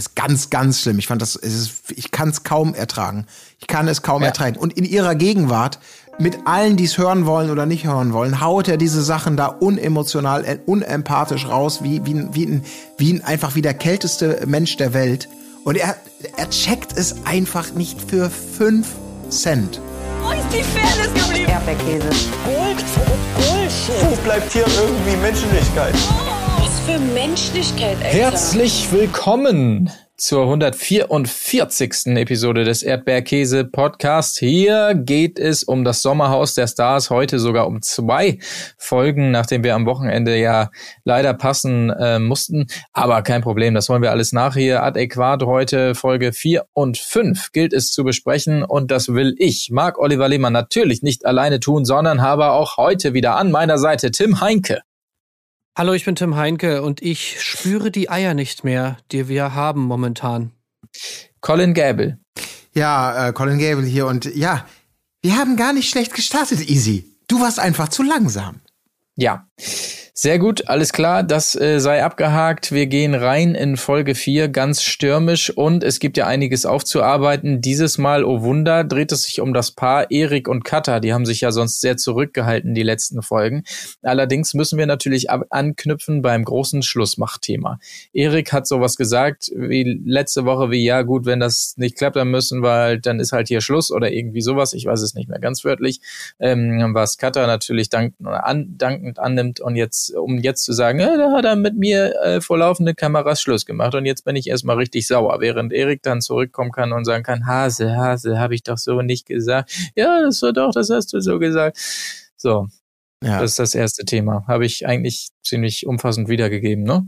Ist ganz, ganz schlimm. Ich fand das, es ist, ich kann es kaum ertragen. Ich kann es kaum ja. ertragen. Und in ihrer Gegenwart, mit allen, die es hören wollen oder nicht hören wollen, haut er diese Sachen da unemotional, äh, unempathisch raus, wie, wie, wie, ein, wie ein, einfach wie der kälteste Mensch der Welt. Und er, er checkt es einfach nicht für fünf Cent. Wo ist die Fairness geblieben? Erdbeerkäse. Gold, Bullshit. Wo bleibt hier irgendwie Menschlichkeit? Was für Menschlichkeit, Alter. Herzlich willkommen zur 144. Episode des Erdbeerkäse Podcast. Hier geht es um das Sommerhaus der Stars, heute sogar um zwei Folgen, nachdem wir am Wochenende ja leider passen äh, mussten. Aber kein Problem, das wollen wir alles nach hier. Adäquat heute Folge 4 und 5 gilt es zu besprechen und das will ich, Marc Oliver Lehmann, natürlich nicht alleine tun, sondern habe auch heute wieder an meiner Seite Tim Heinke. Hallo, ich bin Tim Heinke und ich spüre die Eier nicht mehr, die wir haben momentan. Colin Gable. Ja, äh, Colin Gable hier und ja, wir haben gar nicht schlecht gestartet, Easy. Du warst einfach zu langsam. Ja. Sehr gut, alles klar, das äh, sei abgehakt. Wir gehen rein in Folge 4 ganz stürmisch und es gibt ja einiges aufzuarbeiten. Dieses Mal, oh Wunder, dreht es sich um das Paar Erik und Katha. Die haben sich ja sonst sehr zurückgehalten, die letzten Folgen. Allerdings müssen wir natürlich anknüpfen beim großen Schlussmachtthema. Erik hat sowas gesagt wie letzte Woche, wie ja gut, wenn das nicht klappt, dann müssen wir halt, dann ist halt hier Schluss oder irgendwie sowas. Ich weiß es nicht mehr ganz wörtlich. Ähm, was Katha natürlich dankend, an, dankend annimmt und jetzt um jetzt zu sagen, ja, da hat er mit mir äh, vor laufenden Kameras Schluss gemacht und jetzt bin ich erstmal richtig sauer, während Erik dann zurückkommen kann und sagen kann, Hase, Hase, habe ich doch so nicht gesagt. Ja, das war doch, das hast du so gesagt. So, ja. das ist das erste Thema. Habe ich eigentlich ziemlich umfassend wiedergegeben, ne?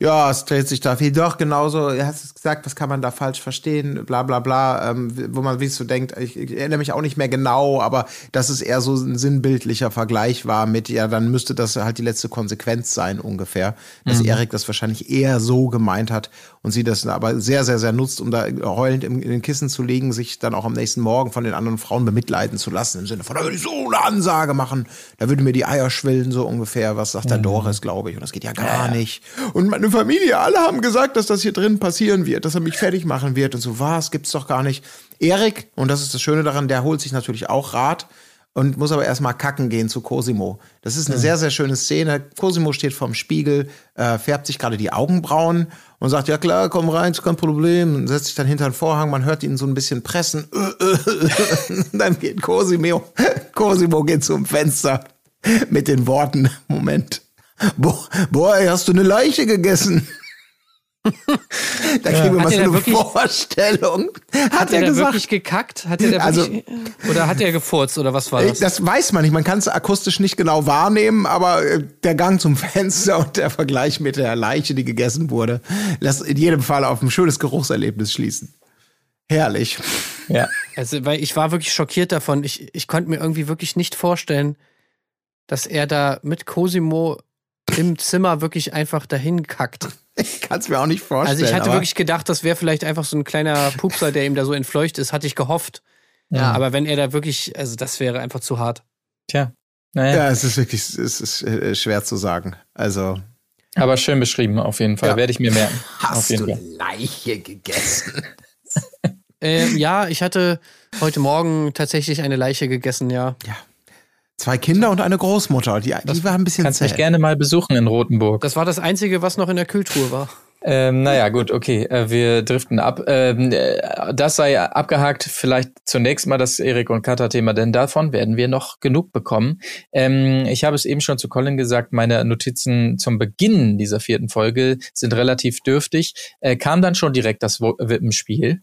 Ja, es dreht sich da viel. Doch, genauso, er hat es gesagt, was kann man da falsch verstehen, bla bla bla, ähm, wo man wie so denkt, ich, ich, erinnere mich auch nicht mehr genau, aber dass es eher so ein sinnbildlicher Vergleich war mit, ja, dann müsste das halt die letzte Konsequenz sein ungefähr, dass mhm. Erik das wahrscheinlich eher so gemeint hat und sie das aber sehr, sehr, sehr nutzt, um da heulend in, in den Kissen zu liegen, sich dann auch am nächsten Morgen von den anderen Frauen bemitleiden zu lassen, im Sinne von, da würde ich so eine Ansage machen, da würde mir die Eier schwillen, so ungefähr, was sagt der mhm. Doris, glaube ich, und das geht ja gar ja. nicht. Und meine Familie, alle haben gesagt, dass das hier drin passieren wird, dass er mich fertig machen wird und so, was, gibt's doch gar nicht. Erik, und das ist das Schöne daran, der holt sich natürlich auch Rat und muss aber erstmal kacken gehen zu Cosimo. Das ist eine mhm. sehr, sehr schöne Szene. Cosimo steht vorm Spiegel, äh, färbt sich gerade die Augenbrauen und sagt, ja klar, komm rein, ist kein Problem. Und setzt sich dann hinter den Vorhang, man hört ihn so ein bisschen pressen. dann geht Cosimo, Cosimo geht zum Fenster mit den Worten, Moment, boah, boah hast du eine Leiche gegessen? Da kriegen ja. wir mal so eine wirklich, Vorstellung. Hat, hat er, er gesagt, wirklich gekackt? Hat er da also, wirklich, oder hat er gefurzt oder was war das? Das weiß man nicht. Man kann es akustisch nicht genau wahrnehmen, aber äh, der Gang zum Fenster und der Vergleich mit der Leiche, die gegessen wurde, lässt in jedem Fall auf ein schönes Geruchserlebnis schließen. Herrlich. Ja. Also, weil ich war wirklich schockiert davon. Ich, ich konnte mir irgendwie wirklich nicht vorstellen, dass er da mit Cosimo im Zimmer wirklich einfach dahin kackt. Ich kann es mir auch nicht vorstellen. Also ich hatte wirklich gedacht, das wäre vielleicht einfach so ein kleiner Pupser, der ihm da so entfleucht ist, hatte ich gehofft. Ja. Aber wenn er da wirklich, also das wäre einfach zu hart. Tja. Naja. Ja, es ist wirklich, es ist äh, schwer zu sagen. Also. Aber schön beschrieben, auf jeden Fall. Ja. Werde ich mir merken. Hast du Fall. Leiche gegessen? äh, ja, ich hatte heute Morgen tatsächlich eine Leiche gegessen, ja. Ja. Zwei Kinder und eine Großmutter. Die, die war ein bisschen Kannst zäh. mich gerne mal besuchen in Rotenburg. Das war das Einzige, was noch in der Kühltruhe war. Ähm, naja, gut, okay, äh, wir driften ab. Ähm, äh, das sei abgehakt. Vielleicht zunächst mal das Erik und Kata-Thema, denn davon werden wir noch genug bekommen. Ähm, ich habe es eben schon zu Colin gesagt, meine Notizen zum Beginn dieser vierten Folge sind relativ dürftig. Äh, kam dann schon direkt das Wippenspiel?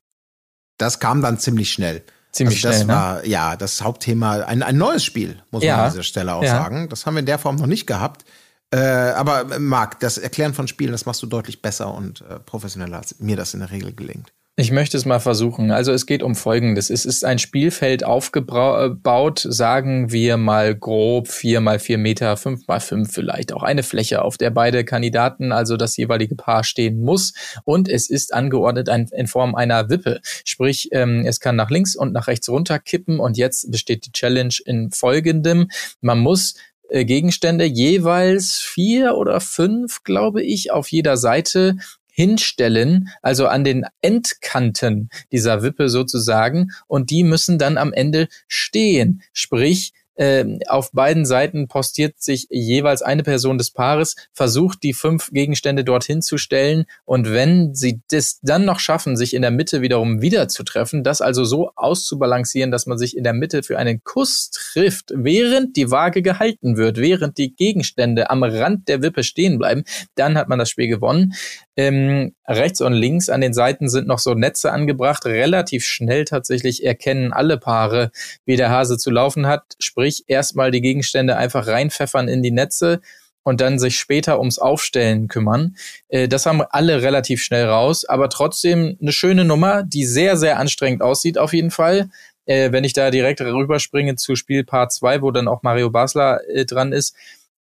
Das kam dann ziemlich schnell. Ziemlich also das schnell, ne? war, ja, das Hauptthema, ein, ein neues Spiel, muss ja. man an dieser Stelle auch ja. sagen. Das haben wir in der Form noch nicht gehabt. Äh, aber Marc, das Erklären von Spielen, das machst du deutlich besser und äh, professioneller, als mir das in der Regel gelingt. Ich möchte es mal versuchen. Also es geht um Folgendes. Es ist ein Spielfeld aufgebaut, sagen wir mal grob vier mal vier Meter, fünf mal fünf vielleicht. Auch eine Fläche, auf der beide Kandidaten, also das jeweilige Paar stehen muss. Und es ist angeordnet in Form einer Wippe. Sprich, ähm, es kann nach links und nach rechts runter kippen. Und jetzt besteht die Challenge in folgendem. Man muss äh, Gegenstände jeweils vier oder fünf, glaube ich, auf jeder Seite hinstellen, also an den Endkanten dieser Wippe sozusagen, und die müssen dann am Ende stehen. Sprich, äh, auf beiden Seiten postiert sich jeweils eine Person des Paares, versucht die fünf Gegenstände dorthin zu stellen und wenn sie das dann noch schaffen, sich in der Mitte wiederum wieder zu treffen, das also so auszubalancieren, dass man sich in der Mitte für einen Kuss trifft, während die Waage gehalten wird, während die Gegenstände am Rand der Wippe stehen bleiben, dann hat man das Spiel gewonnen. Ähm, rechts und links an den Seiten sind noch so Netze angebracht. Relativ schnell tatsächlich erkennen alle Paare, wie der Hase zu laufen hat. Sprich, erstmal die Gegenstände einfach reinpfeffern in die Netze und dann sich später ums Aufstellen kümmern. Äh, das haben alle relativ schnell raus, aber trotzdem eine schöne Nummer, die sehr, sehr anstrengend aussieht auf jeden Fall. Äh, wenn ich da direkt rüberspringe zu Spiel Part 2, wo dann auch Mario Basler äh, dran ist,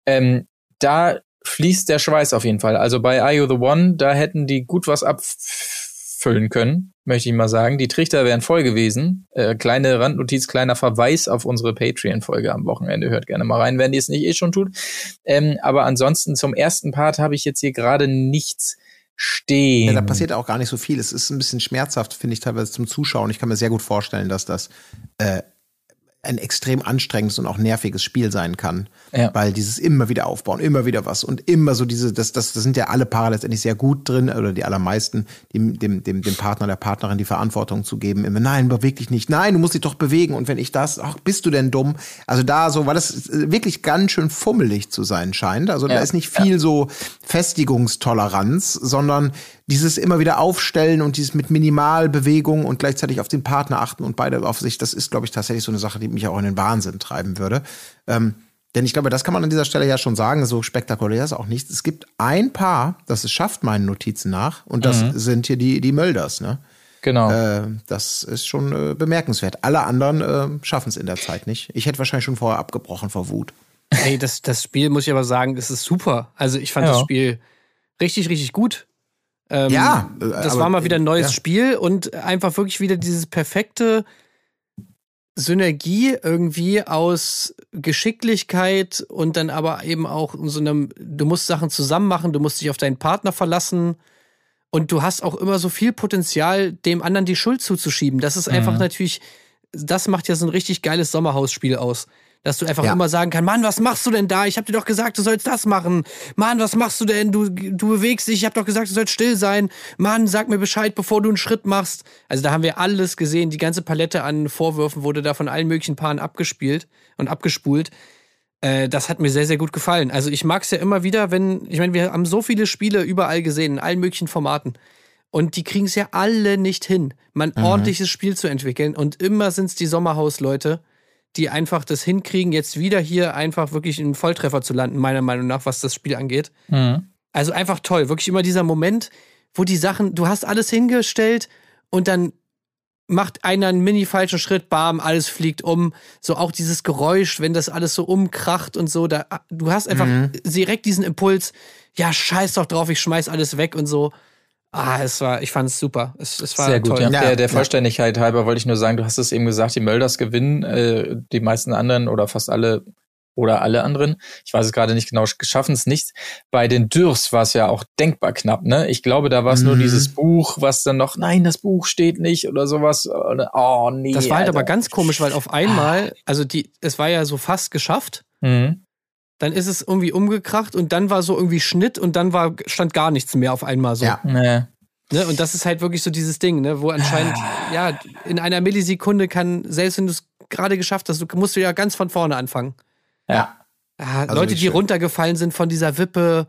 ähm, da fließt der Schweiß auf jeden Fall. Also bei You the One, da hätten die gut was abfüllen können, möchte ich mal sagen. Die Trichter wären voll gewesen. Äh, kleine Randnotiz, kleiner Verweis auf unsere Patreon-Folge am Wochenende. Hört gerne mal rein, wenn ihr es nicht eh schon tut. Ähm, aber ansonsten zum ersten Part habe ich jetzt hier gerade nichts stehen. Ja, da passiert auch gar nicht so viel. Es ist ein bisschen schmerzhaft, finde ich teilweise zum Zuschauen. Ich kann mir sehr gut vorstellen, dass das äh, ein extrem anstrengendes und auch nerviges Spiel sein kann. Ja. Weil dieses immer wieder aufbauen, immer wieder was und immer so diese, das, das, das sind ja alle Paare letztendlich sehr gut drin, oder die allermeisten, dem, dem, dem, dem Partner, der Partnerin die Verantwortung zu geben. Immer, nein, beweg dich nicht, nein, du musst dich doch bewegen. Und wenn ich das, ach, bist du denn dumm? Also da so, weil das wirklich ganz schön fummelig zu sein scheint. Also ja. da ist nicht viel ja. so Festigungstoleranz, sondern dieses immer wieder aufstellen und dieses mit Minimalbewegung und gleichzeitig auf den Partner achten und beide auf sich, das ist, glaube ich, tatsächlich so eine Sache, die mich auch in den Wahnsinn treiben würde. Ähm, denn ich glaube, das kann man an dieser Stelle ja schon sagen, so spektakulär ist auch nichts. Es gibt ein Paar, das es schafft meinen Notizen nach, und das mhm. sind hier die, die Mölders, ne? Genau. Äh, das ist schon äh, bemerkenswert. Alle anderen äh, schaffen es in der Zeit nicht. Ich hätte wahrscheinlich schon vorher abgebrochen vor Wut. Hey, das, das Spiel muss ich aber sagen, das ist super. Also ich fand ja. das Spiel richtig, richtig gut. Ähm, ja, das war mal wieder ein neues ja. Spiel und einfach wirklich wieder dieses perfekte Synergie irgendwie aus Geschicklichkeit und dann aber eben auch so einem, du musst Sachen zusammen machen, du musst dich auf deinen Partner verlassen und du hast auch immer so viel Potenzial, dem anderen die Schuld zuzuschieben. Das ist einfach mhm. natürlich, das macht ja so ein richtig geiles Sommerhausspiel aus. Dass du einfach ja. immer sagen kannst, Mann, was machst du denn da? Ich hab dir doch gesagt, du sollst das machen. Mann, was machst du denn? Du, du bewegst dich. Ich hab doch gesagt, du sollst still sein. Mann, sag mir Bescheid, bevor du einen Schritt machst. Also da haben wir alles gesehen. Die ganze Palette an Vorwürfen wurde da von allen möglichen Paaren abgespielt und abgespult. Äh, das hat mir sehr, sehr gut gefallen. Also ich mag's ja immer wieder, wenn, ich meine, wir haben so viele Spiele überall gesehen, in allen möglichen Formaten. Und die kriegen es ja alle nicht hin, mal ein mhm. ordentliches Spiel zu entwickeln. Und immer sind es die Sommerhaus-Leute, die einfach das hinkriegen, jetzt wieder hier einfach wirklich einen Volltreffer zu landen, meiner Meinung nach, was das Spiel angeht. Mhm. Also einfach toll. Wirklich immer dieser Moment, wo die Sachen, du hast alles hingestellt und dann macht einer einen mini falschen Schritt, bam, alles fliegt um. So auch dieses Geräusch, wenn das alles so umkracht und so, da, du hast einfach mhm. direkt diesen Impuls, ja, scheiß doch drauf, ich schmeiß alles weg und so. Ah, es war, ich fand es super. Es, es war Sehr gut, toll. ja. Der, der Vollständigkeit ja. halber wollte ich nur sagen, du hast es eben gesagt, die Mölders gewinnen, äh, die meisten anderen oder fast alle oder alle anderen, ich weiß es gerade nicht genau, schaffen es nicht. Bei den Dürrs war es ja auch denkbar knapp, ne? Ich glaube, da war es mhm. nur dieses Buch, was dann noch, nein, das Buch steht nicht oder sowas. Oh, nee. Das war halt Alter. aber ganz komisch, weil auf einmal, also die, es war ja so fast geschafft. Mhm dann ist es irgendwie umgekracht und dann war so irgendwie Schnitt und dann war, stand gar nichts mehr auf einmal so. Ja. Nee. Ne? Und das ist halt wirklich so dieses Ding, ne? wo anscheinend, ja, in einer Millisekunde kann, selbst wenn du es gerade geschafft hast, du musst du ja ganz von vorne anfangen. Ja. ja also Leute, die schön. runtergefallen sind von dieser Wippe,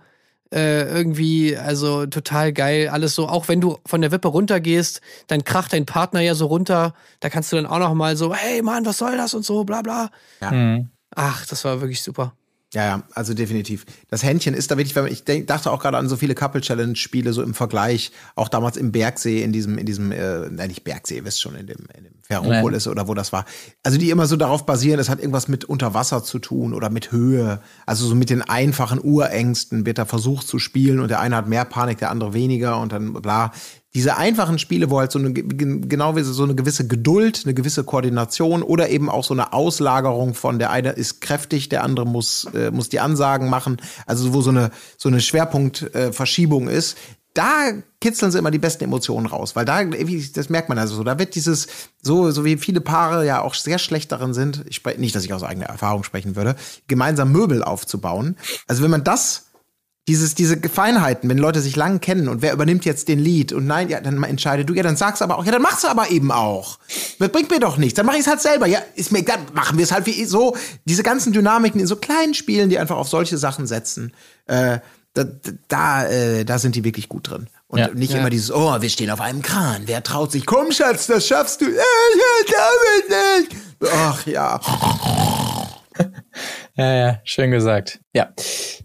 äh, irgendwie, also total geil, alles so. Auch wenn du von der Wippe runtergehst, dann kracht dein Partner ja so runter. Da kannst du dann auch noch mal so, hey Mann, was soll das und so, bla bla. Ja. Mhm. Ach, das war wirklich super. Ja, ja, also definitiv. Das Händchen ist da wirklich, weil ich denk, dachte auch gerade an so viele Couple Challenge Spiele so im Vergleich, auch damals im Bergsee in diesem in diesem äh, nein, nicht Bergsee, ihr wisst schon in dem in dem Ferropolis oder wo das war. Also die immer so darauf basieren, es hat irgendwas mit Unterwasser zu tun oder mit Höhe, also so mit den einfachen Urängsten wird da versucht zu spielen und der eine hat mehr Panik, der andere weniger und dann bla diese einfachen Spiele, wo halt so eine, genau wie so eine gewisse Geduld, eine gewisse Koordination oder eben auch so eine Auslagerung von der eine ist kräftig, der andere muss, äh, muss die Ansagen machen, also wo so eine, so eine Schwerpunktverschiebung äh, ist, da kitzeln sie immer die besten Emotionen raus, weil da, das merkt man also so, da wird dieses, so, so wie viele Paare ja auch sehr schlecht darin sind, ich spreche nicht, dass ich aus eigener Erfahrung sprechen würde, gemeinsam Möbel aufzubauen. Also wenn man das dieses, diese Feinheiten, wenn Leute sich lang kennen und wer übernimmt jetzt den Lied und nein, ja, dann entscheide du, ja, dann sag's aber auch, ja, dann mach's aber eben auch. Das bringt mir doch nichts, dann mach ich's halt selber, ja, ist mir, dann machen wir es halt wie so, diese ganzen Dynamiken in so kleinen Spielen, die einfach auf solche Sachen setzen, äh, da, da, äh, da sind die wirklich gut drin. Und Ja. nicht Ja. immer dieses, oh, wir stehen auf einem Kran, wer traut sich, komm Schatz, das schaffst du, äh, ja, damit nicht. Ach ja. Ja, ja, schön gesagt. Ja,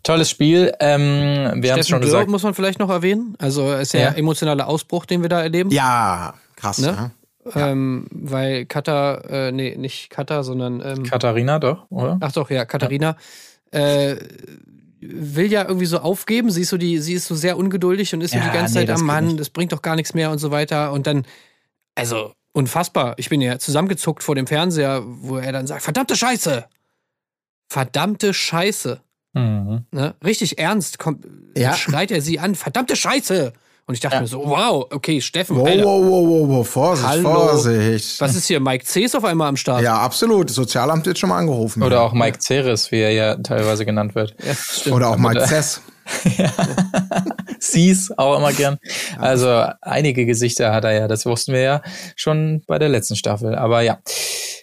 tolles Spiel. Ähm, wir haben es schon Dürr gesagt. muss man vielleicht noch erwähnen. Also ist ja, Ja. emotionaler Ausbruch, den wir da erleben. Ja, krass, Ne? ne? Ähm, weil Kata, äh, nee, nicht Kata, sondern ähm, Katharina doch, oder? Ach doch, ja, Katharina äh, will ja irgendwie so aufgeben. Sie ist so die, sie ist so sehr ungeduldig und ist so Ja, die ganze nee, Zeit am Mann, nicht. das bringt doch gar nichts mehr und so weiter. Und dann, also unfassbar. Ich bin ja zusammengezuckt vor dem Fernseher, wo er dann sagt: Verdammte Scheiße! Verdammte Scheiße. Mhm. Ne? Richtig ernst kommt, Ja. schreit er sie an: Verdammte Scheiße! Und ich dachte mir so: Wow, okay, Steffen, Wow, Alter, wow, wow, wow, wow, Vorsicht, Hallo. Vorsicht. was ist hier? Mike C. ist auf einmal am Start. Ja, absolut. Das Sozialamt wird schon mal angerufen. Oder auch Mike Ceres, wie er ja teilweise genannt wird. Ja. Oder auch Mike Oder- Zess. Sees auch immer gern. Also einige Gesichter hat er ja, das wussten wir ja schon bei der letzten Staffel. Aber ja,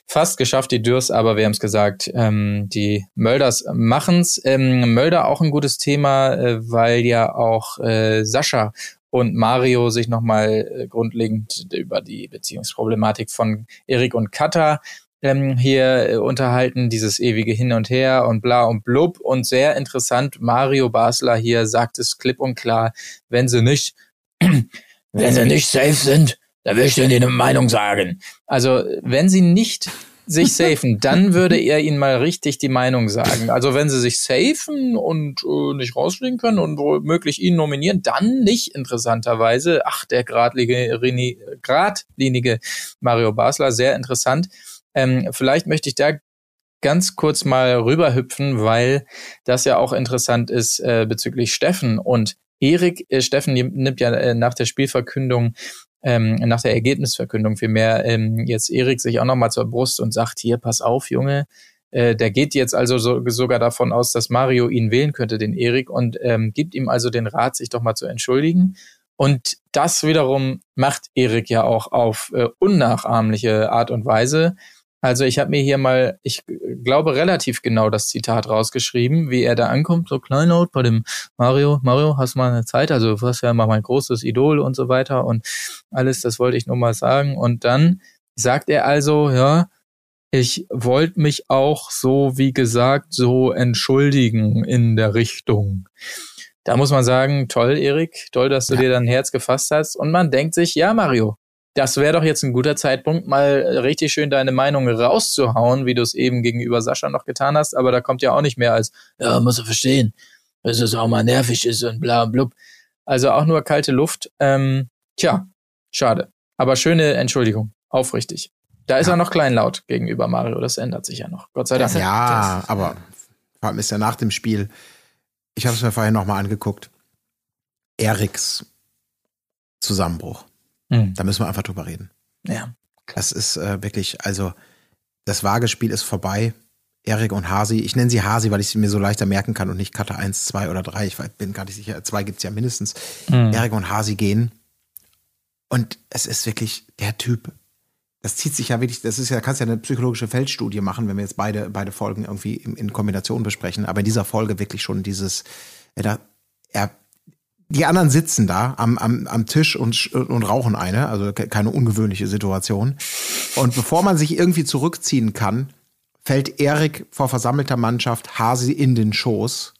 fast geschafft die Dürrs, aber wir haben es gesagt, ähm, die Mölders machen's. Ähm, Mölder auch ein gutes Thema, äh, weil ja auch äh, Sascha und Mario sich nochmal äh, grundlegend über die Beziehungsproblematik von Erik und Katha ähm, hier äh, unterhalten, dieses ewige Hin und Her und bla und blub. Und sehr interessant, Mario Basler hier sagt es klipp und klar, wenn sie nicht, wenn sie nicht safe sind, dann will ich denen eine Meinung sagen. Also, wenn sie nicht sich safen, dann würde er ihnen mal richtig die Meinung sagen. Also wenn sie sich safen und äh, nicht rausfliegen können und womöglich ihn nominieren, dann nicht interessanterweise. Ach, der geradlinige, Rini- geradlinige Mario Basler, sehr interessant. Ähm, vielleicht möchte ich da ganz kurz mal rüberhüpfen, weil das ja auch interessant ist äh, bezüglich Steffen und Erik. Äh, Steffen nimmt ja äh, nach der Spielverkündung, ähm, nach der Ergebnisverkündung vielmehr ähm, jetzt Erik sich auch nochmal zur Brust und sagt, hier, pass auf, Junge, äh, der geht jetzt also so, sogar davon aus, dass Mario ihn wählen könnte, den Erik, und ähm, gibt ihm also den Rat, sich doch mal zu entschuldigen. Und das wiederum macht Erik ja auch auf äh, unnachahmliche Art und Weise. Also ich habe mir hier mal, ich glaube relativ genau das Zitat rausgeschrieben, wie er da ankommt, so kleinlaut bei dem Mario. Mario, hast du mal eine Zeit? Also du warst ja mal mein großes Idol und so weiter und alles, das wollte ich nur mal sagen. Und dann sagt er also, ja, ich wollte mich auch so, wie gesagt, so entschuldigen in der Richtung. Da muss man sagen, toll, Erik, toll, dass du Ja. dir dein Herz gefasst hast. Und man denkt sich, ja, Mario, das wäre doch jetzt ein guter Zeitpunkt, mal richtig schön deine Meinung rauszuhauen, wie du es eben gegenüber Sascha noch getan hast. Aber da kommt ja auch nicht mehr als, ja, musst du verstehen, dass es auch mal nervig ist und bla blub. Also auch nur kalte Luft. Ähm, tja, schade. Aber schöne Entschuldigung, aufrichtig. Da ist er noch kleinlaut gegenüber Mario, das ändert sich ja noch. Gott sei Dank. Ja, aber vor allem ist ja nach dem Spiel, ich habe es mir vorhin nochmal angeguckt, Eriks Zusammenbruch. Hm, Da müssen wir einfach drüber reden. ja. Das ist äh, wirklich, also das Waagespiel ist vorbei. Erik und Hasi, ich nenne sie Hasi, weil ich sie mir so leichter merken kann und nicht Cutter 1, 2 oder 3. Ich bin gar nicht sicher. Zwei gibt's ja mindestens. Hm. Erik und Hasi gehen. Und es ist wirklich der Typ. Das zieht sich ja wirklich, das ist ja, kannst ja eine psychologische Feldstudie machen, wenn wir jetzt beide, beide Folgen irgendwie in, in Kombination besprechen. Aber in dieser Folge wirklich schon dieses, er, da- er die anderen sitzen da am, am, am Tisch und, und rauchen eine, also ke- keine ungewöhnliche Situation. Und bevor man sich irgendwie zurückziehen kann, fällt Erik vor versammelter Mannschaft Hasi in den Schoß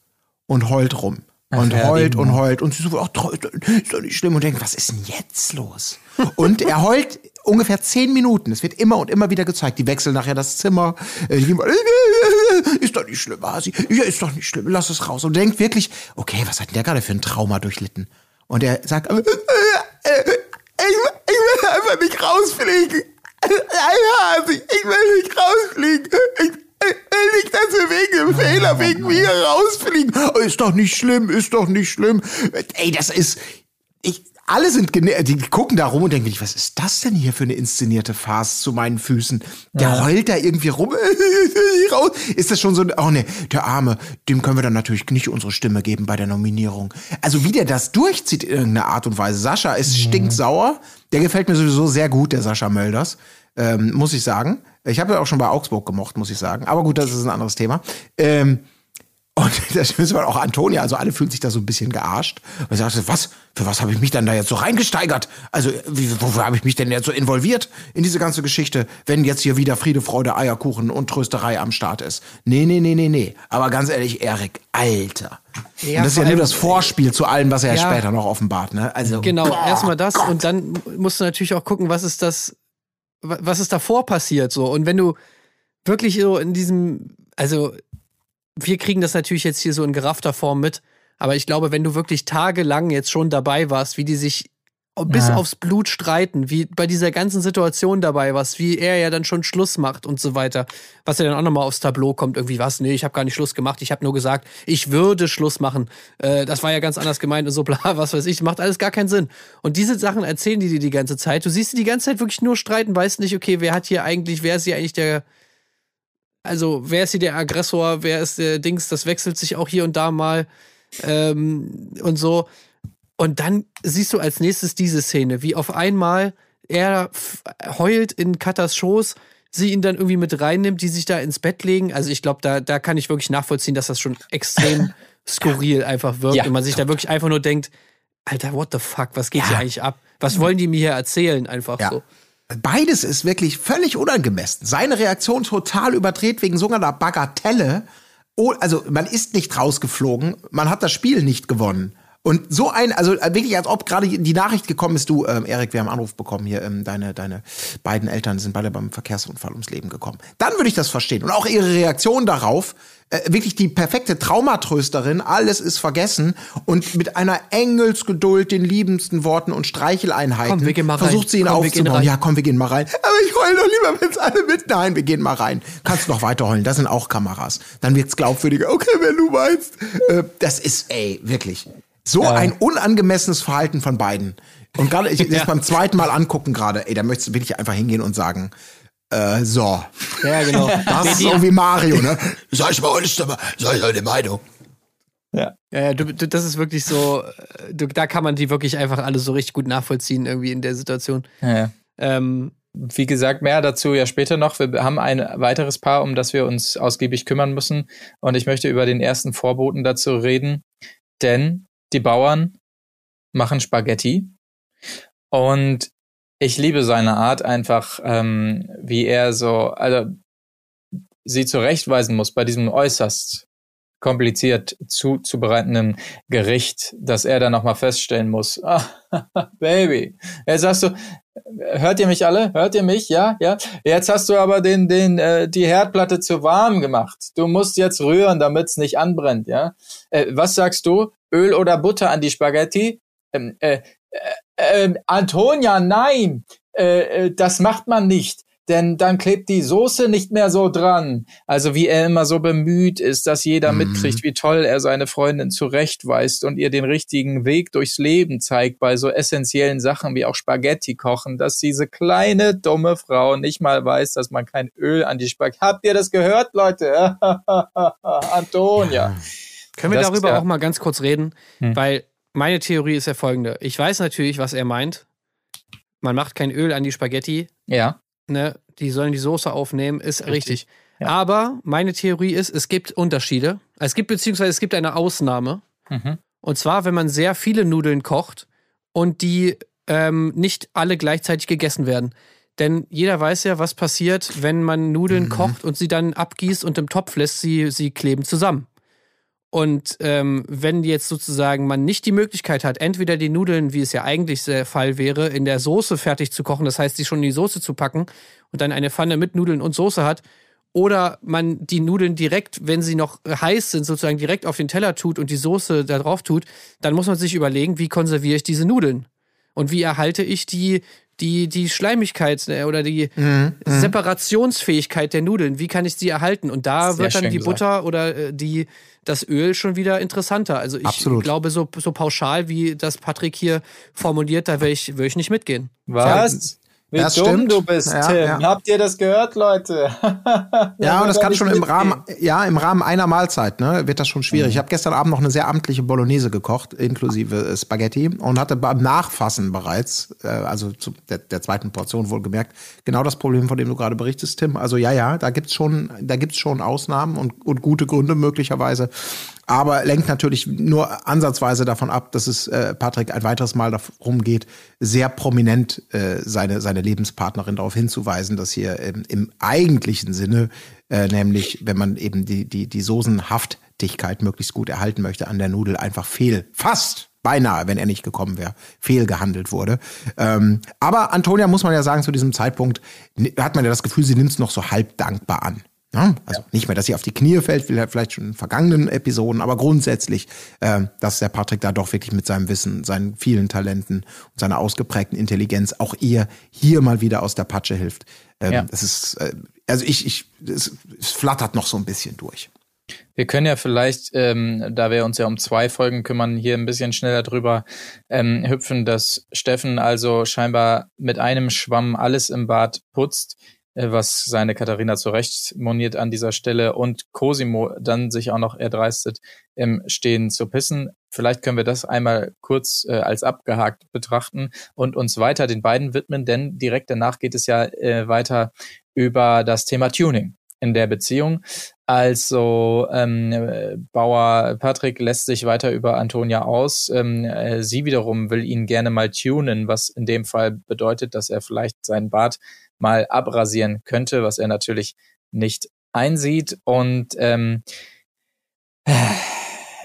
und heult rum. Und heult und heult. Und sie so, ach, ist doch nicht schlimm. Und denkt, was ist denn jetzt los? Und er heult ungefähr zehn Minuten. Es wird immer und immer wieder gezeigt. Die wechseln nachher das Zimmer. Äh, jemand, Ist doch nicht schlimm, Hasi. Ja, ist doch nicht schlimm. Lass es raus. Und denkt wirklich, okay, was hat denn der gerade für ein Trauma durchlitten? Und er sagt, äh, äh, äh, ich, will einfach nicht rausfliegen. Nein, Hasi, ich will nicht rausfliegen. Ich, nicht, dass wir wegen dem Fehler, wegen mir rausfliegen. Ist doch nicht schlimm, ist doch nicht schlimm. Ey, das ist, ich, alle sind, die gucken da rum und denken, was ist das denn hier für eine inszenierte Farce zu meinen Füßen? Der heult da irgendwie rum. raus. Ist das schon so, oh nee, der Arme, dem können wir dann natürlich nicht unsere Stimme geben bei der Nominierung. Also wie der das durchzieht in irgendeiner Art und Weise. Sascha ist stinksauer. Der gefällt mir sowieso sehr gut, der Sascha Mölders. Ähm, muss ich sagen. Ich habe ja auch schon bei Augsburg gemocht, muss ich sagen. Aber gut, das ist ein anderes Thema. Ähm, und das müssen wir auch Antonia, also alle fühlen sich da so ein bisschen gearscht. Und ich sagte, was, für was habe ich mich denn da jetzt so reingesteigert? Also, wie, wofür habe ich mich denn jetzt so involviert in diese ganze Geschichte, wenn jetzt hier wieder Friede, Freude, Eierkuchen und Trösterei am Start ist? Nee, nee, nee, nee, nee. Aber ganz ehrlich, Erik, Alter. Ja, und das ist ja nur das Vorspiel zu allem, was er Ja. später noch offenbart, ne? Also, Genau, boah, erstmal das Gott. und dann musst du natürlich auch gucken, was ist das, wa- was ist davor passiert so. Und wenn du wirklich so in diesem, also wir kriegen das natürlich jetzt hier so in geraffter Form mit, aber ich glaube, wenn du wirklich tagelang jetzt schon dabei warst, wie die sich bis Ja. aufs Blut streiten, wie bei dieser ganzen Situation dabei warst, wie er ja dann schon Schluss macht und so weiter, was ja dann auch nochmal aufs Tableau kommt, irgendwie was, nee, ich habe gar nicht Schluss gemacht, ich habe nur gesagt, ich würde Schluss machen. Äh, das war ja ganz anders gemeint und so bla, was weiß ich, macht alles gar keinen Sinn. Und diese Sachen erzählen die dir die ganze Zeit. Du siehst sie die ganze Zeit wirklich nur streiten, weißt nicht, okay, wer hat hier eigentlich, wer ist hier eigentlich der, also wer ist hier der Aggressor, wer ist der Dings, das wechselt sich auch hier und da mal ähm, und so. Und dann siehst du als nächstes diese Szene, wie auf einmal er heult in Katas Schoß, sie ihn dann irgendwie mit reinnimmt, die sich da ins Bett legen. Also ich glaube, da, da kann ich wirklich nachvollziehen, dass das schon extrem skurril einfach wirkt Ja. und man sich da wirklich einfach nur denkt, Alter, what the fuck, was geht Ja. hier eigentlich ab? Was wollen die mir hier erzählen einfach Ja. so? Beides ist wirklich völlig unangemessen. Seine Reaktion total überdreht wegen so einer Bagatelle. Oh, also man ist nicht rausgeflogen, man hat das Spiel nicht gewonnen. Und so ein, also wirklich, als ob gerade die Nachricht gekommen ist, du, ähm, Erik, wir haben einen Anruf bekommen hier, ähm, deine, deine beiden Eltern sind beide beim Verkehrsunfall ums Leben gekommen. Dann würde ich das verstehen. Und auch ihre Reaktion darauf, äh, wirklich die perfekte Traumatrösterin, alles ist vergessen und mit einer Engelsgeduld, den liebendsten Worten und Streicheleinheiten Komm, wir gehen mal rein. versucht sie ihn Komm, aufzubauen. Ja, komm, wir gehen mal rein. Aber ich heul doch lieber, wenn es alle mit. Nein, wir gehen mal rein. Kannst noch weiter heulen. Das sind auch Kameras. Dann wird's glaubwürdiger. Okay, wenn du meinst. Äh, das ist, ey, wirklich. So ein unangemessenes Verhalten von beiden. Und gerade, ich das beim zweiten Mal angucken gerade, ey, da möchtest du wirklich einfach hingehen und sagen, äh, so. Ja, genau. Das ist so wie Mario, ne? Sag ich mal eure Stimme, sag ich eure Meinung. Ja, ja du, du, das ist wirklich so, äh, du, da kann man die wirklich einfach alle so richtig gut nachvollziehen, irgendwie in der Situation. Ja. Ähm, Wie gesagt, mehr dazu ja später noch. Wir haben ein weiteres Paar, um das wir uns ausgiebig kümmern müssen. Und ich möchte über den ersten Vorboten dazu reden. Denn die Bauern machen Spaghetti. Und ich liebe seine Art einfach, ähm, wie er so, also sie zurechtweisen muss bei diesem äußerst kompliziert zuzubereitenden Gericht, dass er dann nochmal feststellen muss, ah, Baby, jetzt sagst du, hört ihr mich alle? Hört ihr mich? Ja, ja. Jetzt hast du aber den, den, äh, die Herdplatte zu warm gemacht. Du musst jetzt rühren, damit es nicht anbrennt, ja. Äh, was sagst du? Öl oder Butter an die Spaghetti? Ähm, äh, äh, äh, Antonia, nein, äh, äh, das macht man nicht. Denn dann klebt die Soße nicht mehr so dran. Also wie er immer so bemüht ist, dass jeder Mhm. mitkriegt, wie toll er seine Freundin zurechtweist und ihr den richtigen Weg durchs Leben zeigt bei so essentiellen Sachen wie auch Spaghetti kochen, dass diese kleine dumme Frau nicht mal weiß, dass man kein Öl an die Spaghetti. Habt ihr das gehört, Leute? Antonia. Können wir Das darüber ja- auch mal ganz kurz reden? Hm. Weil meine Theorie ist ja folgende. Ich weiß natürlich, was er meint. Man macht kein Öl an die Spaghetti, Ja. ne? Die sollen die Soße aufnehmen, ist richtig. Ja. Aber meine Theorie ist, es gibt Unterschiede. Es gibt beziehungsweise es gibt eine Ausnahme. Mhm. Und zwar, wenn man sehr viele Nudeln kocht und die ähm, nicht alle gleichzeitig gegessen werden. Denn jeder weiß ja, was passiert, wenn man Nudeln kocht und sie dann abgießt und im Topf lässt, sie, sie kleben zusammen. Und ähm, wenn jetzt sozusagen man nicht die Möglichkeit hat, entweder die Nudeln, wie es ja eigentlich der Fall wäre, in der Soße fertig zu kochen, das heißt, sie schon in die Soße zu packen und dann eine Pfanne mit Nudeln und Soße hat, oder man die Nudeln direkt, wenn sie noch heiß sind, sozusagen direkt auf den Teller tut und die Soße da drauf tut, dann muss man sich überlegen, wie konserviere ich diese Nudeln? Und wie erhalte ich die die, die Schleimigkeit äh, oder die Mhm, Separationsfähigkeit der Nudeln, wie kann ich sie erhalten? Und da Sehr wird dann die gesagt. Butter oder äh, die, das Öl schon wieder interessanter. Also ich Absolut. glaube, so, so pauschal, wie das Patrick hier formuliert, da will ich, will ich nicht mitgehen. Was? Wie Das dumm stimmt. du bist, Ja, Tim. ja. Habt ihr das gehört, Leute? Ja, und das kann schon im. Rahmen, ja, im Rahmen einer Mahlzeit, ne, wird das schon schwierig. Ich habe gestern Abend noch eine sehr amtliche Bolognese gekocht, inklusive äh, Spaghetti, und hatte beim Nachfassen bereits, äh, also zu der, der zweiten Portion wohlgemerkt, genau das Problem, von dem du gerade berichtest, Tim. Also ja, ja, da gibt's schon, da gibt's schon Ausnahmen und, und gute Gründe möglicherweise. Aber lenkt natürlich nur ansatzweise davon ab, dass es äh, Patrick ein weiteres Mal darum geht, sehr prominent äh, seine, seine Lebenspartnerin darauf hinzuweisen, dass hier im, im eigentlichen Sinne, äh, nämlich wenn man eben die, die, die Soßenhaftigkeit möglichst gut erhalten möchte an der Nudel, einfach fehl, fast beinahe, wenn er nicht gekommen wäre, fehlgehandelt wurde. Ähm, aber Antonia, muss man ja sagen, zu diesem Zeitpunkt hat man ja das Gefühl, sie nimmt es noch so halb dankbar an. Ja, also nicht mehr, dass sie auf die Knie fällt, vielleicht schon in vergangenen Episoden, aber grundsätzlich, äh, dass der Patrick da doch wirklich mit seinem Wissen, seinen vielen Talenten und seiner ausgeprägten Intelligenz auch ihr hier mal wieder aus der Patsche hilft. Ähm, Ja. Das ist, äh, also ich, ich, es, es flattert noch so ein bisschen durch. Wir können ja vielleicht, ähm, da wir uns ja um zwei Folgen kümmern, hier ein bisschen schneller drüber ähm, hüpfen, dass Steffen also scheinbar mit einem Schwamm alles im Bad putzt, was seine Katharina zurecht moniert an dieser Stelle und Cosimo dann sich auch noch erdreistet, im Stehen zu pissen. Vielleicht können wir das einmal kurz äh, als abgehakt betrachten und uns weiter den beiden widmen, denn direkt danach geht es ja äh, weiter über das Thema Tuning in der Beziehung. Also ähm, äh, Bauer Patrick lässt sich weiter über Antonia aus. Ähm, äh, sie wiederum will ihn gerne mal tunen, was in dem Fall bedeutet, dass er vielleicht seinen Bart mal abrasieren könnte, was er natürlich nicht einsieht. Und ähm,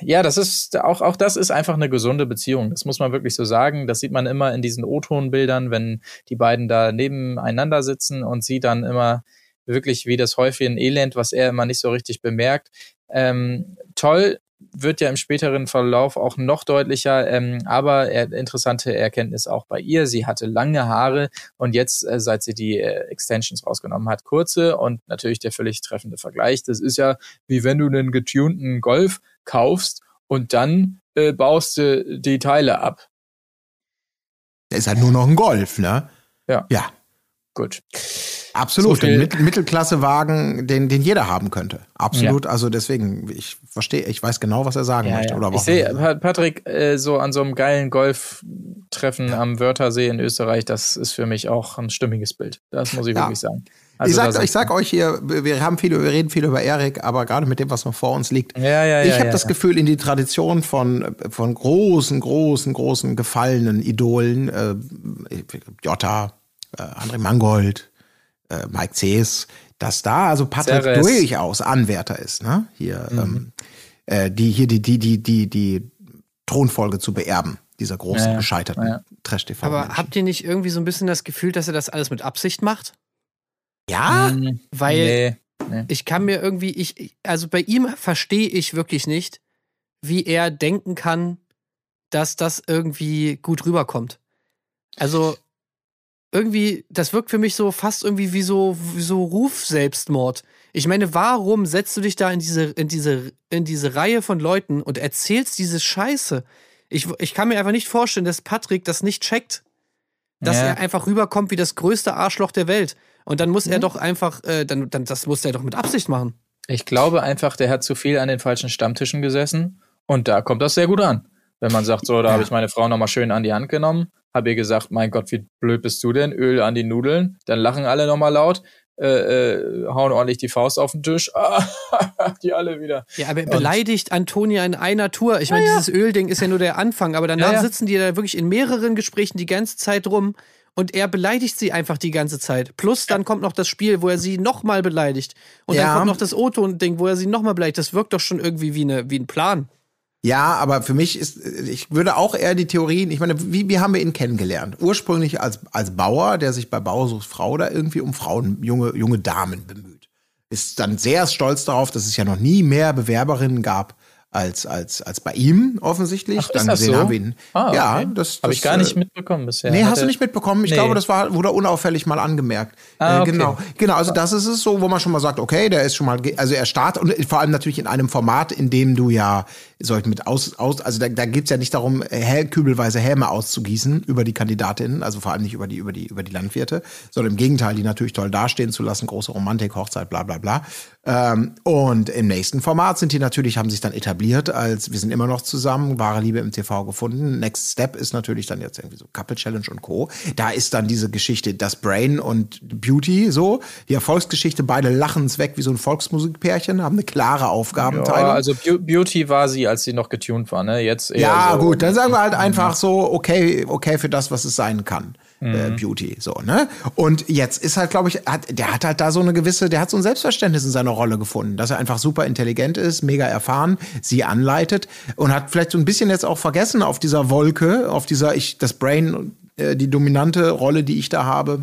ja, das ist auch, auch das ist einfach eine gesunde Beziehung. Das muss man wirklich so sagen. Das sieht man immer in diesen O-Ton-Bildern, wenn die beiden da nebeneinander sitzen und sie dann immer wirklich wie das Häufchen Elend, was er immer nicht so richtig bemerkt. Ähm, toll wird ja im späteren Verlauf auch noch deutlicher, ähm, aber er, interessante Erkenntnis auch bei ihr. Sie hatte lange Haare und jetzt, äh, seit sie die äh, Extensions rausgenommen hat, kurze und natürlich der völlig treffende Vergleich. Das ist ja wie wenn du einen getunten Golf kaufst und dann äh, baust du die Teile ab. Der ist halt nur noch ein Golf, ne? Ja. Ja, Gut. absolut. So viel- ein Mit Mittelklassewagen, den, den jeder haben könnte. Absolut. Also deswegen, ich verstehe, ich weiß genau, was er sagen möchte. Oder ich sehe Pa- Patrick äh, so an so einem geilen Golftreffen am Wörthersee in Österreich, das ist für mich auch ein stimmiges Bild. Das muss ich Ja. wirklich sagen. Also ich, sag, ich sag euch hier, wir haben viel, wir reden viel über Erik, aber gerade mit dem, was noch vor uns liegt, Ja, ja, ich ja, habe ja, das ja. Gefühl, in die Tradition von, von großen, großen, großen gefallenen Idolen, äh, Jota, äh, André Mangold, äh, Mike Cees, dass da also Patrick Ceres. durchaus Anwärter ist, ne? Hier, Mhm. ähm, äh, die hier die, die, die, die, die Thronfolge zu beerben, dieser großen, Ja, gescheiterten Ja. Trash-TV. Aber habt ihr nicht irgendwie so ein bisschen das Gefühl, dass er das alles mit Absicht macht? ja? Hm, Weil nee. ich kann mir irgendwie, ich- also bei ihm verstehe ich wirklich nicht, wie er denken kann, dass das irgendwie gut rüberkommt. Also irgendwie, das wirkt für mich so fast irgendwie wie so, wie so Ruf-Selbstmord. Ich meine, warum setzt du dich da in diese, in diese, in diese Reihe von Leuten und erzählst diese Scheiße? Ich, ich kann mir einfach nicht vorstellen, dass Patrick das nicht checkt. Dass Ja. er einfach rüberkommt wie das größte Arschloch der Welt. Und dann muss er doch einfach, äh, dann, dann, das muss er doch mit Absicht machen. Ich glaube einfach, der hat zu viel an den falschen Stammtischen gesessen und da kommt das sehr gut an. Wenn man sagt, so, da habe ich meine Frau nochmal schön an die Hand genommen, habe ihr gesagt, mein Gott, wie blöd bist du denn? Öl an die Nudeln. Dann lachen alle nochmal laut, äh, äh, hauen ordentlich die Faust auf den Tisch. Ah, die alle wieder. Ja, aber er beleidigt Antonia in einer Tour. Ich meine, dieses Ölding ist ja nur der Anfang, aber danach Ja, ja. sitzen die da wirklich in mehreren Gesprächen die ganze Zeit rum und er beleidigt sie einfach die ganze Zeit. Plus dann kommt noch das Spiel, wo er sie nochmal beleidigt. Und Ja. dann kommt noch das O-Ton-Ding, wo er sie nochmal beleidigt. Das wirkt doch schon irgendwie wie, eine, wie ein Plan. Ja, aber für mich ist, ich würde auch eher die Theorien, ich meine, wie, wie haben wir ihn kennengelernt? Ursprünglich als, als Bauer, der sich bei Bauersucht Frau da irgendwie um Frauen, junge, junge Damen bemüht. Ist dann sehr stolz darauf, dass es ja noch nie mehr Bewerberinnen gab als, als, als bei ihm offensichtlich. Ach, ist das so? haben wir ihn, Ah, ja, okay. das, Habe das, ich gar äh, nicht mitbekommen bisher. Nee, hast du nicht mitbekommen? Ich Nee. glaube, das war, wurde unauffällig mal angemerkt. Ah, Äh, okay. Genau, genau. Also das ist es so, wo man schon mal sagt, okay, der ist schon mal, also er startet und vor allem natürlich in einem Format, in dem du ja solch mit aus, aus also da, da geht's ja nicht darum, hell, kübelweise Häme auszugießen über die Kandidatinnen, also vor allem nicht über die, über die, über die Landwirte, sondern im Gegenteil, die natürlich toll dastehen zu lassen, große Romantik, Hochzeit, bla bla bla. Ähm, und im nächsten Format sind die natürlich, haben sich dann etabliert als, wir sind immer noch zusammen, wahre Liebe im TV gefunden. Next Step ist natürlich dann jetzt irgendwie so Couple Challenge und Co. Da ist dann diese Geschichte, das Brain und Beauty so, die Erfolgsgeschichte, beide lachen es weg wie so ein Volksmusikpärchen, haben eine klare Aufgabenteilung. Ja, also Beau- Beauty war sie, als sie noch getuned war, ne? Jetzt eher Ja, so. gut, dann sagen wir halt einfach so, okay, okay für das, was es sein kann. Äh, Beauty, so, ne? Und jetzt ist halt, glaube ich, hat, der hat halt da so eine gewisse, der hat so ein Selbstverständnis in seiner Rolle gefunden, dass er einfach super intelligent ist, mega erfahren, sie anleitet und hat vielleicht so ein bisschen jetzt auch vergessen auf dieser Wolke, auf dieser, ich, das Brain, äh, die dominante Rolle, die ich da habe,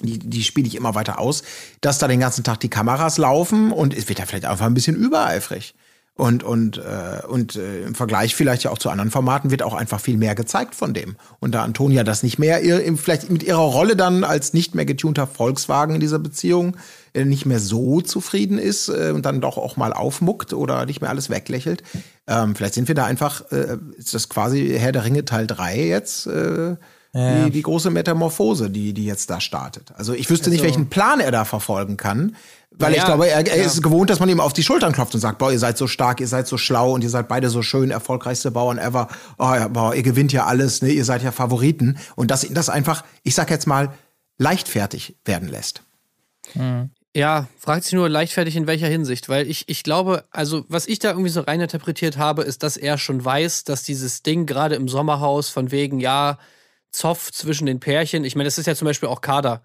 die, die spiele ich immer weiter aus, dass da den ganzen Tag die Kameras laufen und es wird ja vielleicht einfach ein bisschen übereifrig. Und, und, äh, und äh, im Vergleich vielleicht ja auch zu anderen Formaten wird auch einfach viel mehr gezeigt von dem. Und da Antonia das nicht mehr, ihr, vielleicht mit ihrer Rolle dann als nicht mehr getunter Volkswagen in dieser Beziehung äh, nicht mehr so zufrieden ist äh, und dann doch auch mal aufmuckt oder nicht mehr alles weglächelt. Ähm, vielleicht sind wir da einfach, äh, ist das quasi Herr der Ringe Teil 3 jetzt, äh, die, die große Metamorphose, die, die jetzt da startet. Also ich wüsste nicht, welchen Plan er da verfolgen kann, weil ich Naja, glaube, er, er ja. ist gewohnt, dass man ihm auf die Schultern klopft und sagt, boah, ihr seid so stark, ihr seid so schlau und ihr seid beide so schön, erfolgreichste Bauern ever. Oh, ja, boah, ihr gewinnt ja alles, ne? ihr seid ja Favoriten. Und dass ihn das einfach, ich sag jetzt mal, leichtfertig werden lässt. Ja, fragt sich nur leichtfertig in welcher Hinsicht, weil ich, ich glaube, also was ich da irgendwie so reininterpretiert habe, ist, dass er schon weiß, dass dieses Ding gerade im Sommerhaus von wegen, ja, Zoff zwischen den Pärchen, ich meine, das ist ja zum Beispiel auch Kader.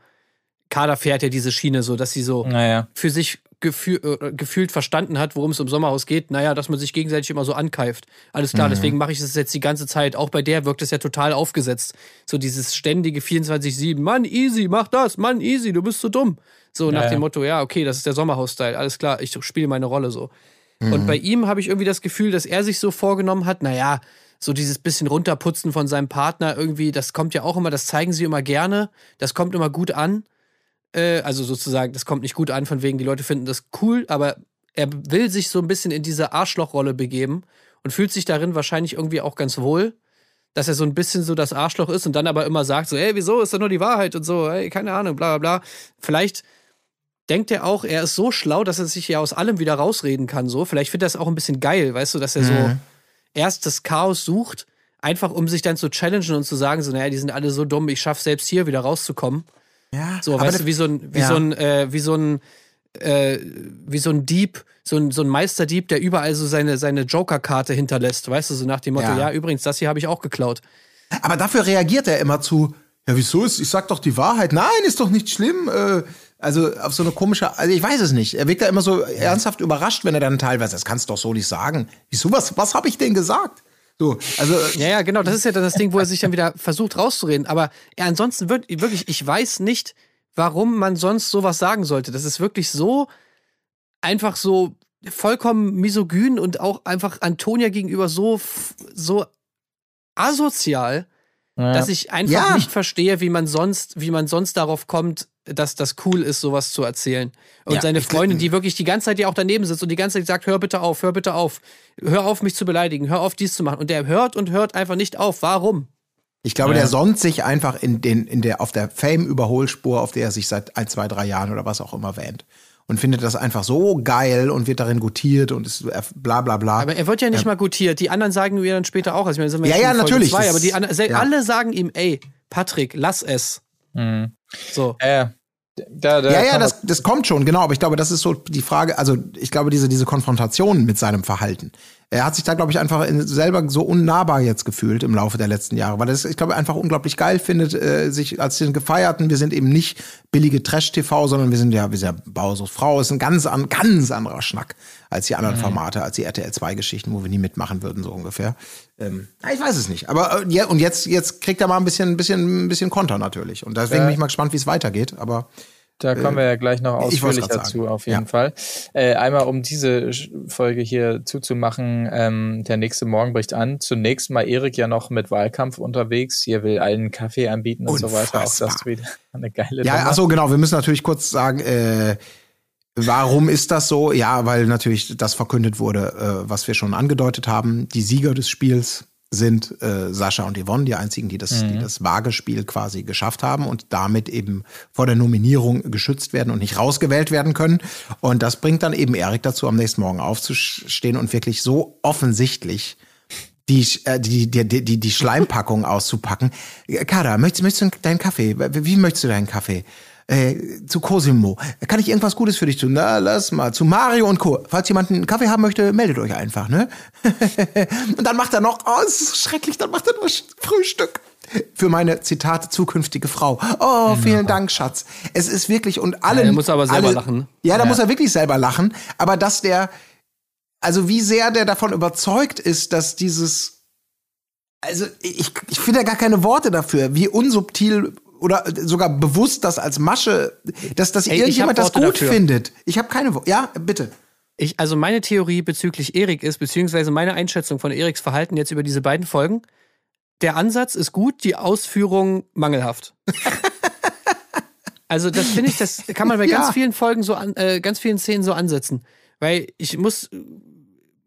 Kader fährt ja diese Schiene so, dass sie so Naja. für sich gefühl, äh, gefühlt verstanden hat, worum es im Sommerhaus geht. Naja, dass man sich gegenseitig immer so ankeift. Alles klar, deswegen mache ich das jetzt die ganze Zeit. Auch bei der wirkt es ja total aufgesetzt. So dieses ständige 24-7. Mann, easy, mach das. Mann, easy, du bist so dumm. So nach Ja, dem. Motto, ja, okay, das ist der Sommerhaus-Style. Alles klar, ich spiele meine Rolle so. Und bei ihm habe ich irgendwie das Gefühl, dass er sich so vorgenommen hat, naja, so dieses bisschen runterputzen von seinem Partner irgendwie, das kommt ja auch immer, das zeigen sie immer gerne, das kommt immer gut an. Äh, also sozusagen, das kommt nicht gut an, von wegen, die Leute finden das cool, aber er will sich so ein bisschen in diese Arschlochrolle begeben und fühlt sich darin wahrscheinlich irgendwie auch ganz wohl, dass er so ein bisschen so das Arschloch ist und dann aber immer sagt, so, ey, wieso ist das nur die Wahrheit und so, ey, keine Ahnung, bla bla bla. Vielleicht denkt er auch, er ist so schlau, dass er sich ja aus allem wieder rausreden kann, so. Vielleicht findet er das auch ein bisschen geil, weißt du, dass er so erst das Chaos sucht, einfach um sich dann zu challengen und zu sagen, so, naja, die sind alle so dumm, ich schaff selbst hier wieder rauszukommen. Ja, So, weißt du, wie so ein, wie ja. so ein, äh, wie so ein, äh, wie so ein Dieb, so ein, so ein Meisterdieb, der überall so seine, seine Joker-Karte hinterlässt, weißt du, so nach dem Motto, Ja. ja, übrigens, das hier habe ich auch geklaut. Aber dafür reagiert er immer zu, ja, wieso ist, ich sag doch die Wahrheit. Nein, ist doch nicht schlimm. Äh, also auf so eine komische, also ich weiß es nicht. Er wirkt da immer so ernsthaft überrascht, wenn er dann teilweise, das kannst du doch so nicht sagen. Wieso, was, was habe ich denn gesagt? So, also, Ja, ja, genau, das ist ja dann das Ding, wo er sich dann wieder versucht rauszureden. Aber ja, ansonsten wird, wirklich, ich weiß nicht, warum man sonst sowas sagen sollte. Das ist wirklich so einfach so vollkommen misogyn und auch einfach Antonia gegenüber so, so asozial, Ja. dass ich einfach Ja. nicht verstehe, wie man sonst, wie man sonst darauf kommt, dass das cool ist, sowas zu erzählen. Und Ja, seine Freundin, die wirklich die ganze Zeit ja auch daneben sitzt und die ganze Zeit sagt, hör bitte auf, hör bitte auf, hör auf, mich zu beleidigen, hör auf, dies zu machen. Und der hört und hört einfach nicht auf. Warum? ich glaube, Ja. der sonnt sich einfach in den, in der, auf der Fame-Überholspur, auf der er sich seit ein, zwei, drei Jahren oder was auch immer wähnt. Und findet das einfach so geil und wird darin gutiert und ist bla bla bla. Aber er wird ja nicht mal gutiert. Die anderen sagen mir dann später auch. Also ich meine, sind wir Ja, ja, natürlich. Zwei, aber die anderen, ja. alle sagen ihm, ey, Patrick, lass es. Mhm. So. Äh, da, da ja, ja, das, das kommt schon, genau. Aber ich glaube, das ist so die Frage, also ich glaube, diese, diese Konfrontation mit seinem Verhalten. Er hat sich da, glaube ich, einfach in, selber so unnahbar jetzt gefühlt im Laufe der letzten Jahre, weil er es, ich glaube, einfach unglaublich geil findet, äh, sich als den Gefeierten, wir sind eben nicht billige Trash-TV, sondern wir sind ja, wir sind ja Bauersucht Frau, ist ein ganz, an, ganz anderer Schnack als die anderen Formate, als die RTL 2-Geschichten, wo wir nie mitmachen würden, so ungefähr. Ähm, ja, ich weiß es nicht. Aber äh, ja, und jetzt, jetzt kriegt er mal ein bisschen, ein bisschen, ein bisschen Konter natürlich. Und deswegen bin ich mal gespannt, wie es weitergeht. Aber Da kommen wir ja gleich noch ausführlich dazu, auf jeden Ja. Fall. Äh, einmal, um diese Folge hier zuzumachen, ähm, der nächste Morgen bricht an. Zunächst mal Erik ja noch mit Wahlkampf unterwegs. Hier will allen Kaffee anbieten und so weiter. Auch das wieder eine geile Ja, Nummer. ach so, genau. Wir müssen natürlich kurz sagen, äh, warum ist das so? Ja, weil natürlich das verkündet wurde, äh, was wir schon angedeutet haben. Die Sieger des Spiels sind äh, Sascha und Yvonne, die einzigen, die das, die das Vagespiel quasi geschafft haben und damit eben vor der Nominierung geschützt werden und nicht rausgewählt werden können. Und das bringt dann eben Erik dazu, am nächsten Morgen aufzustehen und wirklich so offensichtlich die, äh, die, die, die, die, Schleimpackung auszupacken. Äh, Kada, möchtest, möchtest du deinen Kaffee? Wie möchtest du deinen Kaffee? Äh, zu Cosimo. Kann ich irgendwas Gutes für dich tun? Na, lass mal. Zu Mario und Co. Falls jemand einen Kaffee haben möchte, meldet euch einfach, ne? und dann macht er noch, oh, es ist so schrecklich, dann macht er noch Frühstück. Für meine, Zitat, zukünftige Frau. Oh, vielen Dank, Schatz. Es ist wirklich, und alle. Ja, der muss aber selber alle, lachen, ne? Ja, da muss er wirklich selber lachen. Aber dass der, also wie sehr der davon überzeugt ist, dass dieses, also ich, ich finde ja gar keine Worte dafür, wie unsubtil oder sogar bewusst das als Masche, dass, dass Ey, irgendjemand das gut dafür. findet. Ich habe keine Worte. Ja, bitte. Ich, also meine Theorie bezüglich Erik ist, beziehungsweise meine Einschätzung von Eriks Verhalten jetzt über diese beiden Folgen, der Ansatz ist gut, die Ausführung mangelhaft. also das finde ich, das kann man bei Ja. ganz vielen Folgen so an, äh, ganz vielen Szenen so ansetzen. Weil ich muss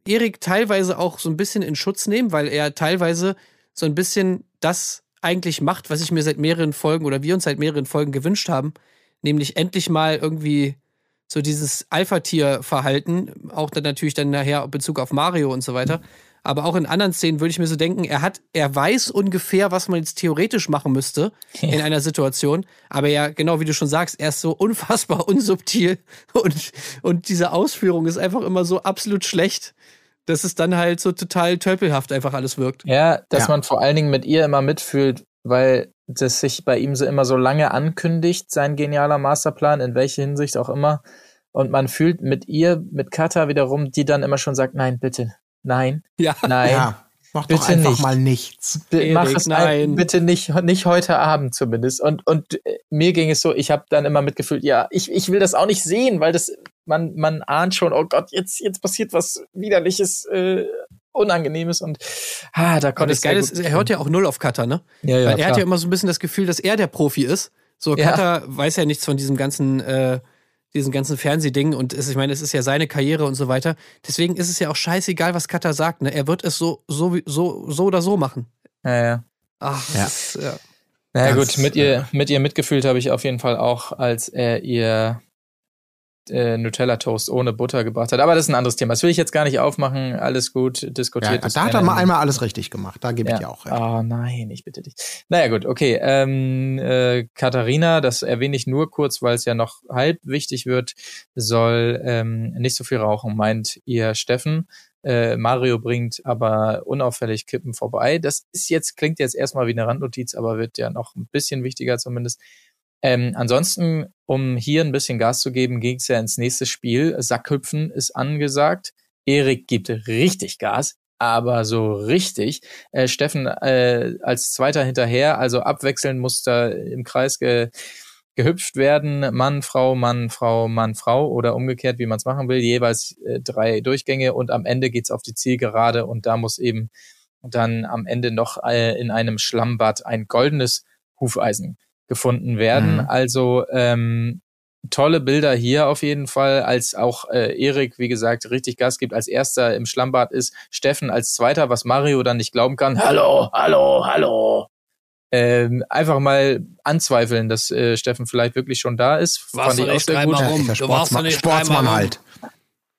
Erik teilweise auch so ein bisschen in Schutz nehmen, weil er teilweise so ein bisschen das eigentlich macht, was ich mir seit mehreren Folgen oder wir uns seit mehreren Folgen gewünscht haben, nämlich endlich mal irgendwie so dieses Alpha-Tier-Verhalten, auch dann natürlich dann nachher in Bezug auf Mario und so weiter. Aber auch in anderen Szenen würde ich mir so denken, er hat, er weiß ungefähr, was man jetzt theoretisch machen müsste in einer Situation. Aber ja, genau wie du schon sagst, er ist so unfassbar unsubtil und, und diese Ausführung ist einfach immer so absolut schlecht, dass es dann halt so total tölpelhaft einfach alles wirkt. Ja, dass Ja. man vor allen Dingen mit ihr immer mitfühlt, weil das sich bei ihm so immer so lange ankündigt, sein genialer Masterplan, in welche Hinsicht auch immer. Und man fühlt mit ihr, mit Kata wiederum, die dann immer schon sagt, nein, bitte, nein, Ja. nein. Ja, mach doch bitte einfach nicht. mal nichts. B- Erik, Mach es nein. ein, bitte nicht, nicht heute Abend zumindest. Und, und äh, mir ging es so, ich habe dann immer mitgefühlt, ja, ich, ich will das auch nicht sehen, weil das, man, man ahnt schon, oh Gott, jetzt, jetzt passiert was widerliches, äh, Unangenehmes und ah, da konnte das ich Geile ist, er hört ja auch null auf Cutter, ne? Ja, ja, Weil er klar. hat ja immer so ein bisschen das Gefühl, dass er der Profi ist. So, Ja. Cutter weiß ja nichts von diesem ganzen, äh, diesen ganzen Fernsehding und es, ich meine, es ist ja seine Karriere und so weiter. Deswegen ist es ja auch scheißegal, was Cutter sagt, ne? Er wird es so, so, so, so oder so machen. Ja, ja. Ach, Ja. ist, ja. Naja gut, mit ihr, mit ihr mitgefühlt habe ich auf jeden Fall auch, als er ihr äh, Nutella-Toast ohne Butter gebracht hat. Aber das ist ein anderes Thema. Das will ich jetzt gar nicht aufmachen. Alles gut, Ja, diskutiert. das da hat er mal in- einmal alles richtig gemacht. Da gebe ich ja. dir auch recht. Oh nein, ich bitte dich. Naja gut, okay. Ähm, äh, Katharina, das erwähne ich nur kurz, weil es ja noch halb wichtig wird, soll ähm, nicht so viel rauchen, meint ihr Steffen. Äh, Mario bringt aber unauffällig Kippen vorbei. Das ist jetzt, klingt jetzt erstmal wie eine Randnotiz, aber wird ja noch ein bisschen wichtiger zumindest. Ähm, ansonsten, um hier ein bisschen Gas zu geben, ging es ja ins nächste Spiel. Sackhüpfen ist angesagt. Erik gibt richtig Gas, aber so richtig. Äh, Steffen äh, als Zweiter hinterher, also abwechselnd muss da im Kreis ge gehüpft werden. Mann, Frau, Mann, Frau, Mann, Frau oder umgekehrt, wie man es machen will. Jeweils äh, drei Durchgänge und am Ende geht's auf die Zielgerade und da muss eben dann am Ende noch äh, in einem Schlammbad ein goldenes Hufeisen gefunden werden. Mhm. Also ähm, tolle Bilder hier auf jeden Fall, als auch äh, Erik, wie gesagt, richtig Gas gibt, als erster im Schlammbad ist, Steffen als zweiter, was Mario dann nicht glauben kann. Hallo, hallo, hallo. Ähm, einfach mal anzweifeln, dass äh, Steffen vielleicht wirklich schon da ist. Warst Fand du ich auch nicht sehr dreimal gut. Ja, rum. Du warst Sportsmann, nicht Sportsmann halt.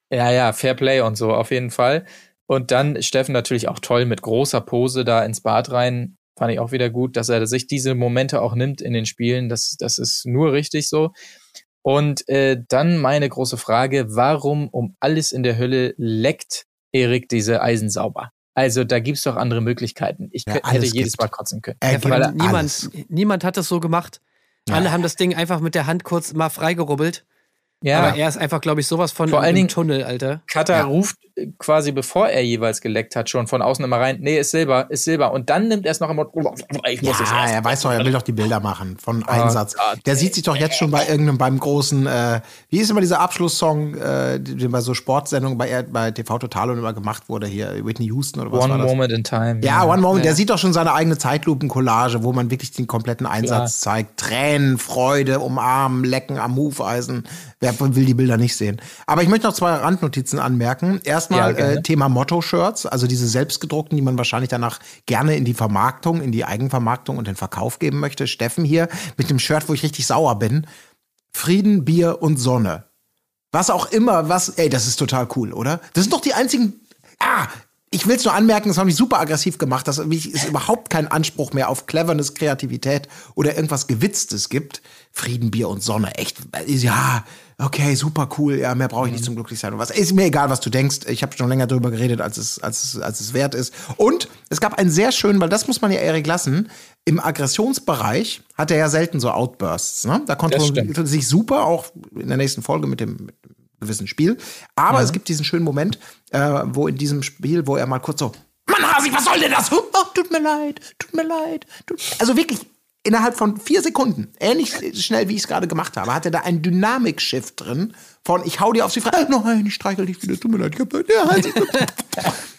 Ja, ja, Fair Play und so, auf jeden Fall. Und dann Steffen natürlich auch toll mit großer Pose da ins Bad rein. Fand ich auch wieder gut, dass er sich diese Momente auch nimmt in den Spielen. Das, das ist nur richtig so. Und äh, dann meine große Frage, warum um alles in der Hölle leckt Erik diese Eisen sauber? Also da gibt's doch andere Möglichkeiten. Ich Ja, hätte jedes gibt. Mal kotzen können. Er Ja, gibt alles. niemand, niemand hat das so gemacht. Ja. Alle haben das Ding einfach mit der Hand kurz mal freigerubbelt. Ja, Aber er ist einfach, glaube ich, sowas von Vor im allen Dingen- Tunnel, Alter. Cutter Ja. ruft quasi, bevor er jeweils geleckt hat, schon von außen immer rein, nee, ist Silber, ist Silber. Und dann nimmt er es noch immer, ich muss es Ja, erst. er weiß doch, er will doch die Bilder machen von Einsatz. Gott, Der sieht sich doch jetzt schon bei irgendeinem, beim großen, äh, wie ist immer dieser Abschlusssong, äh, den bei so Sportsendungen bei, bei TV Total und immer gemacht wurde, hier Whitney Houston oder was One war das? Moment in Time. Ja, One Moment, der sieht doch schon seine eigene Zeitlupencollage, wo man wirklich den kompletten Einsatz zeigt. Tränen, Freude, umarmen, lecken am Hufeisen. Wer will die Bilder nicht sehen? Aber ich möchte noch zwei Randnotizen anmerken. Erstmal Ja, äh, Thema Motto-Shirts, also diese selbstgedruckten, die man wahrscheinlich danach gerne in die Vermarktung, in die Eigenvermarktung und den Verkauf geben möchte. Steffen hier mit dem Shirt, wo ich richtig sauer bin. Frieden, Bier und Sonne. Was auch immer, was, ey, das ist total cool, oder? Das sind doch die einzigen, ah, ich will es nur anmerken, das haben mich super aggressiv gemacht, dass es ist überhaupt kein Anspruch mehr auf Cleverness, Kreativität oder irgendwas Gewitztes gibt. Frieden, Bier und Sonne, echt, ja, okay, super cool, ja, mehr brauche ich nicht zum Glücklichsein. Und was, ist mir egal, was du denkst, ich habe schon länger drüber geredet, als es, als, es, als es wert ist. Und es gab einen sehr schönen, weil das muss man ja Erik lassen, im Aggressionsbereich hat er ja selten so Outbursts, ne? Da konnte man sich super, auch in der nächsten Folge mit dem, mit dem gewissen Spiel. Aber es gibt diesen schönen Moment, äh, wo in diesem Spiel, wo er mal kurz so, Mann, Hasi, was soll denn das? Oh, tut mir leid, tut mir leid. Tut also wirklich innerhalb von vier Sekunden, ähnlich schnell wie ich es gerade gemacht habe, hat er da einen Dynamikshift drin von ich hau dir auf die Fresse, nein, ich streichel dich wieder, tut mir leid, ich hab, ja, Hasi.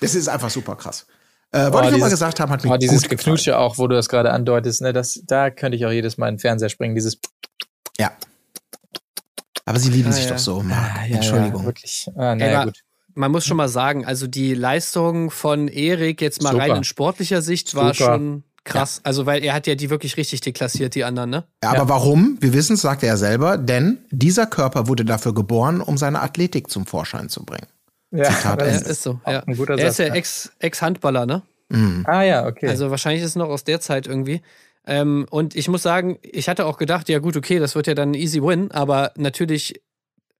Das ist einfach super krass. Äh, wollte Oh, ich nur mal dieses- gesagt haben, hat mir Oh, dieses gut gefallen. Geknutsche auch, wo du das gerade andeutest, ne, das, da könnte ich auch jedes Mal in den Fernseher springen, dieses Ja. Aber sie lieben Ah, sich ja. doch so, Marc. Ah, ja, Entschuldigung. Ja, wirklich. Ah, Ey, naja, aber gut. Man muss schon mal sagen, also die Leistung von Erik jetzt mal Super. rein in sportlicher Sicht war Super. schon krass. Also, weil er hat ja die wirklich richtig deklassiert, die anderen, ne? Ja, aber warum? Wir wissen es, sagt er ja selber, denn dieser Körper wurde dafür geboren, um seine Athletik zum Vorschein zu bringen. Ja, Zitat das Ja, Ende. ist so. Ja. ein guter er ist Satz, ja ja. Ex- Ex-Handballer, ne? Ah ja, okay. Also wahrscheinlich ist es noch aus der Zeit irgendwie. Ähm, und ich muss sagen, ich hatte auch gedacht, ja gut, okay, das wird ja dann ein easy win, aber natürlich,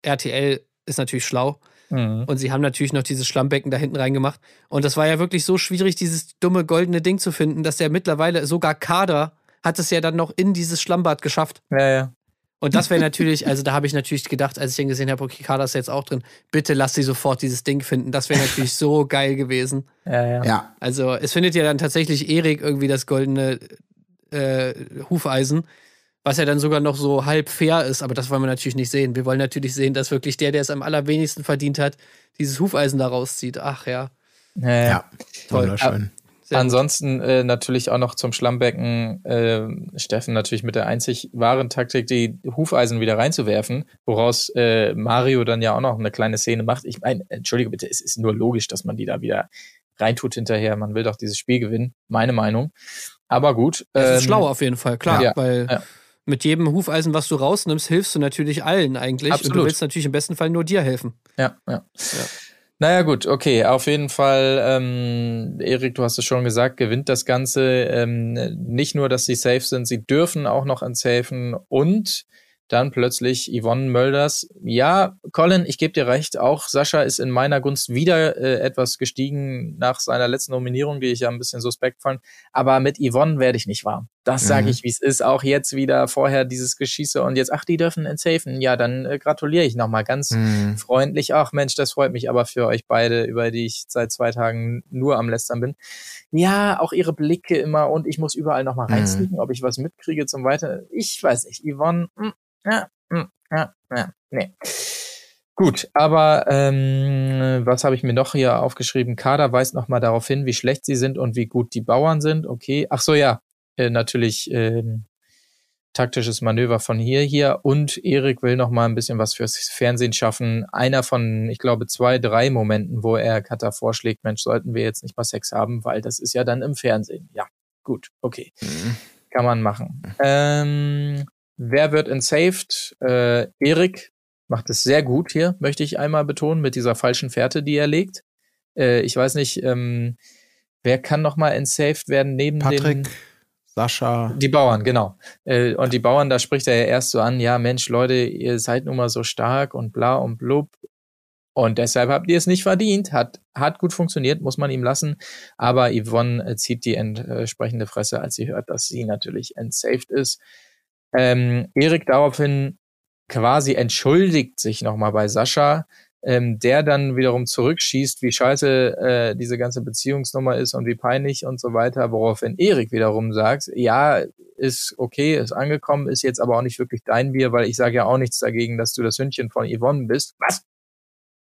RTL ist natürlich schlau. Mhm. Und sie haben natürlich noch dieses Schlammbecken da hinten reingemacht. Und das war ja wirklich so schwierig, dieses dumme goldene Ding zu finden, dass der mittlerweile sogar Kader hat es ja dann noch in dieses Schlammbad geschafft. ja, ja. Und das wäre natürlich, also da habe ich natürlich gedacht, als ich den gesehen habe, okay, Kader ist jetzt auch drin, bitte lass sie sofort dieses Ding finden. Das wäre natürlich so geil gewesen. Ja, ja. Ja, Also es findet ja dann tatsächlich Erik irgendwie das goldene äh, Hufeisen, was ja dann sogar noch so halb fair ist, aber das wollen wir natürlich nicht sehen. Wir wollen natürlich sehen, dass wirklich der, der es am allerwenigsten verdient hat, dieses Hufeisen da rauszieht. Ach ja. ja, ja. Toll. Wunderschön. Sehr. Ansonsten äh, natürlich auch noch zum Schlammbecken äh, Steffen natürlich mit der einzig wahren Taktik, die Hufeisen wieder reinzuwerfen, woraus äh, Mario dann ja auch noch eine kleine Szene macht. Ich meine, entschuldige bitte, es ist nur logisch, dass man die da wieder reintut hinterher. Man will doch dieses Spiel gewinnen, meine Meinung. Aber gut. Das ist ähm, schlau auf jeden Fall, klar, ja, weil ja. Mit jedem Hufeisen, was du rausnimmst, hilfst du natürlich allen eigentlich. Und du Absolut. willst natürlich im besten Fall nur dir helfen. Ja, ja. Naja, gut, okay. Auf jeden Fall, ähm, Erik, du hast es schon gesagt, gewinnt das Ganze. Ähm, nicht nur, dass sie safe sind, sie dürfen auch noch entsafen und dann plötzlich Yvonne Mölders. Ja, Colin, ich gebe dir recht, auch Sascha ist in meiner Gunst wieder äh, etwas gestiegen nach seiner letzten Nominierung, die ich ja ein bisschen suspekt fand. Aber mit Yvonne werde ich nicht warm. Das sage Mhm. ich, wie es ist. Auch jetzt wieder vorher dieses Geschieße und jetzt, ach, die dürfen entsafen. Ja, dann äh, gratuliere ich nochmal ganz Hm. freundlich. Ach Mensch, das freut mich aber für euch beide, über die ich seit zwei Tagen nur am Lästern bin. Ja, auch ihre Blicke immer und ich muss überall nochmal Mhm. reinsneaken, ob ich was mitkriege zum Weiter. Ich weiß nicht. Yvonne, mm, ja, mm, ja, ja, nee. Gut, aber ähm, was habe ich mir noch hier aufgeschrieben? Kader weist nochmal darauf hin, wie schlecht sie sind und wie gut die Bauern sind. Okay, ach so, ja, äh, natürlich ähm, taktisches Manöver von hier hier und Erik will noch mal ein bisschen was fürs Fernsehen schaffen. Einer von, ich glaube, zwei, drei Momenten, wo er Kata vorschlägt, Mensch, sollten wir jetzt nicht mal Sex haben, weil das ist ja dann im Fernsehen. Ja, gut, okay. Mhm. Kann man machen. Ähm, wer wird entsaved? Äh, Erik macht es sehr gut hier, möchte ich einmal betonen, mit dieser falschen Fährte, die er legt. Äh, ich weiß nicht, ähm, wer kann noch mal entsaved werden neben. Patrick, Sascha. Die Bauern, genau. Äh, und die Bauern, da spricht er ja erst so an, ja, Mensch, Leute, ihr seid nun mal so stark und bla und blub. Und deshalb habt ihr es nicht verdient. Hat, hat gut funktioniert, muss man ihm lassen. Aber Yvonne äh, zieht die entsprechende Fresse, als sie hört, dass sie natürlich entsaved ist. Ähm, Erik daraufhin quasi entschuldigt sich nochmal bei Sascha, ähm, der dann wiederum zurückschießt, wie scheiße äh, diese ganze Beziehungsnummer ist und wie peinlich und so weiter, woraufhin Erik wiederum sagt, ja, ist okay, ist angekommen, ist jetzt aber auch nicht wirklich dein Bier, weil ich sage ja auch nichts dagegen, dass du das Hündchen von Yvonne bist. Was?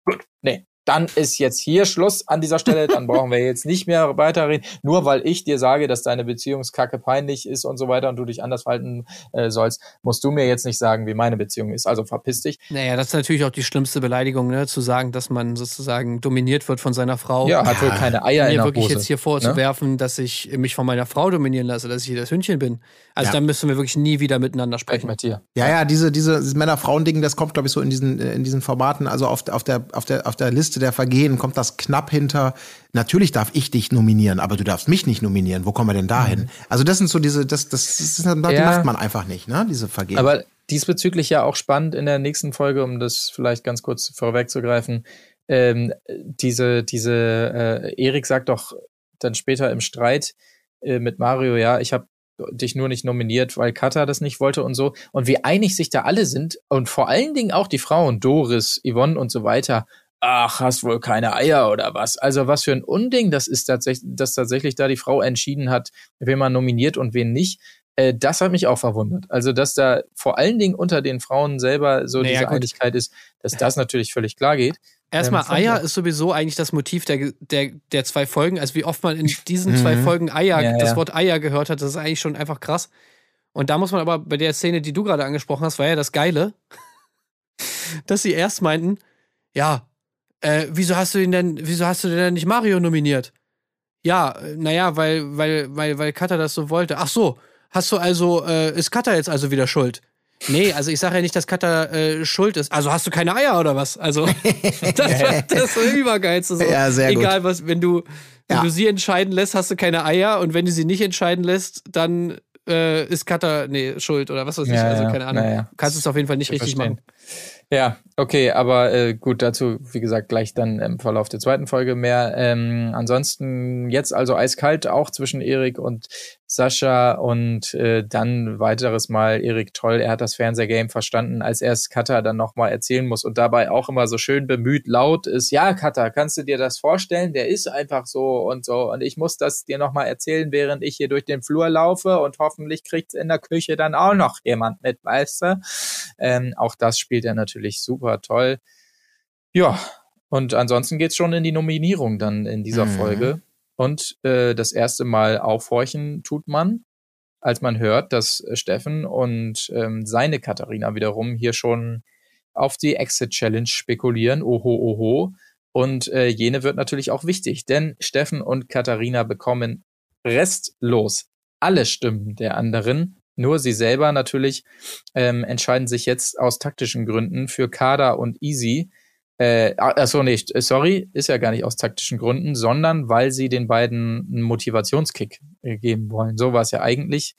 Gut, nee, dann ist jetzt hier Schluss an dieser Stelle. Dann brauchen wir jetzt nicht mehr weiterreden. Nur weil ich dir sage, dass deine Beziehungskacke peinlich ist und so weiter und du dich anders verhalten äh, sollst, musst du mir jetzt nicht sagen, wie meine Beziehung ist. Also verpiss dich. Naja, das ist natürlich auch die schlimmste Beleidigung, ne? zu sagen, dass man sozusagen dominiert wird von seiner Frau. Ja, hat wohl keine Eier in mir der wirklich Hose. jetzt hier vorzuwerfen, dass ich mich von meiner Frau dominieren lasse, dass ich hier das Hündchen bin. Also Ja. dann müssen wir wirklich nie wieder miteinander Sprech sprechen. mit dir. Ja, ja, diese, diese dieses Männer-Frauen-Ding, das kommt, glaube ich, so in diesen, äh, in diesen Formaten, also auf, auf, der, auf, der, auf der Liste der Vergehen kommt das knapp hinter. Natürlich darf ich dich nominieren, aber du darfst mich nicht nominieren. Wo kommen wir denn da hin? Also, das sind so diese, das, das, das, ist, die Ja. macht man einfach nicht, ne? Diese Vergehen. Aber diesbezüglich ja auch spannend in der nächsten Folge, um das vielleicht ganz kurz vorwegzugreifen. Ähm, diese, diese, äh, Erik sagt doch dann später im Streit äh, mit Mario, ja, ich habe dich nur nicht nominiert, weil Kata das nicht wollte und so. Und wie einig sich da alle sind und vor allen Dingen auch die Frauen, Doris, Yvonne und so weiter. Ach, hast wohl keine Eier oder was? Also was für ein Unding das ist tatsächlich, dass tatsächlich da die Frau entschieden hat, wen man nominiert und wen nicht. Äh, das hat mich auch verwundert. Also, dass da vor allen Dingen unter den Frauen selber so Naja, diese gut. Einigkeit ist, dass das natürlich völlig klar geht. Erstmal Ähm, Eier ist sowieso eigentlich das Motiv der, der, der zwei Folgen. Also wie oft man in diesen zwei Folgen Eier, Mhm. Ja, das. Wort Eier gehört hat, das ist eigentlich schon einfach krass. Und da muss man aber bei der Szene, die du gerade angesprochen hast, war ja das Geile, dass sie erst meinten, ja, äh, wieso hast du ihn denn, wieso hast du denn nicht Mario nominiert? Ja, naja, weil, weil, weil, weil Katha das so wollte. Ach so, hast du also, äh, ist Katha jetzt also wieder schuld? Nee, also ich sage ja nicht, dass Katha äh, schuld ist. Also hast du keine Eier oder was? Also das, war- das war übergeil zu so. Ja, sehr gut. Egal was, wenn du, wenn Ja. du sie entscheiden lässt, hast du keine Eier und wenn du sie nicht entscheiden lässt, dann äh, ist Katha, nee, schuld oder was weiß ich. Ja, also keine Ahnung. kannst es auf jeden Fall nicht richtig verstehen. machen. Ja, okay, aber äh, gut, dazu, wie gesagt, gleich dann im Verlauf der zweiten Folge mehr. Ähm, ansonsten jetzt also eiskalt auch zwischen Erik und Sascha und äh, dann weiteres Mal Erik toll, er hat das Fernsehgame verstanden, als er es Katha dann nochmal erzählen muss und dabei auch immer so schön bemüht laut ist, ja Katha, kannst du dir das vorstellen? Der ist einfach so und so und ich muss das dir nochmal erzählen, während ich hier durch den Flur laufe und hoffentlich kriegt's in der Küche dann auch noch jemand mit, weißt du? Ähm, auch das spielt er natürlich super toll. Ja, und ansonsten geht's schon in die Nominierung dann in dieser Mhm. Folge. Und äh, das erste Mal aufhorchen tut man, als man hört, dass äh, Steffen und ähm, seine Katharina wiederum hier schon auf die Exit Challenge spekulieren. Oho, oho. Und äh, jene wird natürlich auch wichtig, denn Steffen und Katharina bekommen restlos alle Stimmen der anderen. Nur sie selber natürlich ähm, entscheiden sich jetzt aus taktischen Gründen für Kada und Easy. Äh, achso, nicht, sorry, ist ja gar nicht aus taktischen Gründen, sondern weil sie den beiden einen Motivationskick äh, geben wollen. So war es ja eigentlich.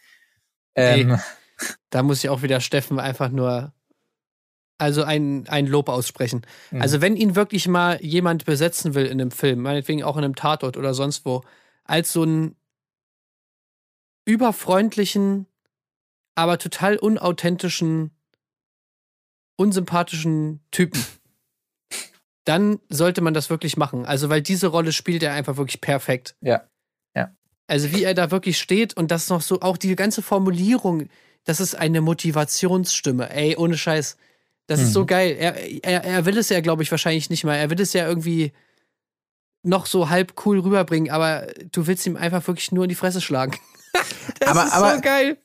Ähm, Da muss ich auch wieder Steffen einfach nur also ein, ein Lob aussprechen. Mhm. Also wenn ihn wirklich mal jemand besetzen will in einem Film, meinetwegen auch in einem Tatort oder sonst wo, als so einen überfreundlichen, aber total unauthentischen, unsympathischen Typen, dann sollte man das wirklich machen. Also weil diese Rolle spielt er einfach wirklich perfekt. Ja. Also wie er da wirklich steht und das noch so, auch die ganze Formulierung, das ist eine Motivationsstimme. Ey, ohne Scheiß. Das ist so geil. Er, er, er will es ja, glaube ich, wahrscheinlich nicht mal. Er will es ja irgendwie noch so halb cool rüberbringen, aber du willst ihm einfach wirklich nur in die Fresse schlagen. das Aber- ist aber- so geil.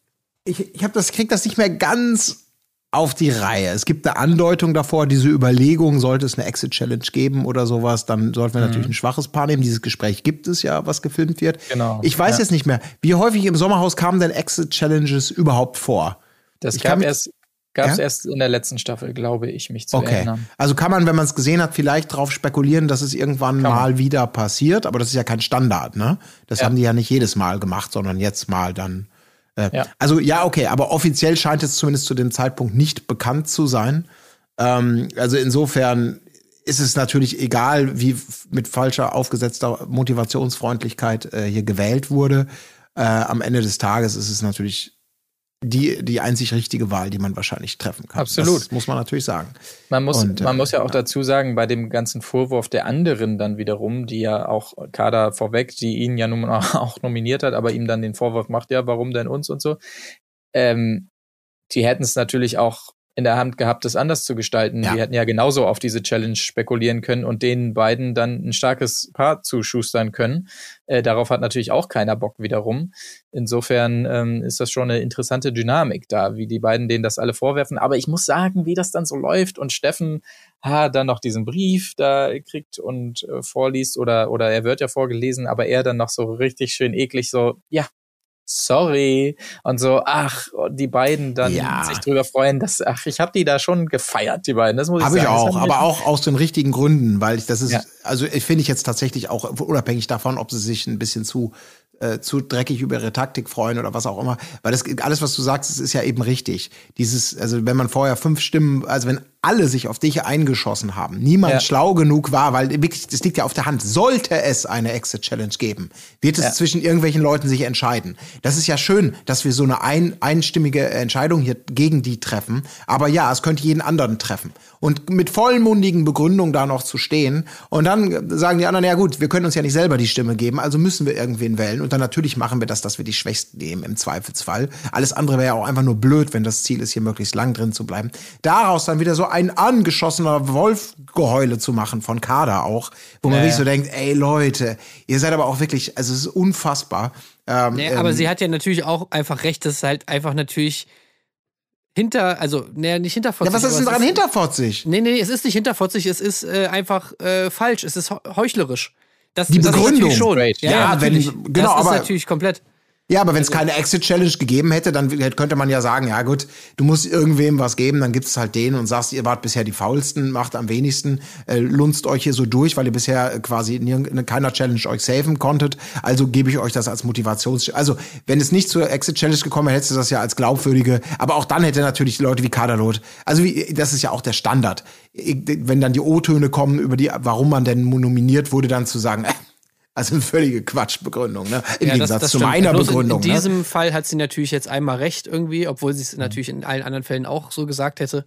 Ich, ich hab das, krieg das nicht mehr ganz auf die Reihe. Es gibt eine Andeutung davor, diese Überlegung, sollte es eine Exit-Challenge geben oder sowas, dann sollten wir natürlich ein schwaches Paar nehmen. Dieses Gespräch gibt es ja, was gefilmt wird. Genau, Ich weiß ja. jetzt nicht mehr, wie häufig im Sommerhaus kamen denn Exit-Challenges überhaupt vor? das ich gab mich- erst, gab's Ja? erst in der letzten Staffel, glaube ich, mich zu Okay. erinnern. Also kann man, wenn man es gesehen hat, vielleicht darauf spekulieren, dass es irgendwann Kann man. mal wieder passiert, aber das ist ja kein Standard, ne? Das Ja. haben die ja nicht jedes Mal gemacht, sondern jetzt mal dann. Äh, Ja. Also ja, okay, aber offiziell scheint es zumindest zu dem Zeitpunkt nicht bekannt zu sein. Ähm, also insofern ist es natürlich egal, wie mit falscher aufgesetzter Motivationsfreundlichkeit äh, hier gewählt wurde. Äh, am Ende des Tages ist es natürlich die, die einzig richtige Wahl, die man wahrscheinlich treffen kann. Absolut. Das muss man natürlich sagen. Man muss, Und, äh, man muss ja auch dazu sagen, bei dem ganzen Vorwurf der anderen dann wiederum, die ja auch Kader vorweg, die ihn ja nun auch nominiert hat, aber ihm dann den Vorwurf macht, ja, warum denn uns und so. Ähm, die hätten es natürlich auch in der Hand gehabt, das anders zu gestalten. Ja. Die hätten ja genauso auf diese Challenge spekulieren können und den beiden dann ein starkes Paar zuschustern können. Äh, darauf hat natürlich auch keiner Bock wiederum. Insofern ähm, ist das schon eine interessante Dynamik da, wie die beiden denen das alle vorwerfen. Aber ich muss sagen, wie das dann so läuft und Steffen ha, dann noch diesen Brief da kriegt und äh, vorliest oder, oder er wird ja vorgelesen, aber er dann noch so richtig schön eklig so, ja, sorry und so, ach, die beiden dann Ja. sich drüber freuen, dass, ach, ich habe die da schon gefeiert, die beiden, das muss ich Habe ich sagen. Auch, aber auch aus den richtigen Gründen, weil ich das ist, Ja. also ich finde ich jetzt tatsächlich auch unabhängig davon, ob sie sich ein bisschen zu äh, zu dreckig über ihre Taktik freuen oder was auch immer, weil das alles, was du sagst, das ist ja eben richtig. Dieses, also wenn man vorher fünf Stimmen, also wenn alle sich auf dich eingeschossen haben, niemand Ja. schlau genug war, weil wirklich, das liegt ja auf der Hand. Sollte es eine Exit-Challenge geben, wird es Ja. zwischen irgendwelchen Leuten sich entscheiden. Das ist ja schön, dass wir so eine ein, einstimmige Entscheidung hier gegen die treffen. Aber ja, es könnte jeden anderen treffen. Und mit vollmundigen Begründungen da noch zu stehen. Und dann sagen die anderen, ja gut, wir können uns ja nicht selber die Stimme geben, also müssen wir irgendwen wählen. Und dann natürlich machen wir das, dass wir die Schwächsten nehmen im Zweifelsfall. Alles andere wäre ja auch einfach nur blöd, wenn das Ziel ist, hier möglichst lang drin zu bleiben. Daraus dann wieder so ein angeschossener Wolfgeheule zu machen von Kader auch, wo man Ja, wirklich ja. so denkt, ey Leute, ihr seid aber auch wirklich, also es ist unfassbar. Ähm, Nee, aber ähm, sie hat ja natürlich auch einfach recht, dass es halt einfach natürlich hinter, also, nee, nicht hinterfotzig. ja, was ist aber denn daran hinterfotzig? Nee, nee, es ist nicht hinterfotzig, es ist äh, einfach äh, falsch, es ist heu- heuchlerisch. Das, Die das ist Begründung. natürlich schon. Ja, Ja, ja, wenn- natürlich. genau, das ist aber- natürlich komplett. Ja, aber wenn es keine Exit-Challenge gegeben hätte, dann könnte man ja sagen, ja gut, du musst irgendwem was geben, dann gibst es halt den und sagst, ihr wart bisher die faulsten, macht am wenigsten, äh, lunzt euch hier so durch, weil ihr bisher äh, quasi in, keiner Challenge euch saven konntet, also gebe ich euch das als Motivations... Also, wenn es nicht zur Exit-Challenge gekommen wäre, hättest du das ja als glaubwürdige, aber auch dann hätte natürlich Leute wie Kaderlot, also wie, das ist ja auch der Standard. Wenn dann die O-Töne kommen über die, warum man denn nominiert wurde, dann zu sagen, äh, also eine völlige Quatschbegründung, ne? Im Ja, Gegensatz zu stimmt. meiner Bloß Begründung. In, in ne? diesem Fall hat sie natürlich jetzt einmal recht irgendwie, obwohl sie es natürlich in allen anderen Fällen auch so gesagt hätte.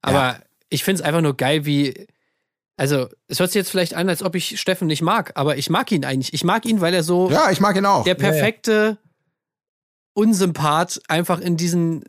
Aber Ja. ich finde es einfach nur geil, wie. Also, es hört sich jetzt vielleicht an, als ob ich Steffen nicht mag, aber ich mag ihn eigentlich. Ich mag ihn, weil er so Ja, ich mag ihn auch. der perfekte Unsympath einfach in diesen,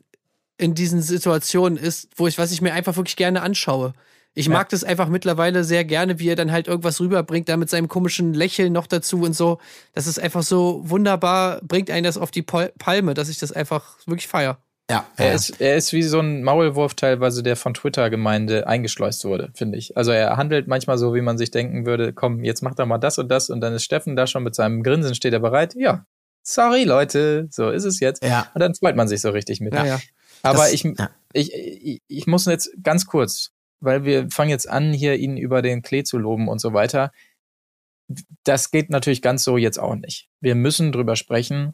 in diesen Situationen ist, wo ich, was ich mir einfach wirklich gerne anschaue. Ich mag das einfach mittlerweile sehr gerne, wie er dann halt irgendwas rüberbringt, da mit seinem komischen Lächeln noch dazu und so. Das ist einfach so wunderbar, bringt einen das auf die Pal- Palme, dass ich das einfach wirklich feier. Ja, Er ja. ist, er ist wie so ein Maulwurf teilweise, der von Twitter-Gemeinde eingeschleust wurde, finde ich. Also er handelt manchmal so, wie man sich denken würde, komm, jetzt macht er mal das und das und dann ist Steffen da schon mit seinem Grinsen, steht er bereit. Ja, sorry Leute, so ist es jetzt. Ja. Und dann freut man sich so richtig mit. Ja, ja. Aber Das- ich, ja. ich, ich, ich muss jetzt ganz kurz, weil wir fangen jetzt an, hier ihn über den Klee zu loben und so weiter. Das geht natürlich ganz so jetzt auch nicht. Wir müssen drüber sprechen.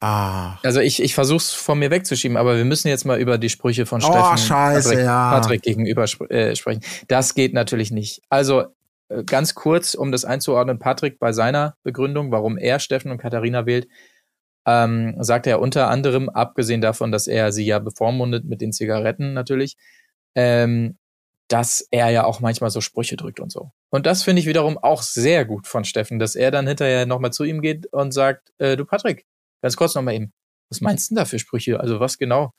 Ah. Also ich, ich versuche es von mir wegzuschieben, aber wir müssen jetzt mal über die Sprüche von Oh, Steffen scheiße, Patrick, ja. Patrick gegenüber spr äh, sprechen. Das geht natürlich nicht. Also äh, ganz kurz, um das einzuordnen, Patrick bei seiner Begründung, warum er Steffen und Katharina wählt, ähm, sagt er unter anderem, abgesehen davon, dass er sie ja bevormundet mit den Zigaretten natürlich, ähm, dass er ja auch manchmal so Sprüche drückt und so. Und das finde ich wiederum auch sehr gut von Steffen, dass er dann hinterher nochmal zu ihm geht und sagt, äh, du Patrick, ganz kurz nochmal eben, was meinst du denn da für Sprüche? Also was genau?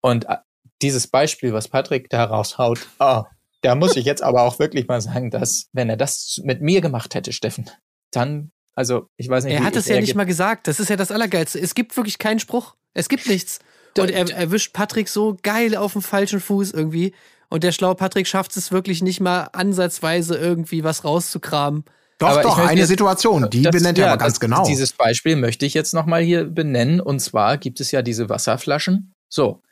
Und äh, dieses Beispiel, was Patrick da raushaut, oh, da muss ich jetzt aber auch wirklich mal sagen, dass, wenn er das mit mir gemacht hätte, Steffen, dann, also ich weiß nicht, Er hat es ja nicht mal gesagt. Das ist ja das Allergeilste. Es gibt wirklich keinen Spruch. Es gibt nichts. Und er erwischt Patrick so geil auf dem falschen Fuß irgendwie. Und der schlaue Patrick schafft es wirklich nicht mal ansatzweise irgendwie was rauszukramen. Doch, Aber doch, eine jetzt- Situation, die Das- benennt er ja, aber ganz das- genau. Dieses Beispiel möchte ich jetzt nochmal hier benennen. Und zwar gibt es ja diese Wasserflaschen. So.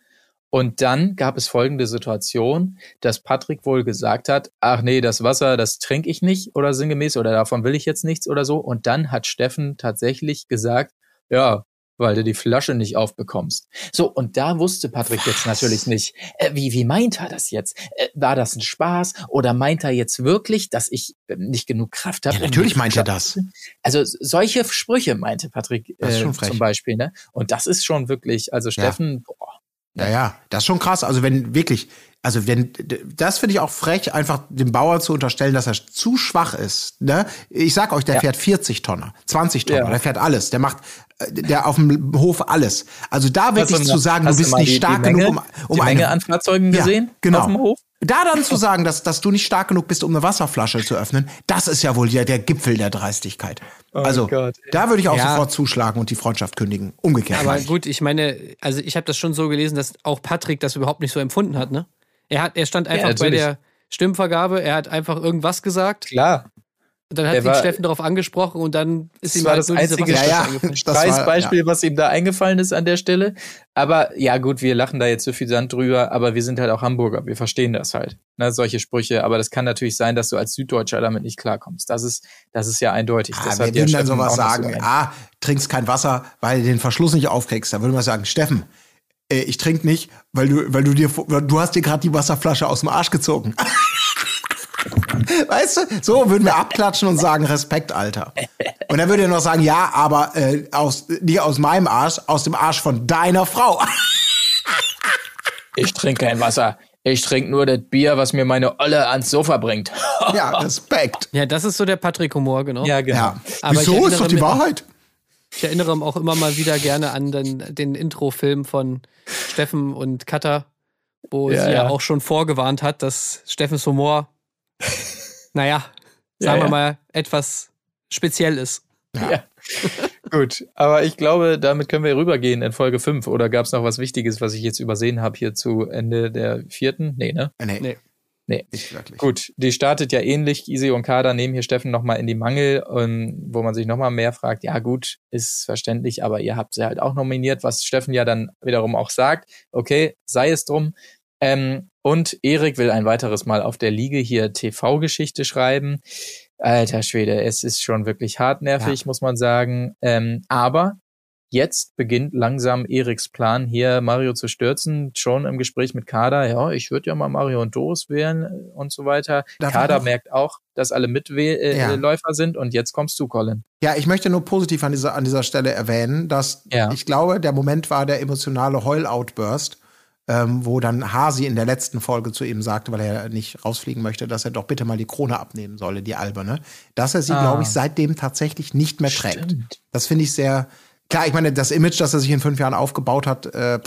Und dann gab es folgende Situation, dass Patrick wohl gesagt hat, ach nee, das Wasser, das trinke ich nicht oder sinngemäß oder davon will ich jetzt nichts oder so. Und dann hat Steffen tatsächlich gesagt, ja, weil du die Flasche nicht aufbekommst. So, und da wusste Patrick Was? jetzt natürlich nicht, äh, wie, wie meint er das jetzt? Äh, war das ein Spaß oder meint er jetzt wirklich, dass ich äh, nicht genug Kraft habe? Ja, natürlich meint er das. Also solche Sprüche meinte Patrick äh, zum Beispiel. Ne? Und das ist schon wirklich, also Steffen, ja. Ja, ja, das ist schon krass. Also wenn wirklich, also wenn, das finde ich auch frech, einfach dem Bauer zu unterstellen, dass er zu schwach ist. Ne? Ich sag euch, der ja. fährt 40 Tonner, 20 Tonner, ja. der fährt alles, der macht, der auf dem Hof alles. Also da wirklich zu sagen, du bist nicht die, stark die Menge, genug, um, um die Menge an Fahrzeugen gesehen? Ja, genau. Auf dem Hof? Da dann zu sagen, dass, dass du nicht stark genug bist, um eine Wasserflasche zu öffnen, das ist ja wohl der, der Gipfel der Dreistigkeit. Oh also Gott. da würde ich auch ja. sofort zuschlagen und die Freundschaft kündigen. Umgekehrt. Aber gut, ich meine, also ich habe das schon so gelesen, dass auch Patrick das überhaupt nicht so empfunden hat, ne? Er hat, er stand einfach ja, bei der Stimmvergabe, er hat einfach irgendwas gesagt. Klar. Und dann hat sich Steffen darauf angesprochen und dann ist ihm war halt das einzige ja, ja, das Beispiel, ja. was ihm da eingefallen ist an der Stelle. Aber ja, gut, wir lachen da jetzt so viel Sand drüber, aber wir sind halt auch Hamburger, wir verstehen das halt. Ne, solche Sprüche. Aber das kann natürlich sein, dass du als Süddeutscher damit nicht klarkommst. Das ist, das ist ja eindeutig. Ah, das wir würden dann sowas sagen, so ah, trinkst kein Wasser, weil du den Verschluss nicht aufkriegst. Da würde man sagen, Steffen, äh, ich trinke nicht, weil du, weil du dir, du hast dir gerade die Wasserflasche aus dem Arsch gezogen. Weißt du, so würden wir abklatschen und sagen Respekt, Alter. Und dann würde er noch sagen, ja, aber äh, aus, nicht aus meinem Arsch, aus dem Arsch von deiner Frau. ich trinke kein Wasser. Ich trinke nur das Bier, was mir meine Olle ans Sofa bringt. ja, Respekt. Ja, das ist so der Patrick-Humor, genau. Ja, genau. Ja. Aber Wieso? Ist doch die Wahrheit. Ich erinnere auch immer mal wieder gerne an den, den Intro-Film von Steffen und Katha, wo ja, sie ja, ja auch schon vorgewarnt hat, dass Steffens Humor naja, sagen ja, wir mal, etwas speziell ist. Ja. Gut, aber ich glaube, damit können wir rübergehen in Folge 5. Oder gab es noch was Wichtiges, was ich jetzt übersehen habe hier zu Ende der vierten? Nee, ne? Nee. nee. Nee. Nicht wirklich. Gut, die startet ja ähnlich. Easy und Kader nehmen hier Steffen nochmal in die Mangel, um, wo man sich nochmal mehr fragt. Ja, gut, ist verständlich, aber ihr habt sie halt auch nominiert, was Steffen ja dann wiederum auch sagt. Okay, sei es drum. Ähm, und Erik will ein weiteres Mal auf der Liege hier TV-Geschichte schreiben. Alter Schwede, es ist schon wirklich hartnervig, ja. muss man sagen. Ähm, aber jetzt beginnt langsam Eriks Plan, hier Mario zu stürzen. Schon im Gespräch mit Kader, ja, ich würde ja mal Mario und Doris wählen äh, und so weiter. Darf Kader merkt auch, dass alle Mitläufer äh, ja. sind und jetzt kommst du, Colin. Ja, ich möchte nur positiv an dieser, an dieser Stelle erwähnen, dass ja. ich glaube, der Moment war der emotionale Heul-Outburst ähm, wo dann Hasi in der letzten Folge zu ihm sagte, weil er nicht rausfliegen möchte, dass er doch bitte mal die Krone abnehmen solle, die alberne, dass er sie, ah. glaube ich, seitdem tatsächlich nicht mehr trägt. Stimmt. Das finde ich sehr klar. Ich meine, das Image, das er sich in fünf Jahren aufgebaut hat, äh,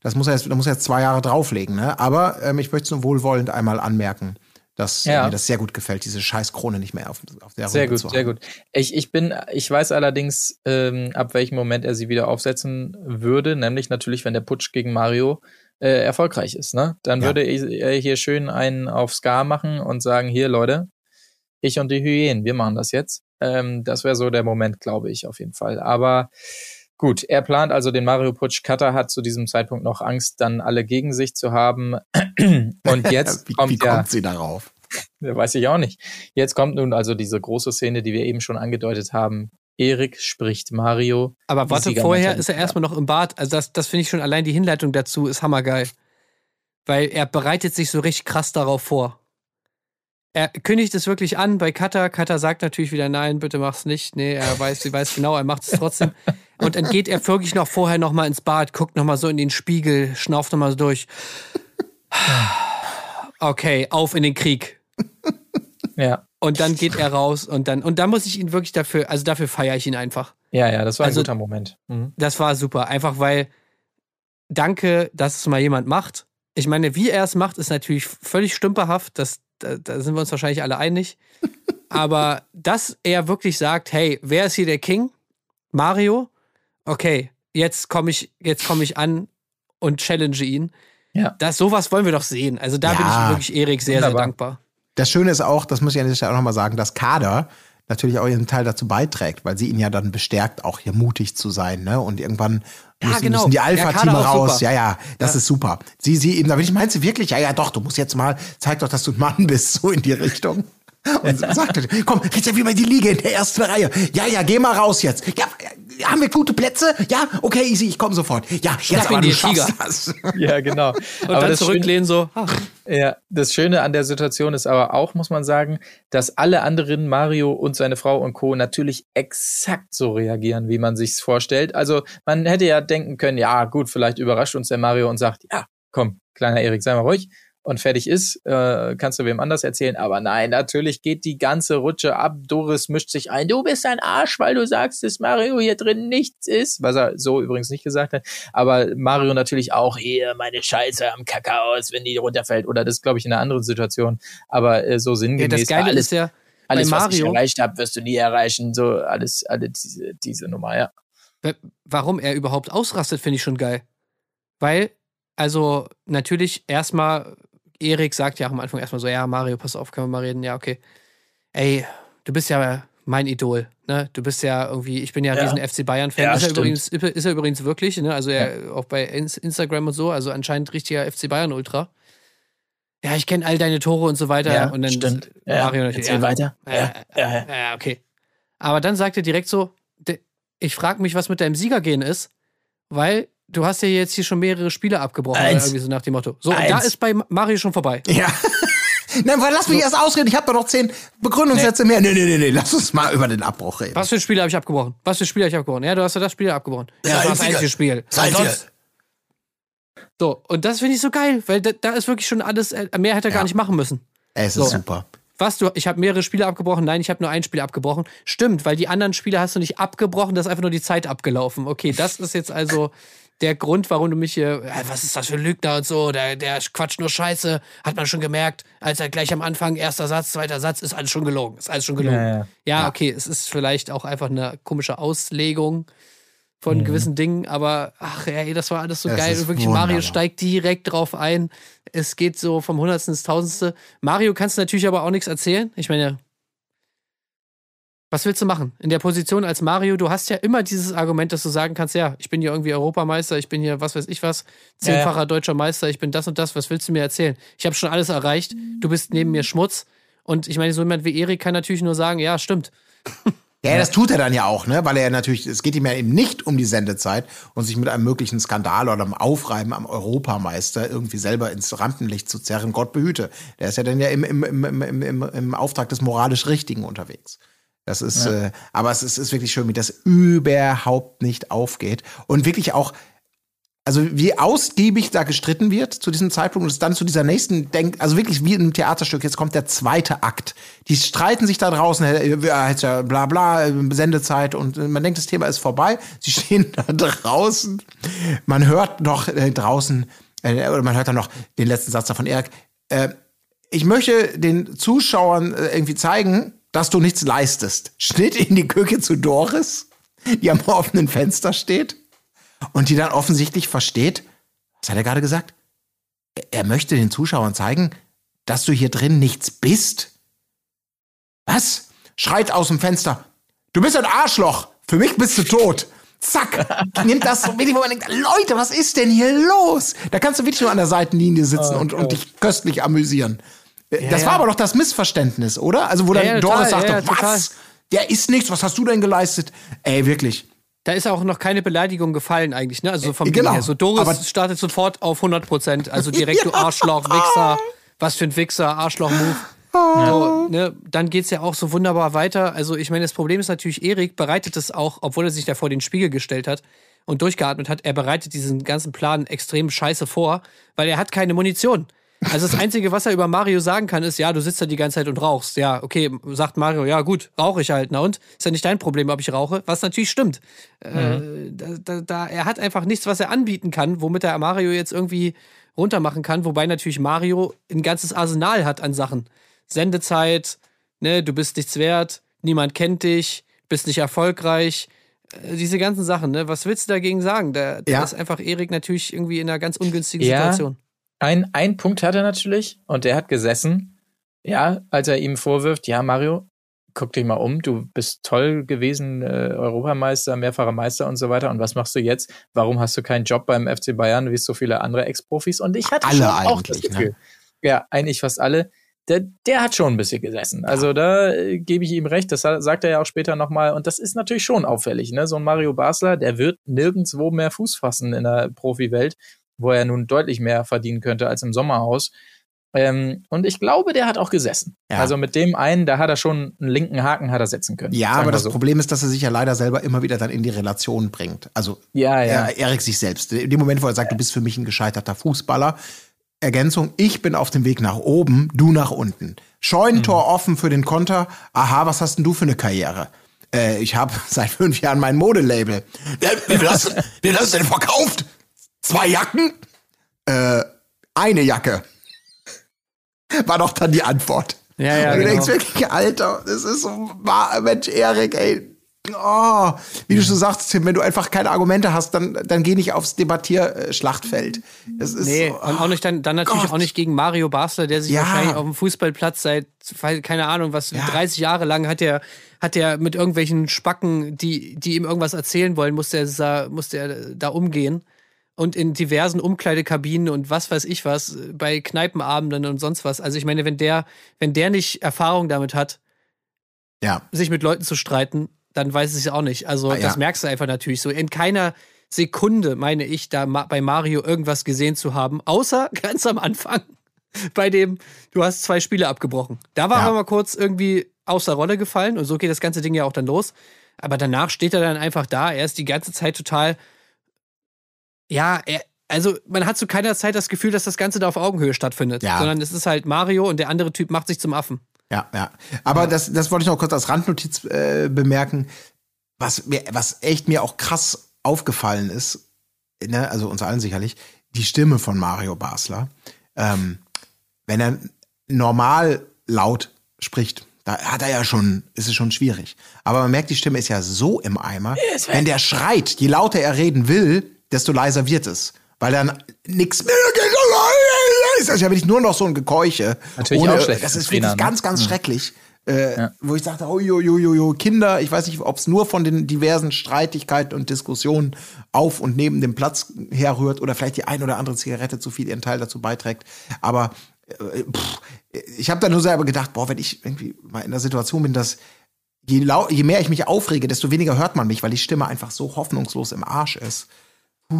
das muss er jetzt, da muss er jetzt zwei Jahre drauflegen. Ne? Aber ähm, ich möchte es nur wohlwollend einmal anmerken dass ja. mir das sehr gut gefällt, diese scheiß Krone nicht mehr auf, auf der Runde Sehr gut, zu haben. sehr gut. Ich, ich bin, ich weiß allerdings, ähm, ab welchem Moment er sie wieder aufsetzen würde, nämlich natürlich, wenn der Putsch gegen Mario äh, erfolgreich ist. Ne? Dann ja. würde er hier schön einen auf Ska machen und sagen, hier Leute, ich und die Hyänen, wir machen das jetzt. Ähm, das wäre so der Moment, glaube ich, auf jeden Fall. Aber gut, er plant also den Mario Putsch. Cutter hat zu diesem Zeitpunkt noch Angst, dann alle gegen sich zu haben. und jetzt wie, kommt, wie kommt sie darauf? Weiß ich auch nicht. Jetzt kommt nun also diese große Szene, die wir eben schon angedeutet haben. Erik spricht Mario. Aber warte, vorher ist er erstmal noch im Bad. Also das, das finde ich schon allein die Hinleitung dazu ist hammergeil. Weil er bereitet sich so richtig krass darauf vor. Er kündigt es wirklich an bei Kata. Kata sagt natürlich wieder, nein, bitte mach's nicht. Nee, er weiß, sie weiß genau, er macht es trotzdem. Und dann geht er wirklich noch vorher noch mal ins Bad, guckt noch mal so in den Spiegel, schnauft noch mal so durch. Okay, auf in den Krieg. Ja. Und dann geht er raus und dann, und da muss ich ihn wirklich dafür, also dafür feiere ich ihn einfach. Ja, ja, das war also, ein guter Moment. Mhm. Das war super. Einfach weil, danke, dass es mal jemand macht. Ich meine, wie er es macht, ist natürlich völlig stümperhaft. Das, da, da sind wir uns wahrscheinlich alle einig. Aber dass er wirklich sagt, hey, wer ist hier der King? Mario? Okay, jetzt komme ich, jetzt komme ich an und challenge ihn. Ja. Das, sowas wollen wir doch sehen. Also da ja, bin ich wirklich Erik sehr, wunderbar. sehr dankbar. Das Schöne ist auch, das muss ich an dieser Stelle auch nochmal sagen, dass Kader natürlich auch ihren Teil dazu beiträgt, weil sie ihn ja dann bestärkt, auch hier mutig zu sein, ne? Und irgendwann ja, müssen, genau. müssen die Alpha-Team ja, raus. Ja, ja, das ja. ist super. Sie, sie eben, da ich, meinst du wirklich, ja, ja, doch, du musst jetzt mal, zeig doch, dass du ein Mann bist, so in die Richtung. Und sagte, komm, jetzt ja wie bei die Liege in der ersten Reihe. Ja, ja, geh mal raus jetzt. Ja, ja, haben wir gute Plätze? Ja, okay, easy, ich komme sofort. Ja, jetzt Schnapp aber ihn du schaffst das. Ja, genau. Und dann zurücklehnen so. ah, Ja, das Schöne an der Situation ist aber auch, muss man sagen, dass alle anderen, Mario und seine Frau und Co. natürlich exakt so reagieren, wie man sich's vorstellt. Also man hätte ja denken können, ja gut, vielleicht überrascht uns der Mario und sagt, ja, komm, kleiner Erik, sei mal ruhig und fertig ist, äh, kannst du wem anders erzählen. Aber nein, natürlich geht die ganze Rutsche ab. Doris mischt sich ein. Du bist ein Arsch, weil du sagst, dass Mario hier drin nichts ist. Was er so übrigens nicht gesagt hat. Aber Mario natürlich auch hier meine Scheiße am Kakaos, wenn die runterfällt. Oder das glaube ich in einer anderen Situation. Aber äh, so Ja, sinngemäß. das Geile alles, ist ja, alles was ich erreicht habe, wirst du nie erreichen. So alles, alle diese, diese Nummer, ja. wa- warum er überhaupt ausrastet, finde ich schon geil. Weil, also natürlich erstmal, Erik sagt ja auch am Anfang erstmal so, ja, Mario, pass auf, können wir mal reden? Ja, okay. Ey, du bist ja mein Idol, ne? Du bist ja irgendwie, ich bin ja, Ja. riesen FC Bayern-Fan. Ja, ist, er stimmt. übrigens, ist er übrigens wirklich, ne? Also er auch bei Ins- Instagram und so, also anscheinend richtiger FC Bayern-Ultra. Ja, ich kenne all deine Tore und so weiter. und dann Mario natürlich. Erzähl ja, weiter. Ja, ja, ja, ja, okay. Aber dann sagt er direkt so, ich frage mich, was mit deinem Siegergehen ist, weil du hast ja jetzt hier schon mehrere Spiele abgebrochen, Eins. irgendwie so nach dem Motto. So, Eins. da ist bei Mario schon vorbei. Ja. Nein, weil lass mich erst ausreden. Ich habe doch noch zehn Begründungssätze mehr. Nee, nee, nee, nee. Lass uns mal über den Abbruch reden. Was für ein Spiel habe ich abgebrochen? Was für ein Spiel habe ich abgebrochen? Ja, du hast ja das Spiel abgebrochen. Ja, das war das einzige. einzige Spiel. Ihr? Sonst- So, und das finde ich so geil, weil da, da ist wirklich schon alles, äh, mehr hätte er Ja. gar nicht machen müssen. Es ist So. super. Was, du, ich habe mehrere Spiele abgebrochen? Nein, ich habe nur ein Spiel abgebrochen. Stimmt, weil die anderen Spiele hast du nicht abgebrochen, da ist einfach nur die Zeit abgelaufen. Okay, das ist jetzt also der Grund, warum du mich hier, äh, was ist das für ein Lügner und so, der, der quatscht nur Scheiße, hat man schon gemerkt, als er gleich am Anfang, erster Satz, zweiter Satz, ist alles schon gelogen, ist alles schon gelogen. Ja, Ja, ja. okay, es ist vielleicht auch einfach eine komische Auslegung von Mhm. gewissen Dingen, aber ach ey, das war alles so Es geil. Und wirklich, Mario wunderbar. steigt direkt drauf ein. Es geht so vom Hundertsten ins Tausendste. Mario kannst du natürlich aber auch nichts erzählen. Ich meine, was willst du machen? In der Position als Mario, du hast ja immer dieses Argument, dass du sagen kannst, ja, ich bin hier irgendwie Europameister, ich bin hier was weiß ich was, zehnfacher deutscher Meister, ich bin das und das, was willst du mir erzählen? Ich habe schon alles erreicht, du bist neben mir Schmutz. Und ich meine, so jemand wie Erik kann natürlich nur sagen, ja, stimmt. Ja, das tut er dann ja auch, ne? Weil er natürlich, es geht ihm ja eben nicht um die Sendezeit und sich mit einem möglichen Skandal oder einem Aufreiben am Europameister irgendwie selber ins Rampenlicht zu zerren. Gott behüte. Der ist ja dann ja im, im, im, im, im, im Auftrag des moralisch Richtigen unterwegs. Das ist, äh, aber es ist, ist wirklich schön, wie das überhaupt nicht aufgeht. Und wirklich auch, also wie ausgiebig da gestritten wird zu diesem Zeitpunkt und es dann zu dieser nächsten Denk, also wirklich wie in einem Theaterstück, jetzt kommt der zweite Akt. Die streiten sich da draußen, äh, ja, jetzt ja bla bla, äh, Sendezeit und äh, man denkt, das Thema ist vorbei. Sie stehen da draußen. Man hört noch äh, draußen, äh, oder man hört dann noch den letzten Satz da von Erik. Äh, ich möchte den Zuschauern äh, irgendwie zeigen, dass du nichts leistest. Schnitt in die Küche zu Doris, die am offenen Fenster steht und die dann offensichtlich versteht, was hat er gerade gesagt? Er- möchte den Zuschauern zeigen, dass du hier drin nichts bist. Was? Schreit aus dem Fenster. Du bist ein Arschloch. Für mich bist du tot. Zack. Nimmt das so wirklich, wo man denkt, Leute, was ist denn hier los? Da kannst du wirklich nur an der Seitenlinie sitzen und, und dich köstlich amüsieren. Äh, das ja. war aber doch das Missverständnis, oder? Also, wo dann Ja, ja, Doris total, sagte, ja, ja, total. was? Der ist nichts, was hast du denn geleistet? Ey, wirklich. Da ist auch noch keine Beleidigung gefallen eigentlich, ne? Also vom Äh, genau. her. So Doris Aber- startet sofort auf 100 Prozent. Also direkt, du Arschloch, Wichser. Was für ein Wichser, Arschloch-Move. So, ne? Dann geht's ja auch so wunderbar weiter. Also ich meine, das Problem ist natürlich, Erik bereitet es auch, obwohl er sich da vor den Spiegel gestellt hat und durchgeatmet hat, er bereitet diesen ganzen Plan extrem scheiße vor, weil er hat keine Munition. Also das Einzige, was er über Mario sagen kann, ist, ja, du sitzt da die ganze Zeit und rauchst. Ja, okay, sagt Mario, ja gut, rauche ich halt. Na und? Ist ja nicht dein Problem, ob ich rauche, was natürlich stimmt. Äh, da, da, da, er hat einfach nichts, was er anbieten kann, womit er Mario jetzt irgendwie runtermachen kann, wobei natürlich Mario ein ganzes Arsenal hat an Sachen. Sendezeit, ne, du bist nichts wert, niemand kennt dich, bist nicht erfolgreich. Äh, Diese ganzen Sachen, ne? Was willst du dagegen sagen? Da, da Ja. ist einfach Erik natürlich irgendwie in einer ganz ungünstigen Ja. Situation. Ein, ein Punkt hat er natürlich und der hat gesessen, ja, als er ihm vorwirft, ja, Mario, guck dich mal um, du bist toll gewesen, äh, Europameister, mehrfacher Meister und so weiter. Und was machst du jetzt? Warum hast du keinen Job beim FC Bayern wie so viele andere Ex-Profis? Und ich hatte Alle schon auch das ne? Gefühl, ja, eigentlich fast alle, der, der hat schon ein bisschen gesessen. Also da äh, gebe ich ihm recht, das sa- sagt er ja auch später nochmal. Und das ist natürlich schon auffällig. Ne? So ein Mario Basler, der wird nirgendwo mehr Fuß fassen in der Profiwelt, wo er nun deutlich mehr verdienen könnte als im Sommerhaus. Ähm, und ich glaube, der hat auch gesessen. Ja. Also mit dem einen, da hat er schon einen linken Haken hat er setzen können. Ja, aber das so. Problem ist, dass er sich ja leider selber immer wieder dann in die Relation bringt. Also Ja, ja. er, Erik sich selbst. In dem Moment, wo er sagt, du bist für mich ein gescheiterter Fußballer. Ergänzung, ich bin auf dem Weg nach oben, du nach unten. Scheunentor Mhm. offen für den Konter. Aha, was hast denn du für eine Karriere? Äh, ich habe seit fünf Jahren mein Modelabel. Ja, wie viel hast du denn verkauft? Zwei Jacken? Äh, eine Jacke. War doch dann die Antwort. Ja, ja, Und du genau. denkst wirklich, Alter, das ist so, Mensch, Erik, ey. Oh, wie du schon sagst, Tim, wenn du einfach keine Argumente hast, dann, dann geh nicht aufs Debattierschlachtfeld. Das ist Nee, so, und auch nicht dann, dann natürlich Gott. auch nicht gegen Mario Basler, der sich Ja. wahrscheinlich auf dem Fußballplatz seit, keine Ahnung, was, Ja. 30 Jahre lang hat er, hat er mit irgendwelchen Spacken, die, die ihm irgendwas erzählen wollen, musste er, da- musste er da umgehen. Und in diversen Umkleidekabinen und was weiß ich was, bei Kneipenabenden und sonst was. Also ich meine, wenn der, wenn der nicht Erfahrung damit hat, ja. sich mit Leuten zu streiten, dann weiß ich es auch nicht. Also Ah, ja. das merkst du einfach natürlich so. In keiner Sekunde meine ich, da bei Mario irgendwas gesehen zu haben, außer ganz am Anfang bei dem, du hast zwei Spiele abgebrochen. Da war Ja. er mal kurz irgendwie außer Rolle gefallen und so geht das ganze Ding ja auch dann los. Aber danach steht er dann einfach da. Er ist die ganze Zeit total, ja, er, also man hat zu keiner Zeit das Gefühl, dass das Ganze da auf Augenhöhe stattfindet, Ja. sondern es ist halt Mario und der andere Typ macht sich zum Affen. Ja, ja. Aber Das, das wollte ich noch kurz als Randnotiz äh, bemerken. Was, mir, was echt mir auch krass aufgefallen ist, ne, also uns allen sicherlich, die Stimme von Mario Basler. Ähm, wenn er normal laut spricht, da hat er ja schon, ist es schon schwierig. Aber man merkt, die Stimme ist ja so im Eimer. Wenn der schreit, je lauter er reden will, desto leiser wird es. Weil dann nix mehr ist. Also ja wirklich nur noch so ein Gekeuche. Natürlich Ohne, auch schlecht Das ist Trainer, wirklich ne? ganz, ganz schrecklich. Äh, Wo ich sagte, oh, jo, jo, jo, Kinder, ich weiß nicht, ob es nur von den diversen Streitigkeiten und Diskussionen auf und neben dem Platz herrührt oder vielleicht die ein oder andere Zigarette zu viel ihren Teil dazu beiträgt. Aber äh, pff, ich habe da nur selber gedacht, boah, wenn ich irgendwie mal in der Situation bin, dass je, je mehr ich mich aufrege, desto weniger hört man mich, weil die Stimme einfach so hoffnungslos im Arsch ist.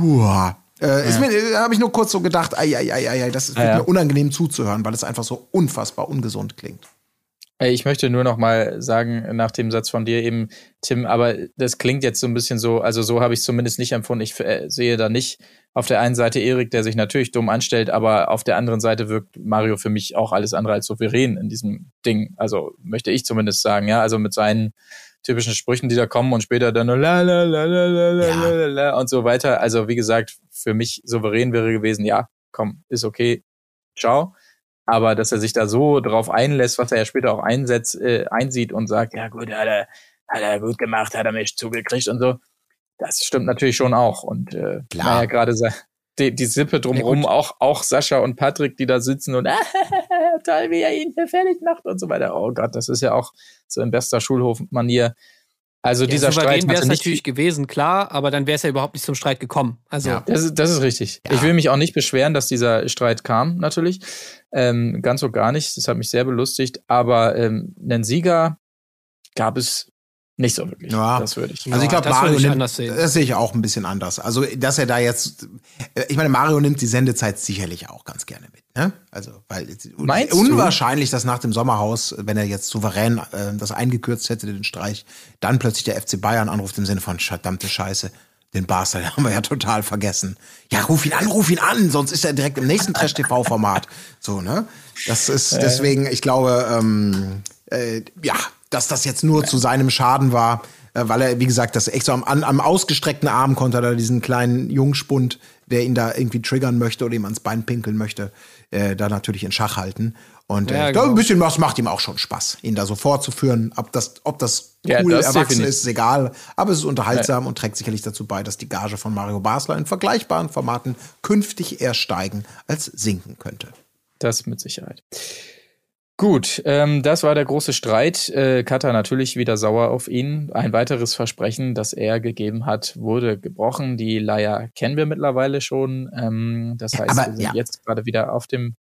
Puh. Äh, mir, äh, habe ich nur kurz so gedacht, ai, ai, ai, ai, das ist Ja, ja. mir unangenehm zuzuhören, weil es einfach so unfassbar ungesund klingt. Ich möchte nur noch mal sagen, nach dem Satz von dir eben, Tim, aber das klingt jetzt so ein bisschen so, also so habe ich es zumindest nicht empfunden. Ich äh, sehe da nicht auf der einen Seite Erik, der sich natürlich dumm anstellt, aber auf der anderen Seite wirkt Mario für mich auch alles andere als souverän in diesem Ding. Also möchte ich zumindest sagen, ja, also mit seinen typischen Sprüchen, die da kommen und später dann nur la la la la la la Ja. la la und so weiter. Also wie gesagt, für mich souverän wäre gewesen, ja, komm, ist okay, ciao. Aber dass er sich da so drauf einlässt, was er ja später auch einsetzt, äh, einsieht und sagt, ja gut, hat er, hat er gut gemacht, hat er mich zugekriegt und so, das stimmt natürlich schon auch. Und äh, Klar. naja, gerade sa- die, die Sippe drumherum, auch, auch Sascha und Patrick, die da sitzen und toll, wie er ihn hier fertig macht und so weiter. Oh Gott, das ist ja auch so in bester Schulhof-Manier. Also dieser Streit wäre es natürlich gewesen, klar, aber dann wäre es ja überhaupt nicht zum Streit gekommen. Also Ja. Das ist, das ist richtig. Ja. Ich will mich auch nicht beschweren, dass dieser Streit kam, natürlich. Ähm, ganz und gar nicht. Das hat mich sehr belustigt. Aber ähm, einen Sieger gab es nicht so wirklich. Ja. Das würde ich. Also ich glaube, das Mario ich nimmt, anders sehen. das sehe ich auch ein bisschen anders. Also, dass er da jetzt, äh, ich meine, Mario nimmt die Sendezeit sicherlich auch ganz gerne mit. Ne? Also, weil es ist Meinst du? unwahrscheinlich, dass nach dem Sommerhaus, wenn er jetzt souverän äh, das eingekürzt hätte, den Streich, dann plötzlich der FC Bayern anruft im Sinne von verdammte Scheiße. Den Barca, den haben wir ja total vergessen. Ja, ruf ihn an, ruf ihn an, sonst ist er direkt im nächsten Trash-TV-Format. So, ne? Das ist deswegen, ich glaube, ähm, äh, ja, dass das jetzt nur zu seinem Schaden war, äh, weil er, wie gesagt, das echt so am, am ausgestreckten Arm konnte er da diesen kleinen Jungspund, der ihn da irgendwie triggern möchte oder ihm ans Bein pinkeln möchte, äh, da natürlich in Schach halten. Und äh, Ja, ich glaube, ein genau. bisschen was macht ihm auch schon Spaß, ihn da so vorzuführen. Ob das, ob das Ja, cool das erwachsen definitiv. ist, ist egal. Aber es ist unterhaltsam und trägt sicherlich dazu bei, dass die Gage von Mario Basler in vergleichbaren Formaten künftig eher steigen als sinken könnte. Das mit Sicherheit. Gut, ähm, das war der große Streit. Äh, Kata natürlich wieder sauer auf ihn. Ein weiteres Versprechen, das er gegeben hat, wurde gebrochen. Die Leier kennen wir mittlerweile schon. Ähm, das heißt, aber wir sind ja. jetzt gerade wieder auf dem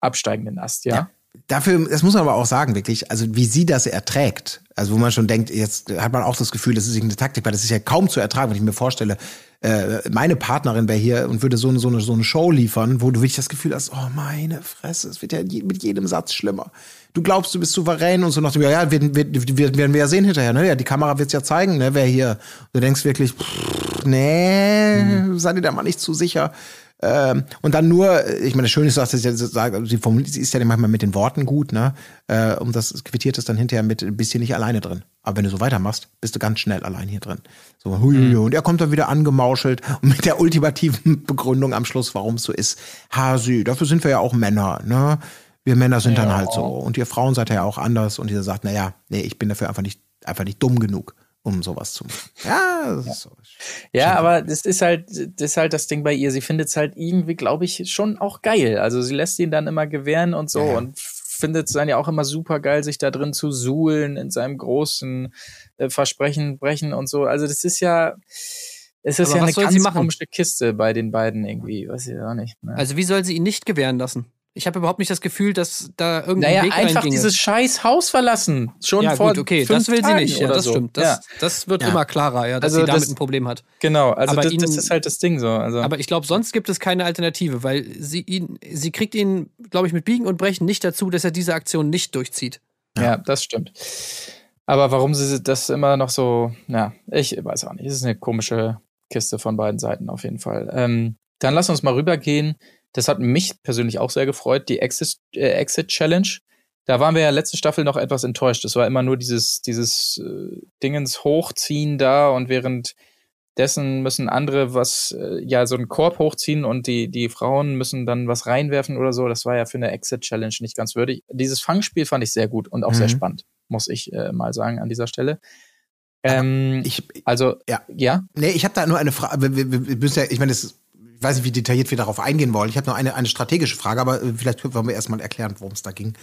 absteigenden Ast, ja? dafür, das muss man aber auch sagen, wirklich, also wie sie das erträgt, also wo man schon denkt, jetzt hat man auch das Gefühl, das ist irgendeine Taktik, weil das ist ja kaum zu ertragen, wenn ich mir vorstelle, äh, meine Partnerin wäre hier und würde so eine, so, eine, so eine Show liefern, wo du wirklich das Gefühl hast, oh meine Fresse, es wird ja mit jedem Satz schlimmer. Du glaubst, du bist souverän und so nach dem, ja, ja, werden, werden, werden wir ja sehen hinterher, ne? Ja, die Kamera wird's ja zeigen, ne, wer hier. Du denkst wirklich, pff, nee, mhm. sei dir da mal nicht zu sicher. Ähm, und dann nur, ich meine, das Schöne ist, dass sie, sie, formuliert, sie ist ja manchmal mit den Worten gut, ne? Äh, und das quittiert es dann hinterher mit, bist hier nicht alleine drin. Aber wenn du so weitermachst, bist du ganz schnell allein hier drin. So, hui, mhm. und er kommt dann wieder angemauschelt und mit der ultimativen Begründung am Schluss, warum es so ist. Hasi, dafür sind wir ja auch Männer, ne? Wir Männer sind ja. dann halt so. Und ihr Frauen seid ja auch anders. Und ihr sagt, naja, nee, ich bin dafür einfach nicht, einfach nicht dumm genug um sowas zu machen. Ja, das ist so. ja aber das ist halt, das ist halt das Ding bei ihr. Sie findet es halt irgendwie, glaube ich, schon auch geil. Also sie lässt ihn dann immer gewähren und so ja. und findet es dann ja auch immer super geil, sich da drin zu suhlen in seinem großen äh, Versprechen brechen und so. Also das ist ja, es ist aber ja eine ganz komische Kiste bei den beiden irgendwie. Weiß ich auch nicht. Ne? Also wie soll sie ihn nicht gewähren lassen? Ich habe überhaupt nicht das Gefühl, dass da irgendein naja, Weg einfach reinginge. dieses scheiß Haus verlassen. Schon ja, vor gut, okay, das will sie nicht. Ja, das so. stimmt. Das, ja. das wird ja. immer klarer, ja, dass also sie damit das, ein Problem hat. Genau, also das, ihn, das, ist halt das Ding so. Also. Aber ich glaube, sonst gibt es keine Alternative, weil sie ihn, sie kriegt ihn, glaube ich, mit Biegen und Brechen nicht dazu, dass er diese Aktion nicht durchzieht. Ja, das stimmt. Aber warum sie das immer noch so, ja, ich weiß auch nicht. Es ist eine komische Kiste von beiden Seiten auf jeden Fall. Ähm, dann lass uns mal rübergehen das hat mich persönlich auch sehr gefreut, die Exit, äh, Exit Challenge. Da waren wir ja letzte Staffel noch etwas enttäuscht. Es war immer nur dieses, dieses äh, Dingens hochziehen da und währenddessen müssen andere was, äh, ja, so einen Korb hochziehen und die, die Frauen müssen dann was reinwerfen oder so. Das war ja für eine Exit Challenge nicht ganz würdig. Dieses Fangspiel fand ich sehr gut und auch mhm. sehr spannend, muss ich äh, mal sagen an dieser Stelle. Ähm, ich, also, ja. ja? Nee, ich habe da nur eine Frage. Wir, wir, wir müssen ja, ich meine, das weiß nicht, wie detailliert wir darauf eingehen wollen. Ich habe noch eine, eine strategische Frage, aber äh, vielleicht wollen wir erstmal erklären, worum es da ging.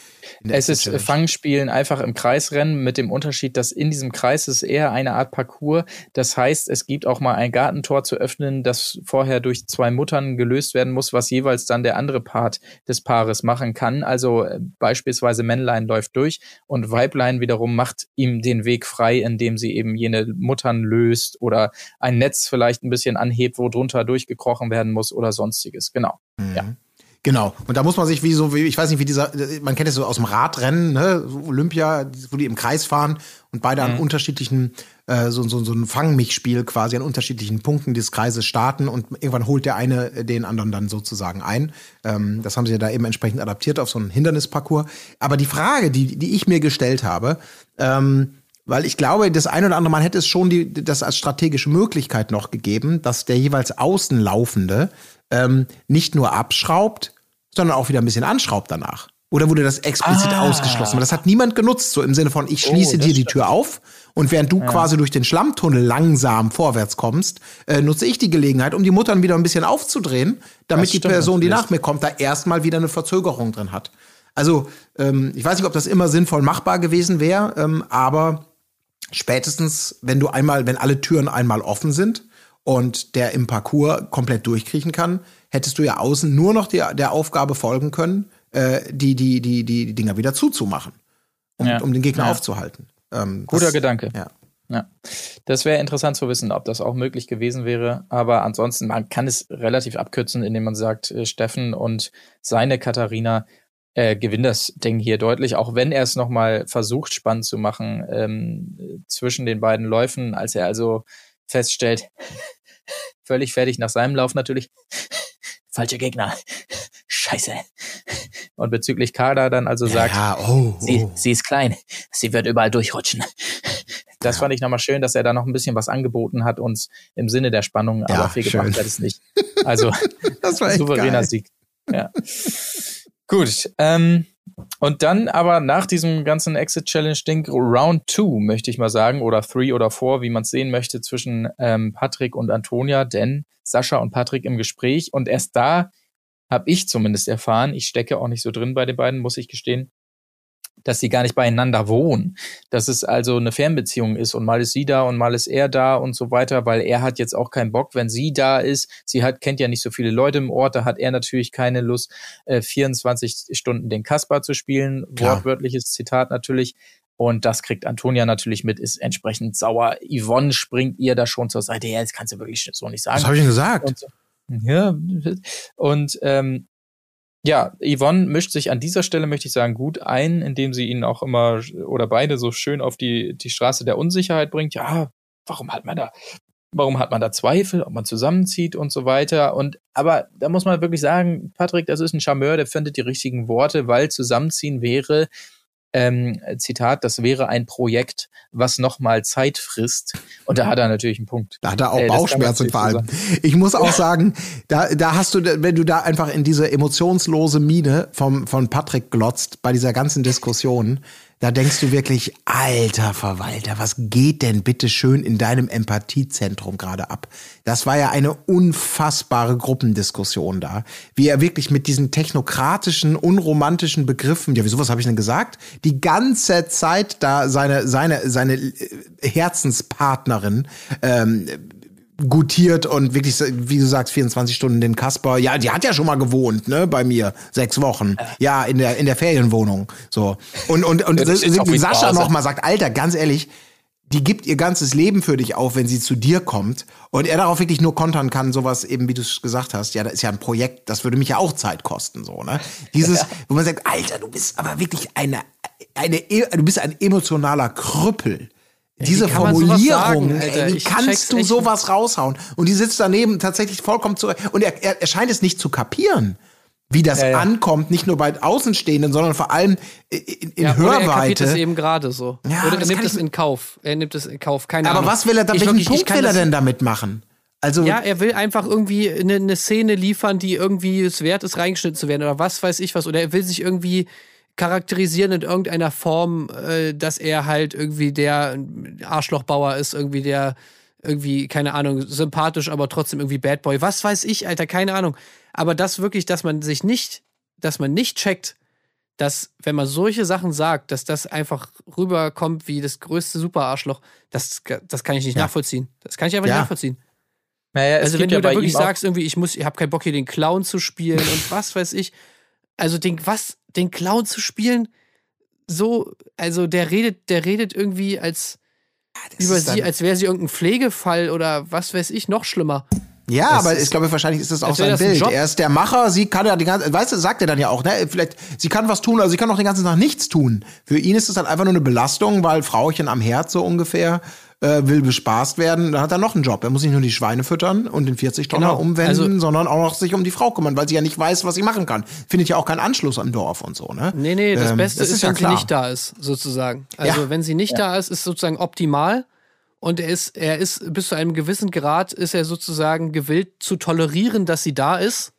Es ist Challenge. Fangspielen einfach im Kreisrennen mit dem Unterschied, dass in diesem Kreis ist eher eine Art Parcours. Das heißt, es gibt auch mal ein Gartentor zu öffnen, das vorher durch zwei Muttern gelöst werden muss, was jeweils dann der andere Part des Paares machen kann. Also äh, beispielsweise Männlein läuft durch und Weiblein wiederum macht ihm den Weg frei, indem sie eben jene Muttern löst oder ein Netz vielleicht ein bisschen anhebt, wo drunter durchgekrochen werden werden muss oder sonstiges. Genau. Mhm. Ja. Genau. Und da muss man sich wie so, wie, ich weiß nicht, wie dieser, man kennt es so aus dem Radrennen, ne? Olympia, wo die im Kreis fahren und beide mhm. an unterschiedlichen, äh, so, so, so ein Fang-mich-Spiel quasi an unterschiedlichen Punkten des Kreises starten und irgendwann holt der eine den anderen dann sozusagen ein. Ähm, das haben sie ja da eben entsprechend adaptiert auf so einen Hindernisparcours. Aber die Frage, die, die ich mir gestellt habe, ähm, weil ich glaube, das ein oder andere Mal hätte es schon die, das als strategische Möglichkeit noch gegeben, dass der jeweils Außenlaufende ähm, nicht nur abschraubt, sondern auch wieder ein bisschen anschraubt danach. Oder wurde das explizit ah. ausgeschlossen? Weil das hat niemand genutzt, so im Sinne von, ich schließe oh, dir die Tür auf und während du ja. quasi durch den Schlammtunnel langsam vorwärts kommst, äh, nutze ich die Gelegenheit, um die Muttern wieder ein bisschen aufzudrehen, damit die Person, die nach mir kommt, da erstmal wieder eine Verzögerung drin hat. Also, ähm, ich weiß nicht, ob das immer sinnvoll machbar gewesen wäre, ähm, aber spätestens, wenn du einmal, wenn alle Türen einmal offen sind und der im Parcours komplett durchkriechen kann, hättest du ja außen nur noch die, der Aufgabe folgen können, äh, die, die, die, die, die Dinger wieder zuzumachen, um, ja. um den Gegner ja. aufzuhalten. Ähm, Guter das, Gedanke. Ja. Ja, das wäre interessant zu wissen, ob das auch möglich gewesen wäre. Aber ansonsten, man kann es relativ abkürzen, indem man sagt, äh, Steffen und seine Katharina äh, gewinnt das Ding hier deutlich, auch wenn er es nochmal versucht, spannend zu machen ähm, zwischen den beiden Läufen, als er also feststellt, völlig fertig nach seinem Lauf natürlich, falscher Gegner, scheiße. Und bezüglich Kader dann also sagt, ja, oh, oh. Sie, sie ist klein, sie wird überall durchrutschen. Das ja. fand ich nochmal schön, dass er da noch ein bisschen was angeboten hat, uns im Sinne der Spannung, ja, aber viel schön. gemacht hat es nicht. Also, souveräner geil. Sieg. Ja. Gut. Ähm, und dann aber nach diesem ganzen Exit Challenge Ding Round 2, möchte ich mal sagen, oder 3 oder 4, wie man es sehen möchte, zwischen ähm, Patrick und Antonia, denn Sascha und Patrick im Gespräch. Und erst da habe ich zumindest erfahren, ich stecke auch nicht so drin bei den beiden, muss ich gestehen, dass sie gar nicht beieinander wohnen, dass es also eine Fernbeziehung ist und mal ist sie da und mal ist er da und so weiter, weil er hat jetzt auch keinen Bock, wenn sie da ist. Sie hat kennt ja nicht so viele Leute im Ort, da hat er natürlich keine Lust, äh, 24 Stunden den Kasper zu spielen. Klar. Wortwörtliches Zitat natürlich. Und das kriegt Antonia natürlich mit, ist entsprechend sauer. Yvonne springt ihr da schon zur Seite. Ja, das kannst du wirklich so nicht sagen. Was habe ich denn gesagt? Und, ja, und ähm, ja, Yvonne mischt sich an dieser Stelle, möchte ich sagen, gut ein, indem sie ihn auch immer oder beide so schön auf die, die Straße der Unsicherheit bringt. Ja, warum hat man da, warum hat man da Zweifel, ob man zusammenzieht und so weiter. Und aber da muss man wirklich sagen, Patrick, das ist ein Charmeur, der findet die richtigen Worte, weil zusammenziehen wäre, ähm, Zitat, das wäre ein Projekt, was nochmal Zeit frisst. Und da hat er natürlich einen Punkt. Da hat er auch Äh, Bauchschmerzen vor allem. Ich muss auch sagen, da, da hast du, wenn du da einfach in diese emotionslose Miene vom, von Patrick glotzt bei dieser ganzen Diskussion, da denkst du wirklich, alter Verwalter, was geht denn bitte schön in deinem Empathiezentrum gerade ab? Das war ja eine unfassbare Gruppendiskussion da, wie er wirklich mit diesen technokratischen, unromantischen Begriffen, ja, wieso was habe ich denn gesagt? Die ganze Zeit da seine, seine, seine äh, Herzenspartnerin ähm, gutiert und wirklich, wie du sagst, 24 Stunden den Kasper. Ja, die hat ja schon mal gewohnt, ne, bei mir. Sechs Wochen. Ja, in der, in der Ferienwohnung. So. Und, und, und Ja, Sascha zu Hause. noch mal sagt, Alter, ganz ehrlich, die gibt ihr ganzes Leben für dich auf, wenn sie zu dir kommt. Und er darauf wirklich nur kontern kann, sowas eben, wie du es gesagt hast. Ja, das ist ja ein Projekt, das würde mich ja auch Zeit kosten, so, ne? Dieses, wo man sagt, Alter, du bist aber wirklich eine, eine, du bist ein emotionaler Krüppel. Diese sowas Formulierung, sagen, ey, wie kannst du sowas raushauen? Und die sitzt daneben tatsächlich vollkommen zurück. Und er, er, er scheint es nicht zu kapieren, wie das Ja, ja. ankommt, nicht nur bei Außenstehenden, sondern vor allem in, in Ja, oder er kapiert es Hörweite. eben gerade so. Ja, oder er nimmt es in Kauf. Er nimmt es in Kauf. Keine Aber Ahnung. was will er da, welchen wirklich- ich Punkt will er denn damit machen? Also, Ja, er will einfach irgendwie eine, eine Szene liefern, die irgendwie es wert ist, reingeschnitten zu werden oder was weiß ich was. Oder er will sich irgendwie charakterisieren in irgendeiner Form, äh, dass er halt irgendwie der Arschlochbauer ist, irgendwie der irgendwie, keine Ahnung, sympathisch, aber trotzdem irgendwie Bad Boy. Was weiß ich, Alter, keine Ahnung. Aber das wirklich, dass man sich nicht, dass man nicht checkt, dass, wenn man solche Sachen sagt, dass das einfach rüberkommt wie das größte Superarschloch, das, das kann ich nicht Ja. nachvollziehen. Das kann ich einfach Ja. nicht nachvollziehen. Naja, Also wenn ja du da bei wirklich sagst, irgendwie, ich muss, ich habe keinen Bock hier den Clown zu spielen und was weiß ich. Also den, was, den Clown zu spielen, so, also der redet, der redet irgendwie als das über sie, als wäre sie irgendein Pflegefall oder was weiß ich, noch schlimmer. Ja, Das aber ich glaube, wahrscheinlich ist das auch sein das Bild. Er ist der Macher, sie kann ja die ganze, weißt du, sagt er dann ja auch, ne? Vielleicht, sie kann was tun, also sie kann auch den ganzen Tag nichts tun. Für ihn ist es dann einfach nur eine Belastung, weil Frauchen am Herd so ungefähr äh, will bespaßt werden. Dann hat er noch einen Job. Er muss nicht nur die Schweine füttern und den 40-Tonner Genau. umwenden, Also- sondern auch noch sich um die Frau kümmern, weil sie ja nicht weiß, was sie machen kann. Findet ja auch keinen Anschluss am Dorf und so, ne? Nee, nee, das Ähm, Beste das ist, ist ja wenn klar. sie nicht da ist, sozusagen. Also Ja. wenn sie nicht da ist, ist sozusagen optimal. Und er ist, er ist bis zu einem gewissen Grad ist er sozusagen gewillt zu tolerieren, dass sie da ist.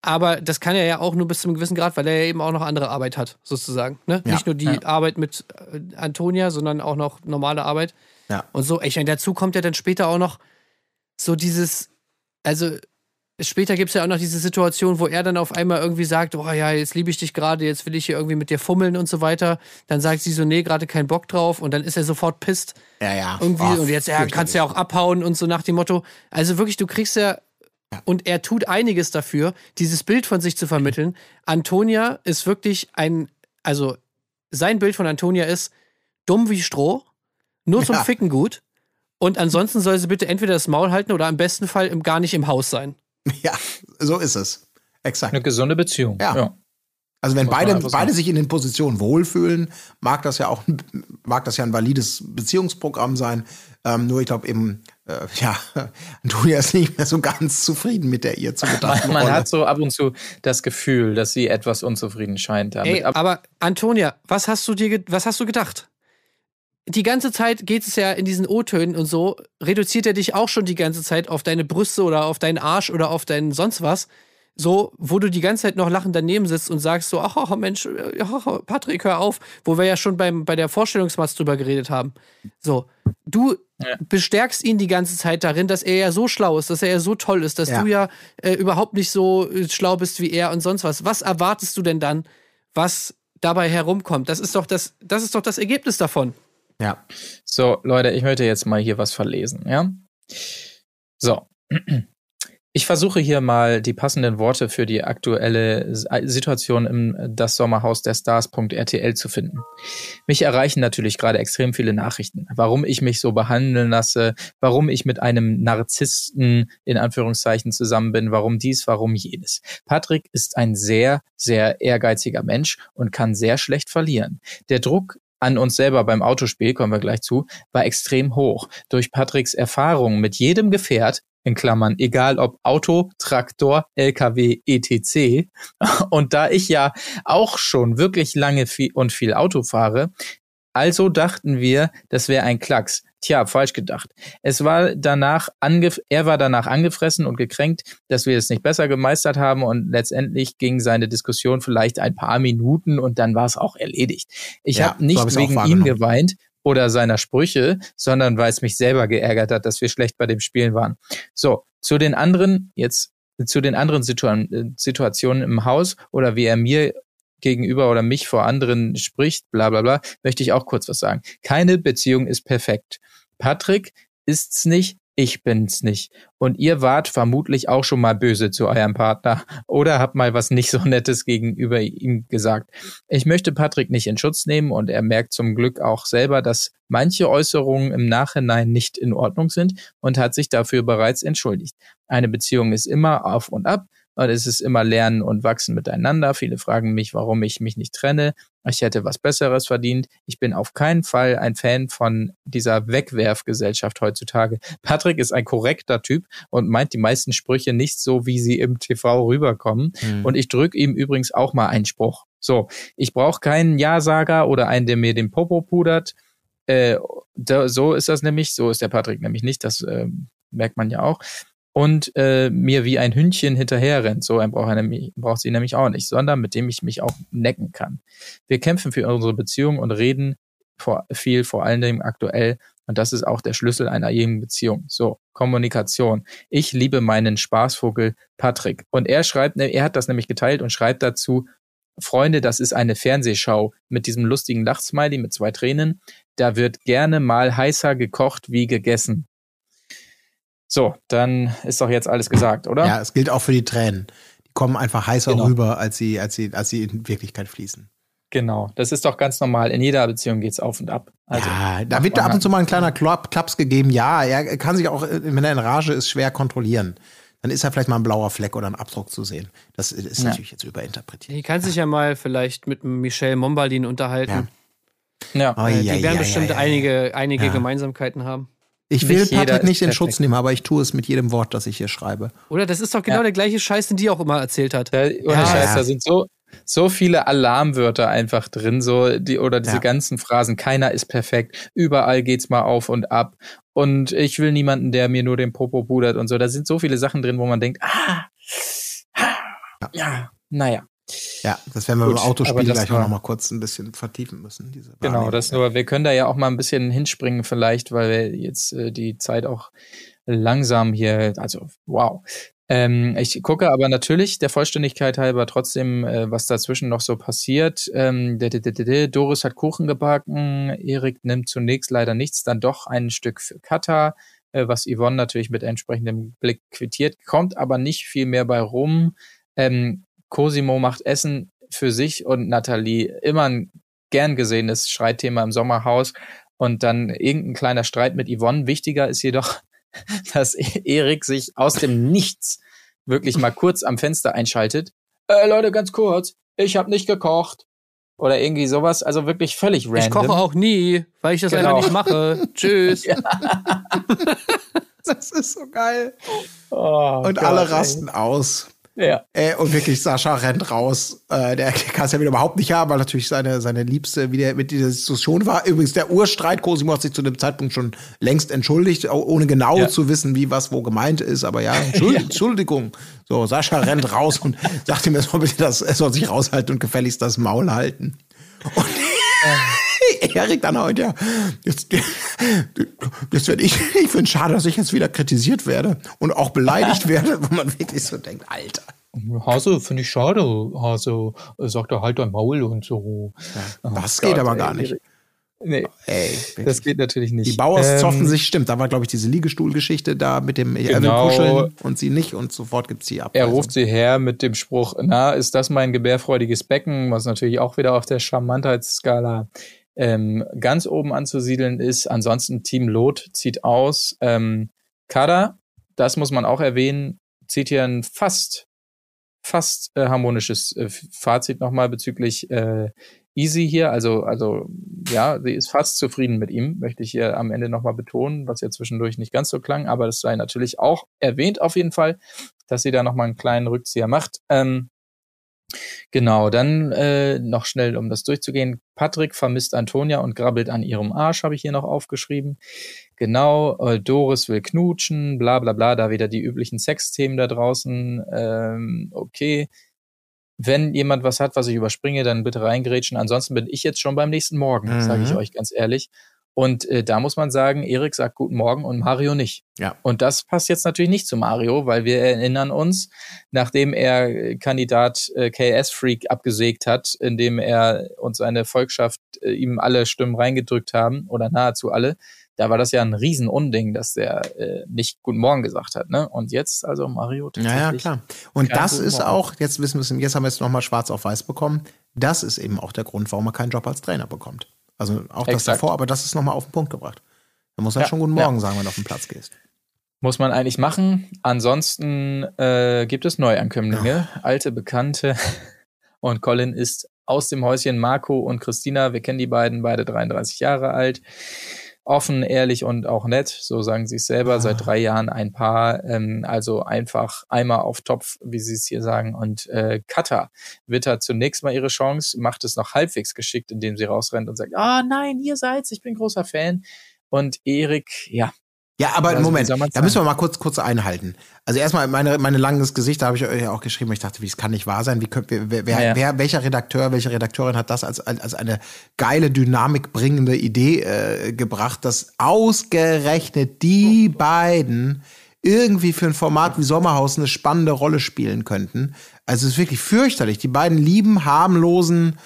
Aber das kann er ja auch nur bis zu einem gewissen Grad, weil er ja eben auch noch andere Arbeit hat, sozusagen. Ne? Ja. Nicht nur die Arbeit mit äh, Antonia, sondern auch noch normale Arbeit. Ja. Und so, ich meine, dazu kommt ja dann später auch noch so dieses, also später gibt es ja auch noch diese Situation, wo er dann auf einmal irgendwie sagt, oh ja, jetzt liebe ich dich gerade, jetzt will ich hier irgendwie mit dir fummeln und so weiter. Dann sagt sie so, nee, gerade keinen Bock drauf und dann ist er sofort pisst Ja, ja. irgendwie Oh, und jetzt ja, kannst ja auch abhauen und so nach dem Motto. Also wirklich, du kriegst ja und er tut einiges dafür, dieses Bild von sich zu vermitteln. Antonia ist wirklich ein, also sein Bild von Antonia ist dumm wie Stroh, nur zum Ja. Ficken gut. Und ansonsten soll sie bitte entweder das Maul halten oder im besten Fall im, gar nicht im Haus sein. Ja, so ist es. Exakt. eine gesunde Beziehung. Ja. Also wenn man beide, beide sich in den Positionen wohlfühlen, mag das ja auch mag das ja ein valides Beziehungsprogramm sein. Ähm, nur ich glaube eben, äh, ja, Antonia ist nicht mehr so ganz zufrieden mit der ihr zugedachten Man Rolle. hat so ab und zu das Gefühl, dass sie etwas unzufrieden scheint damit. Ey, Aber Antonia, was hast du dir, was hast du gedacht? Die ganze Zeit geht es ja in diesen O-Tönen und so, reduziert er dich auch schon die ganze Zeit auf deine Brüste oder auf deinen Arsch oder auf deinen sonst was. So, wo du die ganze Zeit noch lachend daneben sitzt und sagst so, ach, ach Mensch, ach, Patrick, hör auf, wo wir ja schon beim, bei der Vorstellungsmatz drüber geredet haben. So, du bestärkst ihn die ganze Zeit darin, dass er ja so schlau ist, dass er ja so toll ist, dass Ja. du ja äh, überhaupt nicht so äh, schlau bist wie er und sonst was. Was erwartest du denn dann, was dabei herumkommt. Das ist doch das, das ist doch das Ergebnis davon. Ja. So, Leute, ich möchte jetzt mal hier was verlesen, ja? So. Ich versuche hier mal die passenden Worte für die aktuelle Situation im Das Sommerhaus der Stars.rtl zu finden. Mich erreichen natürlich gerade extrem viele Nachrichten, warum ich mich so behandeln lasse, warum ich mit einem Narzissten in Anführungszeichen zusammen bin, warum dies, warum jenes. Patrick ist ein sehr, sehr ehrgeiziger Mensch und kann sehr schlecht verlieren. Der Druck an uns selber beim Autospiel, kommen wir gleich zu, war extrem hoch. Durch Patricks Erfahrung mit jedem Gefährt, in Klammern, egal ob Auto, Traktor, LKW, etc. Und da ich ja auch schon wirklich lange viel und viel Auto fahre, also dachten wir, das wäre ein Klacks. Tja, falsch gedacht. Es war danach er war danach angefressen und gekränkt, dass wir es nicht besser gemeistert haben und letztendlich ging seine Diskussion vielleicht ein paar Minuten und dann war es auch erledigt. Ich ja, habe nicht so hab wegen ihm geweint oder seiner Sprüche, sondern weil es mich selber geärgert hat, dass wir schlecht bei dem Spielen waren. So, zu den anderen jetzt zu den anderen Situationen im Haus oder wie er mir gegenüber oder mich vor anderen spricht, bla bla bla, möchte ich auch kurz was sagen. Keine Beziehung ist perfekt. Patrick ist's nicht, ich bin's nicht. Und ihr wart vermutlich auch schon mal böse zu eurem Partner oder habt mal was nicht so Nettes gegenüber ihm gesagt. Ich möchte Patrick nicht in Schutz nehmen und er merkt zum Glück auch selber, dass manche Äußerungen im Nachhinein nicht in Ordnung sind und hat sich dafür bereits entschuldigt. Eine Beziehung ist immer auf und ab und es ist immer Lernen und Wachsen miteinander. Viele fragen mich, warum ich mich nicht trenne. Ich hätte was Besseres verdient. Ich bin auf keinen Fall ein Fan von dieser Wegwerfgesellschaft heutzutage. Patrick ist ein korrekter Typ und meint die meisten Sprüche nicht so, wie sie im TV rüberkommen. Mhm. Und ich drücke ihm übrigens auch mal einen Spruch. So, ich brauche keinen Ja-Sager oder einen, der mir den Popo pudert. Äh, da, so ist das nämlich. So ist der Patrick nämlich nicht. Das äh, merkt man ja auch und äh, mir wie ein Hündchen hinterher rennt. So ein braucht, nämlich, braucht sie nämlich auch nicht, sondern mit dem ich mich auch necken kann. Wir kämpfen für unsere Beziehung und reden vor, viel, vor allen Dingen aktuell. Und das ist auch der Schlüssel einer jeden Beziehung. So, Kommunikation. Ich liebe meinen Spaßvogel Patrick. Und er schreibt, ne, er hat das nämlich geteilt und schreibt dazu, Freunde, das ist eine Fernsehschau mit diesem lustigen Lachsmiley mit zwei Tränen. Da wird gerne mal heißer gekocht wie gegessen. So, dann ist doch jetzt alles gesagt, oder? Ja, es gilt auch für die Tränen. Die kommen einfach heißer genau. rüber, als sie, als, sie, als sie in Wirklichkeit fließen. Genau, das ist doch ganz normal. In jeder Beziehung geht's auf und ab. Also, ja, da wird da ab und zu mal ein kleiner Klaps gegeben. Ja, er kann sich auch, wenn er in Rage ist, schwer kontrollieren. Dann ist er vielleicht mal ein blauer Fleck oder ein Abdruck zu sehen. Das ist ja. natürlich jetzt überinterpretiert. Die kann sich ja mal vielleicht mit Michelle Mombaldin unterhalten. Ja. ja. Oh, ja die werden bestimmt einige, einige Gemeinsamkeiten haben. Ich will nicht Patrick nicht in Schutz nehmen, aber ich tue es mit jedem Wort, das ich hier schreibe. Oder das ist doch genau ja. der gleiche Scheiß, den die auch immer erzählt hat. Ja, ohne ja. Scheiß, da sind so, so viele Alarmwörter einfach drin, so die oder diese ja. ganzen Phrasen. Keiner ist perfekt. Überall geht's mal auf und ab. Und ich will niemanden, der mir nur den Popo pudert und so. Da sind so viele Sachen drin, wo man denkt, ah, ah ja, naja. Ja, das werden wir Gut, beim Autospiel gleich auch noch mal kurz ein bisschen vertiefen müssen. Genau, das nur. Wir können da ja auch mal ein bisschen hinspringen vielleicht, weil wir jetzt äh, die Zeit auch langsam hier, also wow. Ähm, ich gucke aber natürlich der Vollständigkeit halber trotzdem, äh, was dazwischen noch so passiert. Ähm, Doris hat Kuchen gebacken, Erik nimmt zunächst leider nichts, dann doch ein Stück für Kata, äh, was Yvonne natürlich mit entsprechendem Blick quittiert, kommt aber nicht viel mehr bei rum. Ähm, Cosimo macht Essen für sich und Nathalie immer ein gern gesehenes Streitthema im Sommerhaus. Und dann irgendein kleiner Streit mit Yvonne. Wichtiger ist jedoch, dass Erik sich aus dem Nichts wirklich mal kurz am Fenster einschaltet. Äh, Leute, ganz kurz, ich habe nicht gekocht. Oder irgendwie sowas, also wirklich völlig random. Ich koche auch nie, weil ich das genau. einfach nicht mache. Tschüss. das ist so geil. Oh, und Gott, alle rasten ey. aus. Ja. Äh, und wirklich, Sascha rennt raus. Äh, der kann es ja wieder überhaupt nicht haben, weil natürlich seine, seine Liebste wieder mit dieser Diskussion war. Übrigens, der Urstreit, Cosimo hat sich zu dem Zeitpunkt schon längst entschuldigt, ohne genau ja. zu wissen, wie was wo gemeint ist. Aber ja, Entschuld ja. Entschuldigung. So, Sascha rennt raus und sagt ihm, er soll bitte das, er soll sich raushalten und gefälligst das Maul halten. Und Erik dann heute, ja, jetzt, jetzt werde ich, ich finde es schade, dass ich jetzt wieder kritisiert werde und auch beleidigt werde, wo man wirklich so denkt, Alter. Hase, finde ich schade, Hase, äh, sagt er halt dein Maul und so. Ja, das Gott, geht aber ey, gar nicht. Erik. Nee, Ey, das geht natürlich nicht. Die Bauers zoffen Ähm, sich, stimmt. Da war, glaube ich, diese Liegestuhlgeschichte da mit dem, er will Genau. kuscheln und sie nicht und sofort gibt's die ab. Er ruft sie her mit dem Spruch, na, ist das mein gebärfreudiges Becken, was natürlich auch wieder auf der Charmantheitsskala ähm, ganz oben anzusiedeln ist. Ansonsten Team Lot zieht aus. Ähm, Kada, das muss man auch erwähnen, zieht hier ein fast, fast äh, harmonisches äh, Fazit nochmal bezüglich äh, Easy hier. Also, also ja, sie ist fast zufrieden mit ihm, möchte ich hier am Ende nochmal betonen, was ja zwischendurch nicht ganz so klang, aber das sei natürlich auch erwähnt auf jeden Fall, dass sie da nochmal einen kleinen Rückzieher macht. Ähm, Genau, dann äh, noch schnell, um das durchzugehen. Patrick vermisst Antonia und grabbelt an ihrem Arsch, habe ich hier noch aufgeschrieben. Genau, äh, Doris will knutschen, bla bla bla, da wieder die üblichen Sexthemen da draußen. Ähm, okay. Wenn jemand was hat, was ich überspringe, dann bitte reingrätschen. Ansonsten bin ich jetzt schon beim nächsten Morgen, Mhm. sage ich euch ganz ehrlich. Und äh, da muss man sagen, Erik sagt Guten Morgen und Mario nicht. Ja. Und das passt jetzt natürlich nicht zu Mario, weil wir erinnern uns, nachdem er äh, Kandidat äh, KS Freak abgesägt hat, indem er und seine Volkschaft äh, ihm alle Stimmen reingedrückt haben oder nahezu alle, da war das ja ein Riesenunding, dass der äh, nicht Guten Morgen gesagt hat. Ne? Und jetzt also Mario Ja, ja, tatsächlich. klar. Und das ist auch, jetzt wissen wir es, jetzt haben wir es nochmal schwarz auf weiß bekommen. Das ist eben auch der Grund, warum er keinen Job als Trainer bekommt. Also auch das Exakt. davor, aber das ist nochmal auf den Punkt gebracht. Da muss er Ja, schon guten ja. Morgen sagen, wenn du auf den Platz gehst. Muss man eigentlich machen. Ansonsten äh, gibt es Neuankömmlinge, alte Bekannte. Und Colin ist aus dem Häuschen Marco und Christina. Wir kennen die beiden, beide 33 Jahre alt. Offen, ehrlich und auch nett, so sagen sie es selber. Seit drei Jahren ein Paar. Ähm, also einfach einmal auf Topf, wie sie es hier sagen. Und äh, Kata wittert zunächst mal ihre Chance, macht es noch halbwegs geschickt, indem sie rausrennt und sagt, ah nein, ihr seid's, ich bin großer Fan. Und Erik, ja, Ja, aber Also, Moment, da müssen wir mal kurz, kurz einhalten. Also erstmal meine, meine langes Gesicht, da habe ich euch ja auch geschrieben, ich dachte, wie es kann nicht wahr sein. Wie könnt, wer, wer, Ja, wer, welcher Redakteur, welche Redakteurin hat das als, als eine geile, Dynamik bringende Idee äh, gebracht, dass ausgerechnet die beiden irgendwie für ein Format wie Sommerhaus eine spannende Rolle spielen könnten. Also es ist wirklich fürchterlich. Die beiden lieben, harmlosen,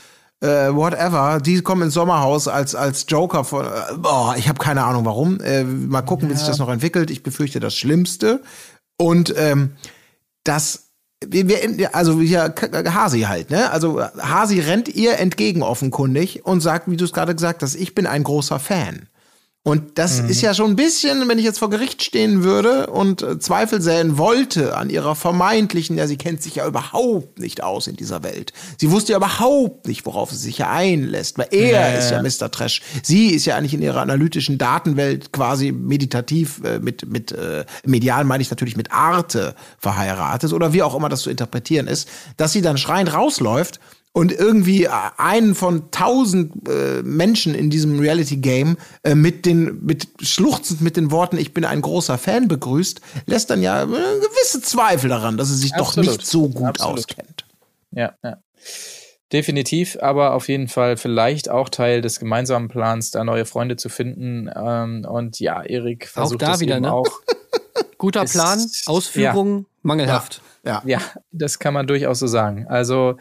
äh, whatever, die kommen ins Sommerhaus als, als Joker von, äh, boah, ich habe keine Ahnung warum. Äh, mal gucken, wie sich das noch entwickelt. Ich befürchte das Schlimmste. Und ähm, das, wir, wir, also K- Hasi halt, ne? Also Hasi rennt ihr entgegen offenkundig und sagt, wie du es gerade gesagt hast, ich bin ein großer Fan. Und das ist ja schon ein bisschen, wenn ich jetzt vor Gericht stehen würde und äh, Zweifel säen wollte an ihrer vermeintlichen, ja, sie kennt sich ja überhaupt nicht aus in dieser Welt. Sie wusste ja überhaupt nicht, worauf sie sich ja einlässt, weil er Ja, ist ja ja. Mr. Trash. Sie ist ja eigentlich in ihrer analytischen Datenwelt quasi meditativ äh, mit, mit äh, medial meine ich natürlich mit Arte verheiratet oder wie auch immer das zu interpretieren ist, dass sie dann schreiend rausläuft und irgendwie äh, einen von tausend äh, Menschen in diesem Reality-Game äh, mit den, mit schluchzend mit den Worten, ich bin ein großer Fan begrüßt, lässt dann ja äh, gewisse Zweifel daran, dass sie sich doch Absolut. nicht so gut Absolut. auskennt. Ja, ja. Definitiv, aber auf jeden Fall vielleicht auch Teil des gemeinsamen Plans, da neue Freunde zu finden. Ähm, und ja, Erik versucht da es wieder, eben ne? auch. Guter Plan, Ausführung mangelhaft. Ja. Ja, das kann man durchaus so sagen. Also,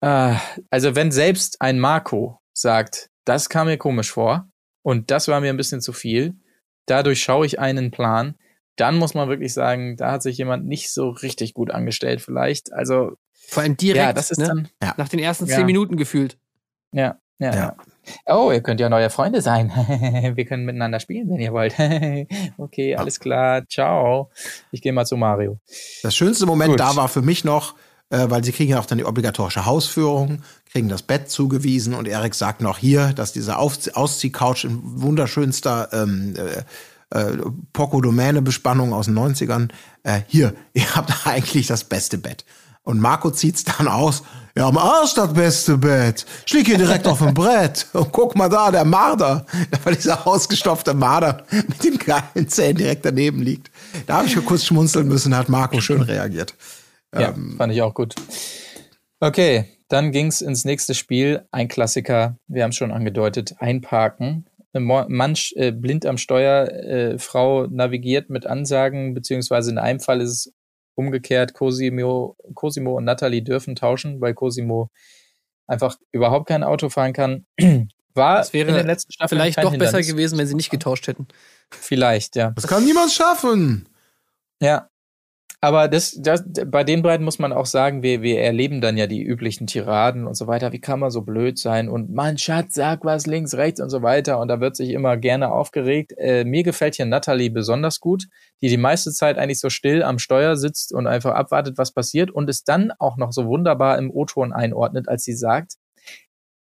also wenn selbst ein Marco sagt, das kam mir komisch vor und das war mir ein bisschen zu viel, dadurch schaue ich einen Plan, dann muss man wirklich sagen, da hat sich jemand nicht so richtig gut angestellt vielleicht. Also, Vor allem direkt, ja, das ist ne? dann, nach den ersten Ja. zehn Minuten gefühlt. ja, ja, Ja. ja. Oh, ihr könnt ja neue Freunde sein. Wir können miteinander spielen, wenn ihr wollt. okay, alles klar. Ciao. Ich gehe mal zu Mario. Das schönste Moment Gut. da war für mich noch, äh, weil sie kriegen ja auch dann die obligatorische Hausführung, kriegen das Bett zugewiesen und Erik sagt noch hier, dass diese Ausziehcouch in wunderschönster ähm, äh, äh, Poco-Domäne-Bespannung aus den 90ern, äh, hier, ihr habt eigentlich das beste Bett. Und Marco zieht's dann aus. Ja, am Arsch das beste Bett. Ich lieg hier direkt auf dem Brett. Und guck mal da, der Marder. War dieser ausgestopfte Marder mit den geilen Zähnen direkt daneben liegt. Da habe ich kurz schmunzeln müssen, hat Marco schön reagiert. Ja, Ähm, fand ich auch gut. Okay, dann ging's ins nächste Spiel. Ein Klassiker, wir haben es schon angedeutet, einparken. Mann äh, blind am Steuer, äh, Frau navigiert mit Ansagen, beziehungsweise in einem Fall ist es umgekehrt Cosimo, Cosimo und Natalie dürfen tauschen, weil Cosimo einfach überhaupt kein Auto fahren kann. War Das wäre in den letzten Staffeln Vielleicht doch besser Hindernis. gewesen, wenn sie nicht getauscht hätten. Vielleicht, ja. Das kann niemand schaffen. Ja. Aber das, das, bei den beiden muss man auch sagen, wir, wir erleben dann ja die üblichen Tiraden und so weiter. Wie kann man so blöd sein? Und Mann, Schatz, sag was links, rechts und so weiter. Und da wird sich immer gerne aufgeregt. Äh, mir gefällt hier Natalie besonders gut, die die meiste Zeit eigentlich so still am Steuer sitzt und einfach abwartet, was passiert und es dann auch noch so wunderbar im O-Ton einordnet, als sie sagt,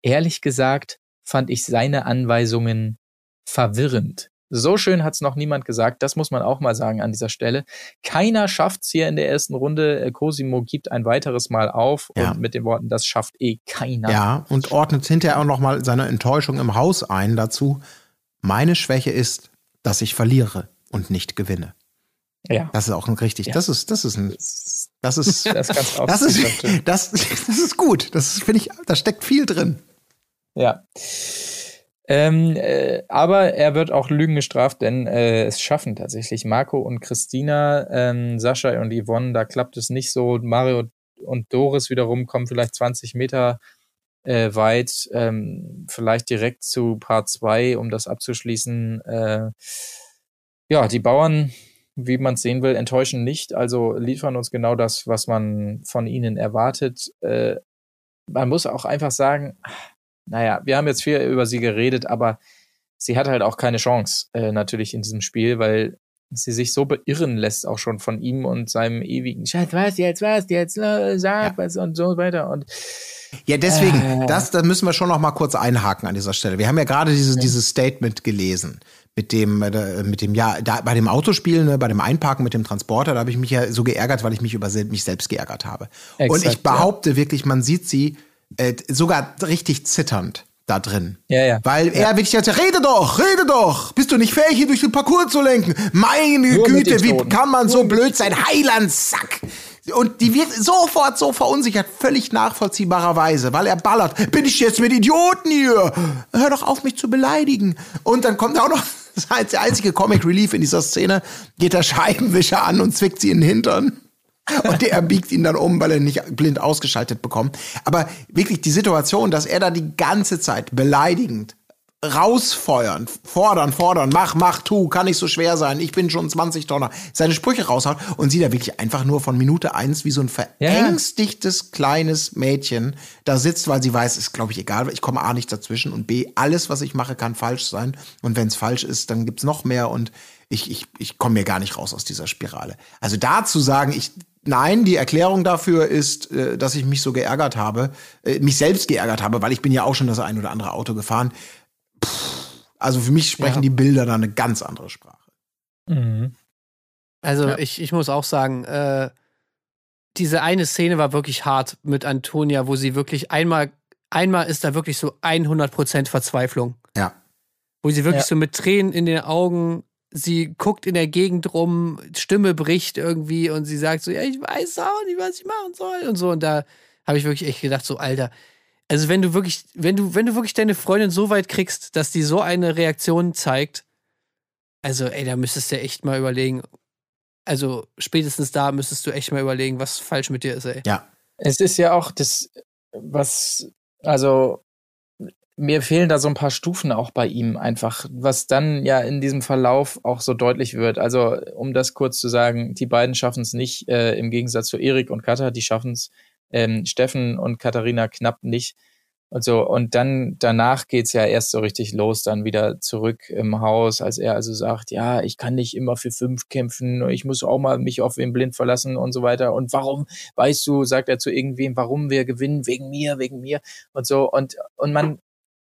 ehrlich gesagt fand ich seine Anweisungen verwirrend. So schön hat's noch niemand gesagt. Das muss man auch mal sagen an dieser Stelle. Keiner schafft's hier in der ersten Runde. Äh, Cosimo gibt ein weiteres Mal auf Ja. und mit den Worten, das schafft eh keiner. Ja, und ordnet hinterher auch noch mal seine Enttäuschung im Haus ein dazu. Meine Schwäche ist, dass ich verliere und nicht gewinne. ja. Das ist auch ein richtig. Ja. Das ist, das ist ein, Das, ist, das das ist, das, das ist gut. Das finde ich, da steckt viel drin. Ja. Ähm, äh, aber er wird auch Lügen gestraft, denn äh, es schaffen tatsächlich Marco und Christina, ähm, Sascha und Yvonne, da klappt es nicht so. Mario und Doris wiederum kommen vielleicht 20 Meter äh, weit, ähm, vielleicht direkt zu Part 2, um das abzuschließen. Äh, ja, die Bauern, wie man es sehen will, enttäuschen nicht, also liefern uns genau das, was man von ihnen erwartet. Äh, man muss auch einfach sagen, naja, wir haben jetzt viel über sie geredet, aber sie hat halt auch keine Chance, äh, natürlich in diesem Spiel, weil sie sich so beirren lässt, auch schon von ihm und seinem ewigen Schatz, was jetzt, was jetzt, äh, sag Ja. was und so weiter. Und Ja, deswegen, Äh. das, da müssen wir schon noch mal kurz einhaken an dieser Stelle. Wir haben ja gerade dieses, dieses Statement gelesen mit dem, äh, mit dem, ja, da, bei dem Autospiel, ne, bei dem Einparken mit dem Transporter, da habe ich mich ja so geärgert, weil ich mich über mich selbst geärgert habe. Und Exakt, ich behaupte wirklich, man sieht sie äh, sogar richtig zitternd da drin. Ja, ja. Weil er wirklich jetzt, rede doch, rede doch. Bist du nicht fähig, hier durch den Parcours zu lenken? Meine Nur Güte, wie kann man so blöd sein? Heilandsack! Und die wird sofort so verunsichert, völlig nachvollziehbarerweise, weil er ballert. Bin ich jetzt mit Idioten hier? Hör doch auf, mich zu beleidigen. Und dann kommt auch noch, das ist der einzige Comic Relief in dieser Szene, geht der Scheibenwischer an und zwickt sie in den Hintern. Und der biegt ihn dann um, weil er nicht blind ausgeschaltet bekommt. Aber wirklich die Situation, dass er da die ganze Zeit beleidigend rausfeuern, fordern, fordern, mach, mach, tu, kann nicht so schwer sein, ich bin schon 20 Tonner, seine Sprüche raushaut und sie da wirklich einfach nur von Minute eins wie so ein verängstigtes kleines Mädchen da sitzt, weil sie weiß, ist glaube ich egal, ich komme A nicht dazwischen und B, alles, was ich mache, kann falsch sein und wenn es falsch ist, dann gibt's noch mehr und ich, ich, ich komme mir gar nicht raus aus dieser Spirale. Also da zu sagen, ich, nein, die Erklärung dafür ist, äh, dass ich mich so geärgert habe, äh, mich selbst geärgert habe, weil ich bin ja auch schon das ein oder andere Auto gefahren. Also für mich sprechen Ja. die Bilder da eine ganz andere Sprache. Mhm. Also Ja. ich, ich muss auch sagen, äh, diese eine Szene war wirklich hart mit Antonia, wo sie wirklich einmal, einmal ist da wirklich so 100% Verzweiflung. Ja. Wo sie wirklich Ja. so mit Tränen in den Augen, sie guckt in der Gegend rum, Stimme bricht irgendwie und sie sagt so, ja, ich weiß auch nicht, was ich machen soll und so. Und da habe ich wirklich echt gedacht, so, Alter, also wenn du wirklich, wenn du, wenn du wirklich deine Freundin so weit kriegst, dass die so eine Reaktion zeigt, also ey, da müsstest du echt mal überlegen, also spätestens da müsstest du echt mal überlegen, was falsch mit dir ist, ey. Ja. Es ist ja auch das, was, also mir fehlen da so ein paar Stufen auch bei ihm einfach, was dann ja in diesem Verlauf auch so deutlich wird. Also, um das kurz zu sagen, die beiden schaffen es nicht, äh, im Gegensatz zu Erik und Katha, die schaffen es, ähm, Steffen und Katharina knapp nicht. Und so, und dann danach geht's ja erst so richtig los, dann wieder zurück im Haus, als er also sagt, ja, ich kann nicht immer für fünf kämpfen, ich muss auch mal mich auf wen blind verlassen und so weiter. Und warum, weißt du, sagt er zu irgendwem, warum wir gewinnen, wegen mir, wegen mir und so. Und, und man,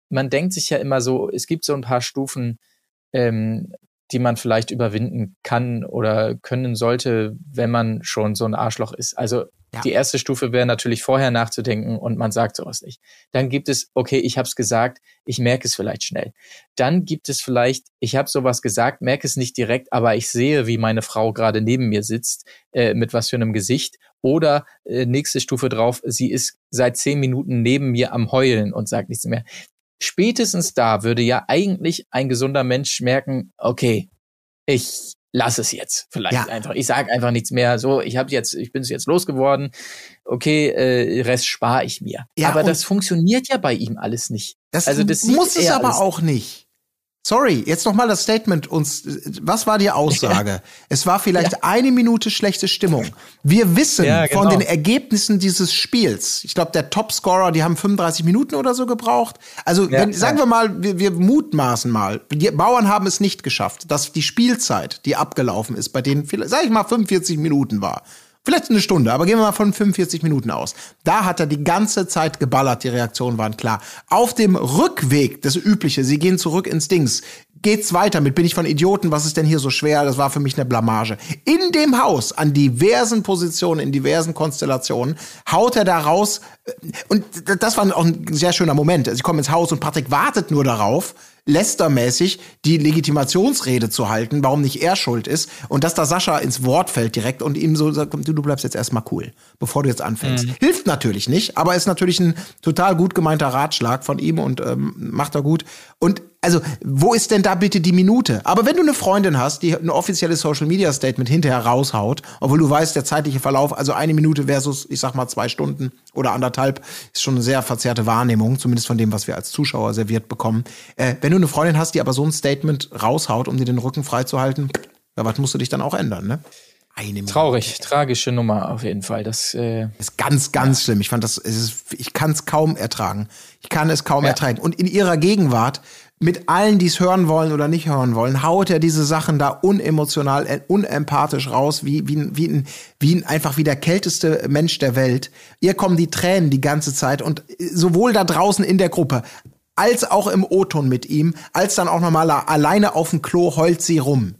man denkt sich ja immer so, es gibt so ein paar Stufen, ähm, die man vielleicht überwinden kann oder können sollte, wenn man schon so ein Arschloch ist. Also Ja. die erste Stufe wäre natürlich vorher nachzudenken und man sagt sowas nicht. Dann gibt es, okay, ich habe es gesagt, ich merke es vielleicht schnell. Dann gibt es vielleicht, ich habe sowas gesagt, merke es nicht direkt, aber ich sehe, wie meine Frau gerade neben mir sitzt, äh, mit was für einem Gesicht. Oder äh, nächste Stufe drauf, sie ist seit zehn Minuten neben mir am Heulen und sagt nichts mehr. Spätestens da würde ja eigentlich ein gesunder Mensch merken, okay, ich lass es jetzt. Vielleicht Ja. einfach. Ich sage einfach nichts mehr. So, ich habe jetzt, ich bin es jetzt losgeworden. Okay, äh, Rest spare ich mir. Ja, aber das funktioniert ja bei ihm alles nicht. Das, Also das muss es er aber auch nicht. Sorry, jetzt noch mal das Statement uns. Was war die Aussage? Es war vielleicht eine Minute schlechte Stimmung. Wir wissen Ja, von genau. den Ergebnissen dieses Spiels. Ich glaube, der Topscorer, die haben 35 Minuten oder so gebraucht. Also, Ja, wenn, sagen ja. wir mal, wir, wir mutmaßen mal. Die Bauern haben es nicht geschafft, dass die Spielzeit, die abgelaufen ist, bei denen, vielleicht, sag ich mal, 45 Minuten war. Vielleicht eine Stunde, aber gehen wir mal von 45 Minuten aus. Da hat er die ganze Zeit geballert, die Reaktionen waren klar. Auf dem Rückweg, das Übliche, sie gehen zurück ins Dings, geht's weiter mit, bin ich von Idioten, was ist denn hier so schwer? Das war für mich eine Blamage. In dem Haus, an diversen Positionen, in diversen Konstellationen, haut er da raus, äh, und das war auch ein sehr schöner Moment. Also ich komme ins Haus und Patrick wartet nur darauf, Lester-mäßig die Legitimationsrede zu halten, warum nicht er schuld ist und dass da Sascha ins Wort fällt direkt und ihm so sagt, du, du bleibst jetzt erstmal cool, bevor du jetzt anfängst. Hilft natürlich nicht, aber ist natürlich ein total gut gemeinter Ratschlag von ihm und ähm, macht er gut. Und also, wo ist denn da bitte die Minute? Aber wenn du eine Freundin hast, die ein offizielles Social Media Statement hinterher raushaut, obwohl du weißt, der zeitliche Verlauf, also eine Minute versus, ich sag mal, zwei Stunden oder anderthalb, ist schon eine sehr verzerrte Wahrnehmung, zumindest von dem, was wir als Zuschauer serviert bekommen. Äh, wenn du eine Freundin hast, die aber so ein Statement raushaut, um dir den Rücken freizuhalten, ja, was musst du dich dann auch ändern, ne? Eine Minute. Traurig, tragische Nummer auf jeden Fall. Das äh, ist ganz, ganz schlimm. Ich fand das, ist, ich kann es kaum ertragen. Ich kann es kaum Ja. ertragen. Und in ihrer Gegenwart, mit allen, die es hören wollen oder nicht hören wollen, haut er diese Sachen da unemotional, äh, unempathisch raus, wie, wie, wie, ein, wie ein, einfach wie der kälteste Mensch der Welt. Ihr kommen die Tränen die ganze Zeit und äh, sowohl da draußen in der Gruppe, als auch im O-Ton mit ihm, als dann auch nochmal alleine auf dem Klo heult sie rum.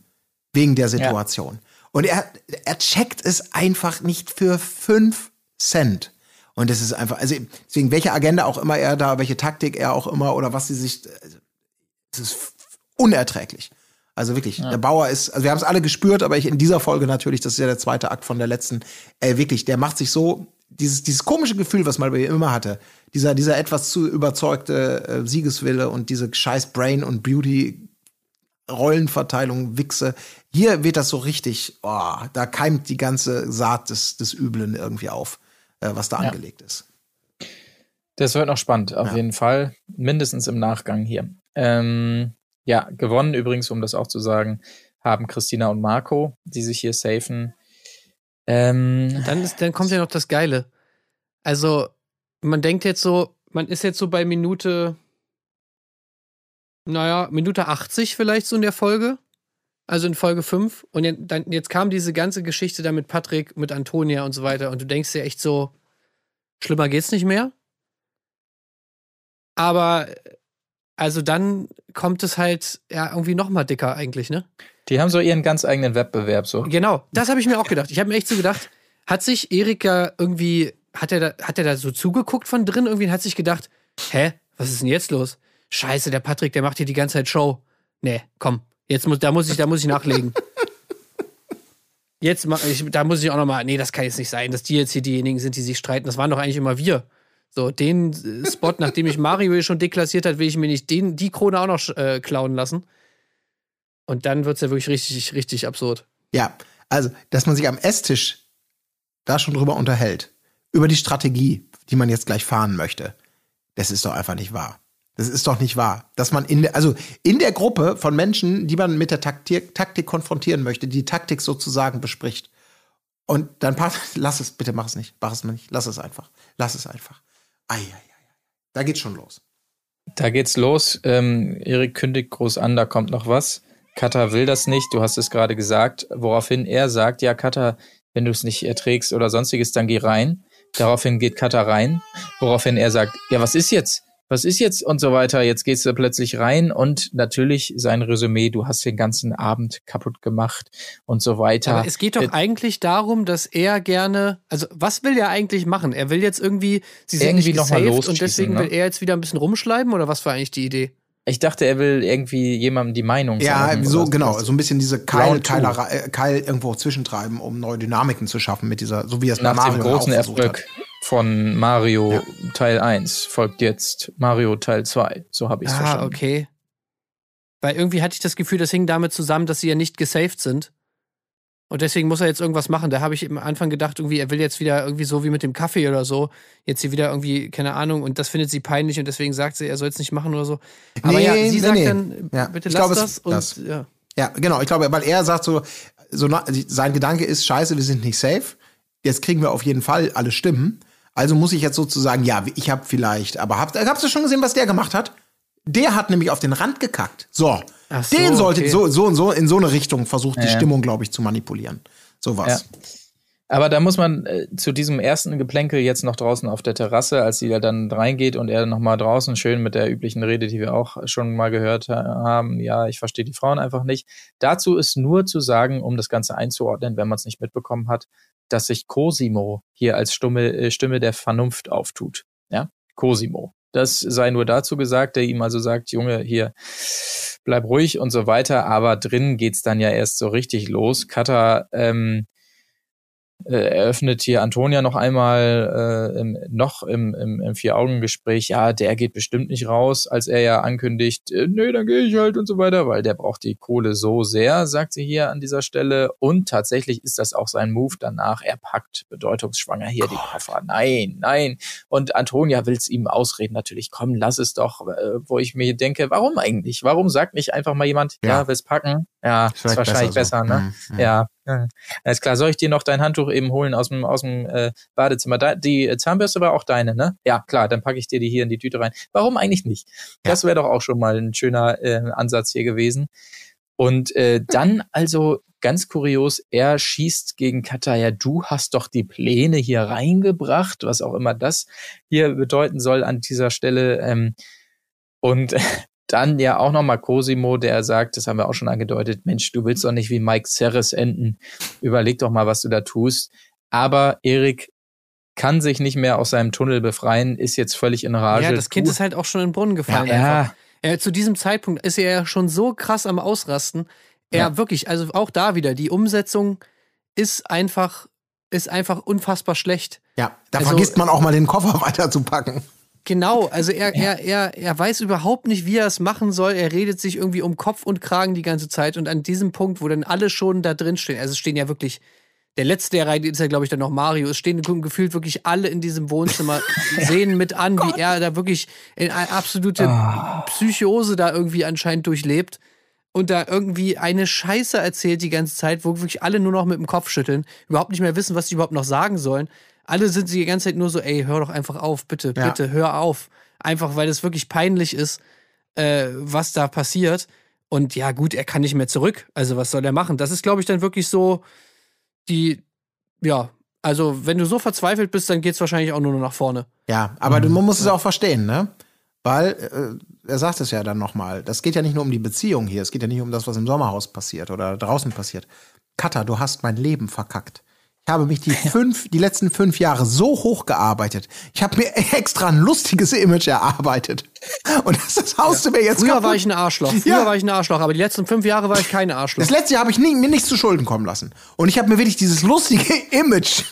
Wegen der Situation. Und er, er checkt es einfach nicht für fünf Cent. Und das ist einfach, also deswegen, welche Agenda auch immer er da, welche Taktik er auch immer oder was sie sich, es ist unerträglich. Also wirklich, der Bauer ist, also wir haben es alle gespürt, aber ich in dieser Folge natürlich, das ist ja der zweite Akt von der letzten, äh, wirklich, der macht sich so, dieses, dieses komische Gefühl, was man bei ihm immer hatte, dieser, dieser etwas zu überzeugte äh, Siegeswille und diese scheiß Brain und Beauty Rollenverteilung, Wichse. Hier wird das so richtig, oh, da keimt die ganze Saat des, des Üblen irgendwie auf, äh, was da Ja. angelegt ist. Das wird noch spannend, auf Ja. jeden Fall. Mindestens im Nachgang hier. Ähm, ja, gewonnen übrigens, um das auch zu sagen, haben Christina und Marco, die sich hier safen. Ähm, Dann, ist, dann kommt ja noch das Geile. Also, man denkt jetzt so, man ist jetzt so bei Minute, naja, Minute 80 vielleicht so in der Folge. Also in Folge 5. Und jetzt, dann, jetzt kam diese ganze Geschichte da mit Patrick, mit Antonia und so weiter. Und du denkst dir echt so, schlimmer geht's nicht mehr. Aber, also dann kommt es halt ja irgendwie noch mal dicker eigentlich, ne? die haben so ihren ganz eigenen Wettbewerb. So. Genau, das habe ich mir auch gedacht. Ich habe mir echt so gedacht, hat sich Erika irgendwie, hat er da, hat er da so zugeguckt von drin irgendwie und hat sich gedacht, hä, was ist denn jetzt los? Scheiße, der Patrick, der macht hier die ganze Zeit Show. Nee, komm, jetzt muss, da muss ich, da muss ich nachlegen. Jetzt mach ich, da muss ich auch noch mal, nee, das kann jetzt nicht sein, dass die jetzt hier diejenigen sind, die sich streiten. Das waren doch eigentlich immer wir. So, den äh, Spot, nachdem ich Mario hier schon deklassiert hat, will ich mir nicht den, die Krone auch noch äh, klauen lassen. Und dann wird's ja wirklich richtig, richtig absurd. Ja, also, dass man sich am Esstisch da schon drüber unterhält, über die Strategie, die man jetzt gleich fahren möchte, das ist doch einfach nicht wahr. Das ist doch nicht wahr. Dass man in der, also in der Gruppe von Menschen, die man mit der Taktik, Taktik konfrontieren möchte, die Taktik sozusagen bespricht. Und dann passt, lass es, bitte mach es nicht, mach es nicht, lass es einfach, lass es einfach. Ei, ei, ei. Da geht's schon los. Da geht's los. Ähm, Erik kündigt groß an, da kommt noch was. Kata will das nicht, du hast es gerade gesagt, woraufhin er sagt, ja, Kata, wenn du es nicht erträgst oder sonstiges, dann geh rein. Daraufhin geht Kata rein, woraufhin er sagt, ja, was ist jetzt? Was ist jetzt? Und so weiter. Jetzt gehst du plötzlich rein und natürlich sein Resümee, du hast den ganzen Abend kaputt gemacht und so weiter. Aber es geht doch Äh, eigentlich darum, dass er gerne, also was will er eigentlich machen? Er will jetzt irgendwie, sie sind Irgendwie nicht noch gesaved und deswegen ne? will er jetzt wieder ein bisschen rumschleiben oder was war eigentlich die Idee? Ich dachte, er will irgendwie jemandem die Meinung Ja, sagen. so oder genau, so ein bisschen diese Keil. Keilerei- äh, Keil irgendwo zwischentreiben, um neue Dynamiken zu schaffen mit dieser, so wie er es bei Nach dem Mario großen auch versucht Erfolg hat. Von Mario Ja. Teil 1 folgt jetzt Mario Teil 2. So habe ich es Ah, verstanden. okay. Weil irgendwie hatte ich das Gefühl, das hing damit zusammen, dass sie ja nicht gesaved sind. Und deswegen muss er jetzt irgendwas machen. Da habe ich am Anfang gedacht, irgendwie, er will jetzt wieder irgendwie so wie mit dem Kaffee oder so, jetzt hier wieder irgendwie, keine Ahnung, und das findet sie peinlich und deswegen sagt sie, er soll es nicht machen oder so. Aber Nee, ja, sie nee, sagt nee. dann, Ja, bitte ich lass glaube, es das. Und das. ja. Ja, genau. Ich glaube, weil er sagt so, so sein Gedanke ist, scheiße, wir sind nicht safe. Jetzt kriegen wir auf jeden Fall alle Stimmen. Also muss ich jetzt sozusagen, ja, ich habe vielleicht, aber habt, habt ihr schon gesehen, was der gemacht hat? Der hat nämlich auf den Rand gekackt. So. So, den sollte okay. so, so und so in so eine Richtung versucht, die Ja, ja. Stimmung, glaube ich, zu manipulieren. Sowas. Ja. Aber da muss man äh, zu diesem ersten Geplänkel jetzt noch draußen auf der Terrasse, als sie da dann reingeht und er noch mal draußen schön mit der üblichen Rede, die wir auch schon mal gehört ha- haben, ja, ich verstehe die Frauen einfach nicht. Dazu ist nur zu sagen, um das Ganze einzuordnen, wenn man es nicht mitbekommen hat, dass sich Cosimo hier als Stimme, äh, Stimme der Vernunft auftut. Ja, Cosimo. Das sei nur dazu gesagt, der ihm also sagt, Junge, hier, bleib ruhig und so weiter. Aber drin geht's dann ja erst so richtig los. Kata ähm, äh, eröffnet hier Antonia noch einmal äh, im, noch im, im, im Vier-Augen-Gespräch, ja, der geht bestimmt nicht raus, als er ja ankündigt, äh, nee, dann gehe ich halt und so weiter, weil der braucht die Kohle so sehr, sagt sie hier an dieser Stelle. Und tatsächlich ist das auch sein Move danach. Er packt bedeutungsschwanger hier die Koffer. Nein, nein. Und Antonia will es ihm ausreden, natürlich, komm, lass es doch, äh, wo ich mir denke, warum eigentlich? Warum sagt nicht einfach mal jemand, ja, Ja. ja will's packen? Ja, ist wahrscheinlich besser so. ne? Mhm, mhm. Ja, ja. Alles klar. Soll ich dir noch dein Handtuch eben holen aus dem, aus dem äh, Badezimmer? Da, die Zahnbürste war auch deine, ne? Ja, klar, dann packe ich dir die hier in die Tüte rein. Warum eigentlich nicht? Das wäre doch auch schon mal ein schöner äh, Ansatz hier gewesen. Und äh, dann also ganz kurios, er schießt gegen Kataya, du hast doch die Pläne hier reingebracht, was auch immer das hier bedeuten soll an dieser Stelle. Ähm, und dann ja auch nochmal Cosimo, der sagt, das haben wir auch schon angedeutet, Mensch, du willst doch nicht wie Mike Ceres enden. Überleg doch mal, was du da tust. Aber Erik kann sich nicht mehr aus seinem Tunnel befreien, ist jetzt völlig in Rage. ja, das Kind Du- ist halt auch schon in den Brunnen gefallen. ja. Er, zu diesem Zeitpunkt ist er ja schon so krass am Ausrasten. Er Ja. wirklich, also auch da wieder, die Umsetzung ist einfach, ist einfach unfassbar schlecht. Ja, da Also- vergisst man auch mal den Koffer weiterzupacken. Genau, also er, er, er, er weiß überhaupt nicht, wie er es machen soll. Er redet sich irgendwie um Kopf und Kragen die ganze Zeit. Und an diesem Punkt, wo dann alle schon da drin stehen, also es stehen ja wirklich, der letzte, der rein ist ja, glaube ich, dann noch Mario. Es stehen gefühlt wirklich alle in diesem Wohnzimmer, sehen mit an, wie er da wirklich in eine absolute Psychose da irgendwie anscheinend durchlebt. Und da irgendwie eine Scheiße erzählt die ganze Zeit, wo wirklich alle nur noch mit dem Kopf schütteln, überhaupt nicht mehr wissen, was sie überhaupt noch sagen sollen. Alle sind sie die ganze Zeit nur so, ey, hör doch einfach auf, bitte, Ja. bitte, hör auf. Einfach, weil es wirklich peinlich ist, äh, was da passiert. Und ja, gut, er kann nicht mehr zurück. Also, was soll er machen? Das ist, glaube ich, dann wirklich so die, ja, also, wenn du so verzweifelt bist, dann geht's wahrscheinlich auch nur noch nach vorne. Ja, aber du, man muss es auch verstehen, ne? Weil, äh, er sagt es ja dann nochmal, das geht ja nicht nur um die Beziehung hier, es geht ja nicht um das, was im Sommerhaus passiert oder draußen passiert. Katha, du hast mein Leben verkackt. Ich habe mich die fünf, die letzten fünf Jahre so hochgearbeitet. Ich habe mir extra ein lustiges Image erarbeitet. Und das, das haust du mir jetzt Früher kaputt. war ich ein Arschloch. Früher Ja. war ich ein Arschloch, aber die letzten fünf Jahre war ich kein Arschloch. Das letzte Jahr habe ich nie, mir nichts zu Schulden kommen lassen. Und ich habe mir wirklich dieses lustige Image,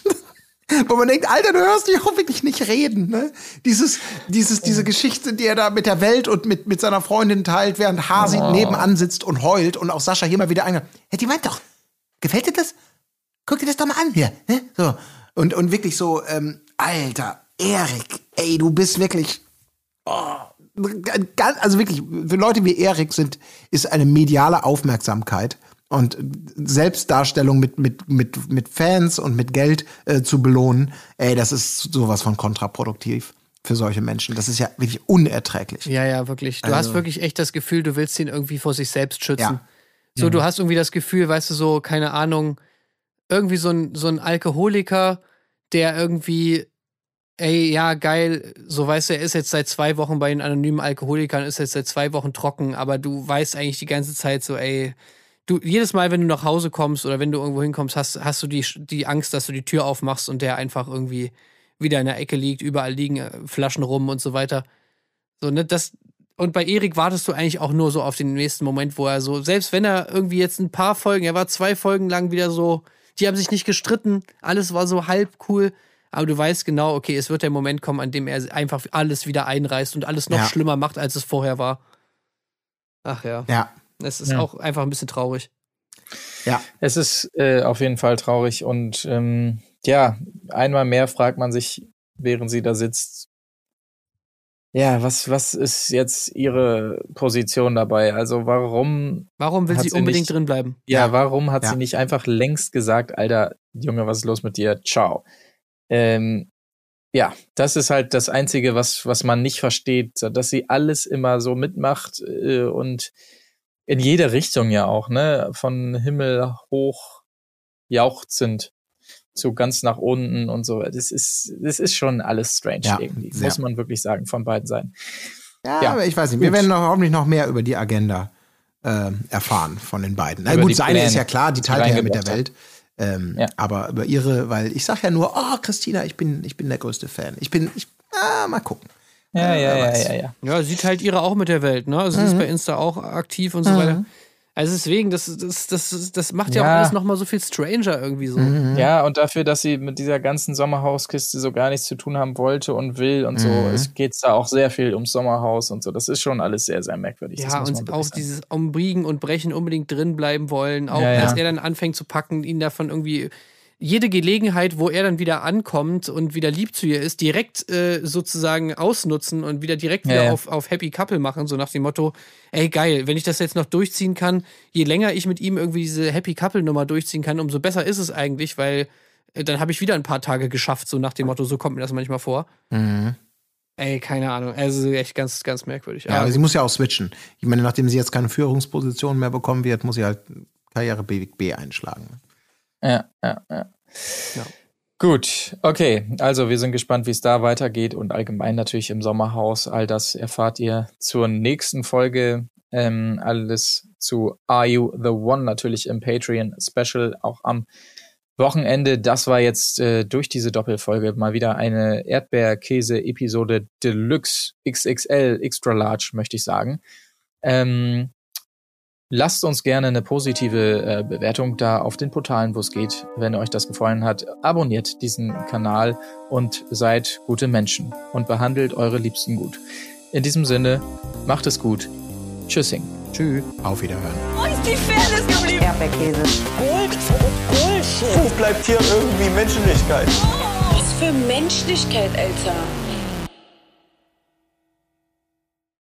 wo man denkt, Alter, du hörst dich auch wirklich nicht reden. Ne? Dieses, dieses, diese Geschichte, die er da mit der Welt und mit, mit seiner Freundin teilt, während Hasi nebenan sitzt und heult und auch Sascha hier mal wieder ein. Hey, die meint doch, gefällt dir das? Guck dir das doch mal an hier. Ne? So. Und, und wirklich so, ähm, Alter, Erik, ey, du bist wirklich ganz, also wirklich, für Leute wie Erik sind, ist eine mediale Aufmerksamkeit und Selbstdarstellung mit, mit, mit, mit Fans und mit Geld äh, zu belohnen, ey, das ist sowas von kontraproduktiv für solche Menschen. Das ist ja wirklich unerträglich. Ja, ja, wirklich. Du hast wirklich echt das Gefühl, du willst ihn irgendwie vor sich selbst schützen. Ja. So, du hast irgendwie das Gefühl, weißt du, so, keine Ahnung, irgendwie so ein, so ein Alkoholiker, der irgendwie, ey, ja, geil, so weißt du, er ist jetzt seit zwei Wochen bei den anonymen Alkoholikern, ist jetzt seit zwei Wochen trocken, aber du weißt eigentlich die ganze Zeit so, ey, du, jedes Mal, wenn du nach Hause kommst oder wenn du irgendwo hinkommst, hast, hast du die, die Angst, dass du die Tür aufmachst und der einfach irgendwie wieder in der Ecke liegt, überall liegen äh, Flaschen rum und so weiter. So, ne, das, und bei Erik wartest du eigentlich auch nur so auf den nächsten Moment, wo er so, selbst wenn er irgendwie jetzt ein paar Folgen, er war zwei Folgen lang wieder so, die haben sich nicht gestritten, alles war so halb cool, aber du weißt genau, okay, es wird der Moment kommen, an dem er einfach alles wieder einreißt und alles noch Ja. schlimmer macht, als es vorher war. Ach ja, Ja. es ist Ja. auch einfach ein bisschen traurig. Ja. Es ist äh, auf jeden Fall traurig und ähm, ja, einmal mehr fragt man sich, während sie da sitzt, ja, was, was ist jetzt ihre Position dabei? Also warum, Warum will sie sie unbedingt nicht- drin bleiben? ja, warum hat Ja. sie nicht einfach längst gesagt, Alter, Junge, was ist los mit dir? Ciao. Ähm, ja, das ist halt das Einzige, was, was man nicht versteht, dass sie alles immer so mitmacht äh, und in jede Richtung ja auch, ne? Von Himmel hoch jauchzend zu ganz nach unten und so. Das ist, das ist schon alles strange Ja, irgendwie, sehr. muss man wirklich sagen, von beiden Seiten. Ja, Ja, aber ich weiß nicht. Wir gut. werden noch, hoffentlich noch mehr über die Agenda äh, erfahren von den beiden. Na Über gut, die seine Pläne, ist ja klar, die teilt er ja mit der Welt. Ähm, Ja. Aber über ihre, weil ich sag ja nur, oh, Christina, ich bin, ich bin der größte Fan. Ich bin, ich, ah, mal gucken. Ja, Äh, ja, ja, ja, ja. Ja, sie teilt ihre auch mit der Welt, ne? Also sie ist bei Insta auch aktiv und so weiter. Also deswegen, das, das, das, das macht ja, Ja. auch alles nochmal so viel stranger irgendwie so. Ja, und dafür, dass sie mit dieser ganzen Sommerhauskiste so gar nichts zu tun haben wollte und will und so, es geht da auch sehr viel ums Sommerhaus und so. Das ist schon alles sehr, sehr merkwürdig. Ja, und auch sagen. dieses Umbriegen und Brechen unbedingt drin bleiben wollen. Auch Ja, ja. als er dann anfängt zu packen, ihn davon irgendwie jede Gelegenheit, wo er dann wieder ankommt und wieder lieb zu ihr ist, direkt äh, sozusagen ausnutzen und wieder direkt Ja, wieder ja. Auf, auf Happy Couple machen, so nach dem Motto, ey geil, wenn ich das jetzt noch durchziehen kann, je länger ich mit ihm irgendwie diese Happy Couple Nummer durchziehen kann, umso besser ist es eigentlich, weil äh, dann habe ich wieder ein paar Tage geschafft, so nach dem Motto, so kommt mir das manchmal vor. Ey, keine Ahnung, also echt ganz, ganz merkwürdig. Ja, Aber aber sie muss ja auch switchen. Ich meine, nachdem sie jetzt keine Führungsposition mehr bekommen wird, muss sie halt Karriere B, B einschlagen. Ja, ja, ja. Ja. Gut, okay. Also wir sind gespannt, wie es da weitergeht und allgemein natürlich im Sommerhaus. All das erfahrt ihr zur nächsten Folge. Ähm, alles zu Are You the One natürlich im Patreon Special auch am Wochenende. Das war jetzt äh, durch diese Doppelfolge mal wieder eine Erdbeerkäse-Episode Deluxe XXL Extra Large, möchte ich sagen. Ähm, Lasst uns gerne eine positive äh, Bewertung da auf den Portalen, wo es geht. Wenn euch das gefallen hat, abonniert diesen Kanal und seid gute Menschen und behandelt eure Liebsten gut. In diesem Sinne, macht es gut. Tschüssing. tschüss. Auf Wiederhören. Wo ist die Fairness geblieben? Erdbeerkäse. Gold, Bullshit. Wo bleibt hier irgendwie Menschlichkeit? Was für Menschlichkeit, Alter.